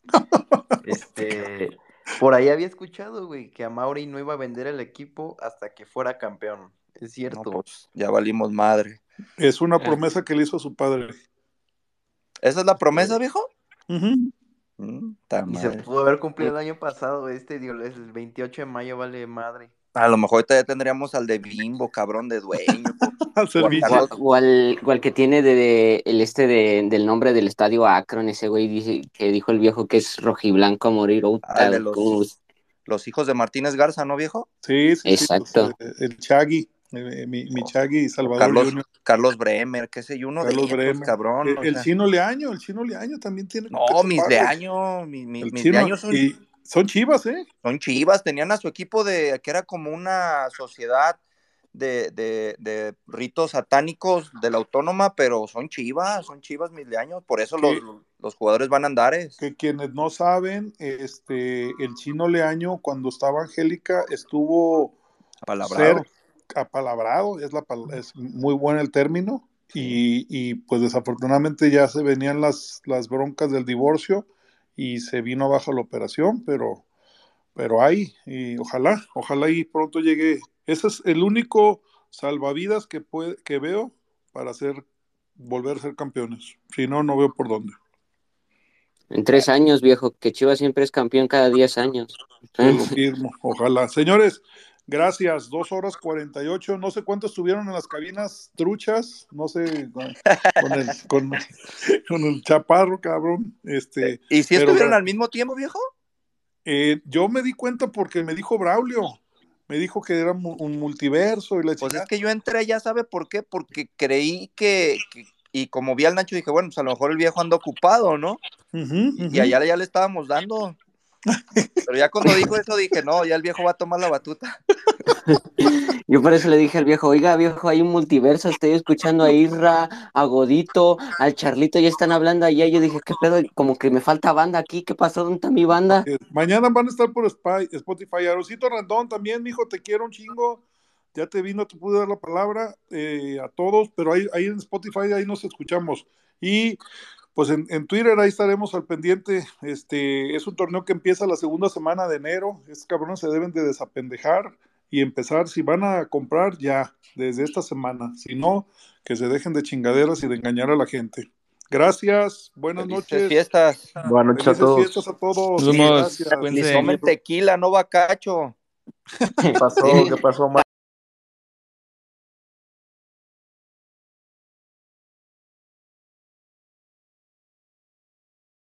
Este, por ahí había escuchado, güey, que a Mauri no iba a vender el equipo hasta que fuera campeón. Es cierto. No, pues, ya valimos madre. Es una promesa que le hizo a su padre. ¿Esa es la promesa, viejo? Ujú. Mm, y se pudo haber cumplido el año pasado, este, digo, es el 28 de mayo vale madre. A lo mejor ahorita ya tendríamos al de Bimbo, cabrón, de dueño. O al, o al que tiene de, de- el este de- del nombre del estadio Akron, ese güey dice que dijo el viejo que es rojiblanco a morir. Ah, de los, hijos de Martínez Garza, ¿no, viejo? Sí, sí, sí, Exacto. pues, eh, el Chagui, mi, mi Chagui y Salvador Carlos, Junior. Carlos Bremer, qué sé yo, uno Carlos de ellos, Bremer. cabrón. El, o el sea. chino Leaño, el chino Leaño también tiene. No, mis de taparlos. año, mi- mi- El mis chino, de año son, y son chivas, ¿eh? son chivas, tenían a su equipo de, que era como una sociedad de, de, de ritos satánicos de la autónoma, pero son chivas, son chivas mis de años, por eso los, los jugadores van a andares. Que quienes no saben, este, el chino Leaño, cuando estaba Angélica, estuvo ser apalabrado, es, la, es muy bueno el término, y, y, pues desafortunadamente ya se venían las, las broncas del divorcio y se vino abajo la operación, pero, pero hay, y ojalá, ojalá y pronto llegue. Ese es el único salvavidas que, puede, que veo para hacer, volver a ser campeones. Si no, no veo por dónde. En tres años, viejo, que Chivas siempre es campeón cada diez años. Te lo firmo, ojalá. Señores, gracias. Dos horas cuarenta y ocho. No sé cuántos estuvieron en las cabinas truchas. No sé, con, con el, con, con el chaparro, cabrón. Este, ¿Y si pero, estuvieron al mismo tiempo, viejo? eh, yo me di cuenta porque me dijo Braulio. Me dijo que era un multiverso y la Pues chica. es que yo entré, ya sabe por qué, porque creí que, que- y como vi al Nacho dije, bueno, pues a lo mejor el viejo anda ocupado, ¿no? Y allá ya le estábamos dando. Pero ya cuando dijo eso dije, no, ya el viejo va a tomar la batuta. Yo por eso le dije al viejo, oiga viejo, hay un multiverso, estoy escuchando a Irra, a Godito, al Charlito, ya están hablando allá. Yo dije, ¿qué pedo? Como que me falta banda aquí, ¿qué pasó? ¿Dónde está mi banda? Eh, Mañana van a estar por Spotify. Arosito Randón también, mijo, te quiero un chingo. Ya te vi, no te pude dar la palabra eh, a todos, pero ahí, ahí en Spotify ahí nos escuchamos. Y pues en, en Twitter ahí estaremos al pendiente. Este es un torneo que empieza la segunda semana de enero. Estos cabrones se deben de desapendejar y empezar. Si van a comprar, ya, desde esta semana. Si no, que se dejen de chingaderas y de engañar a la gente. Gracias, buenas Felices noches. fiestas. Buenas noches a todos. fiestas a todos. Nos vemos. Gracias. Tequila, no bacacho. ¿Qué pasó? ¿Qué pasó,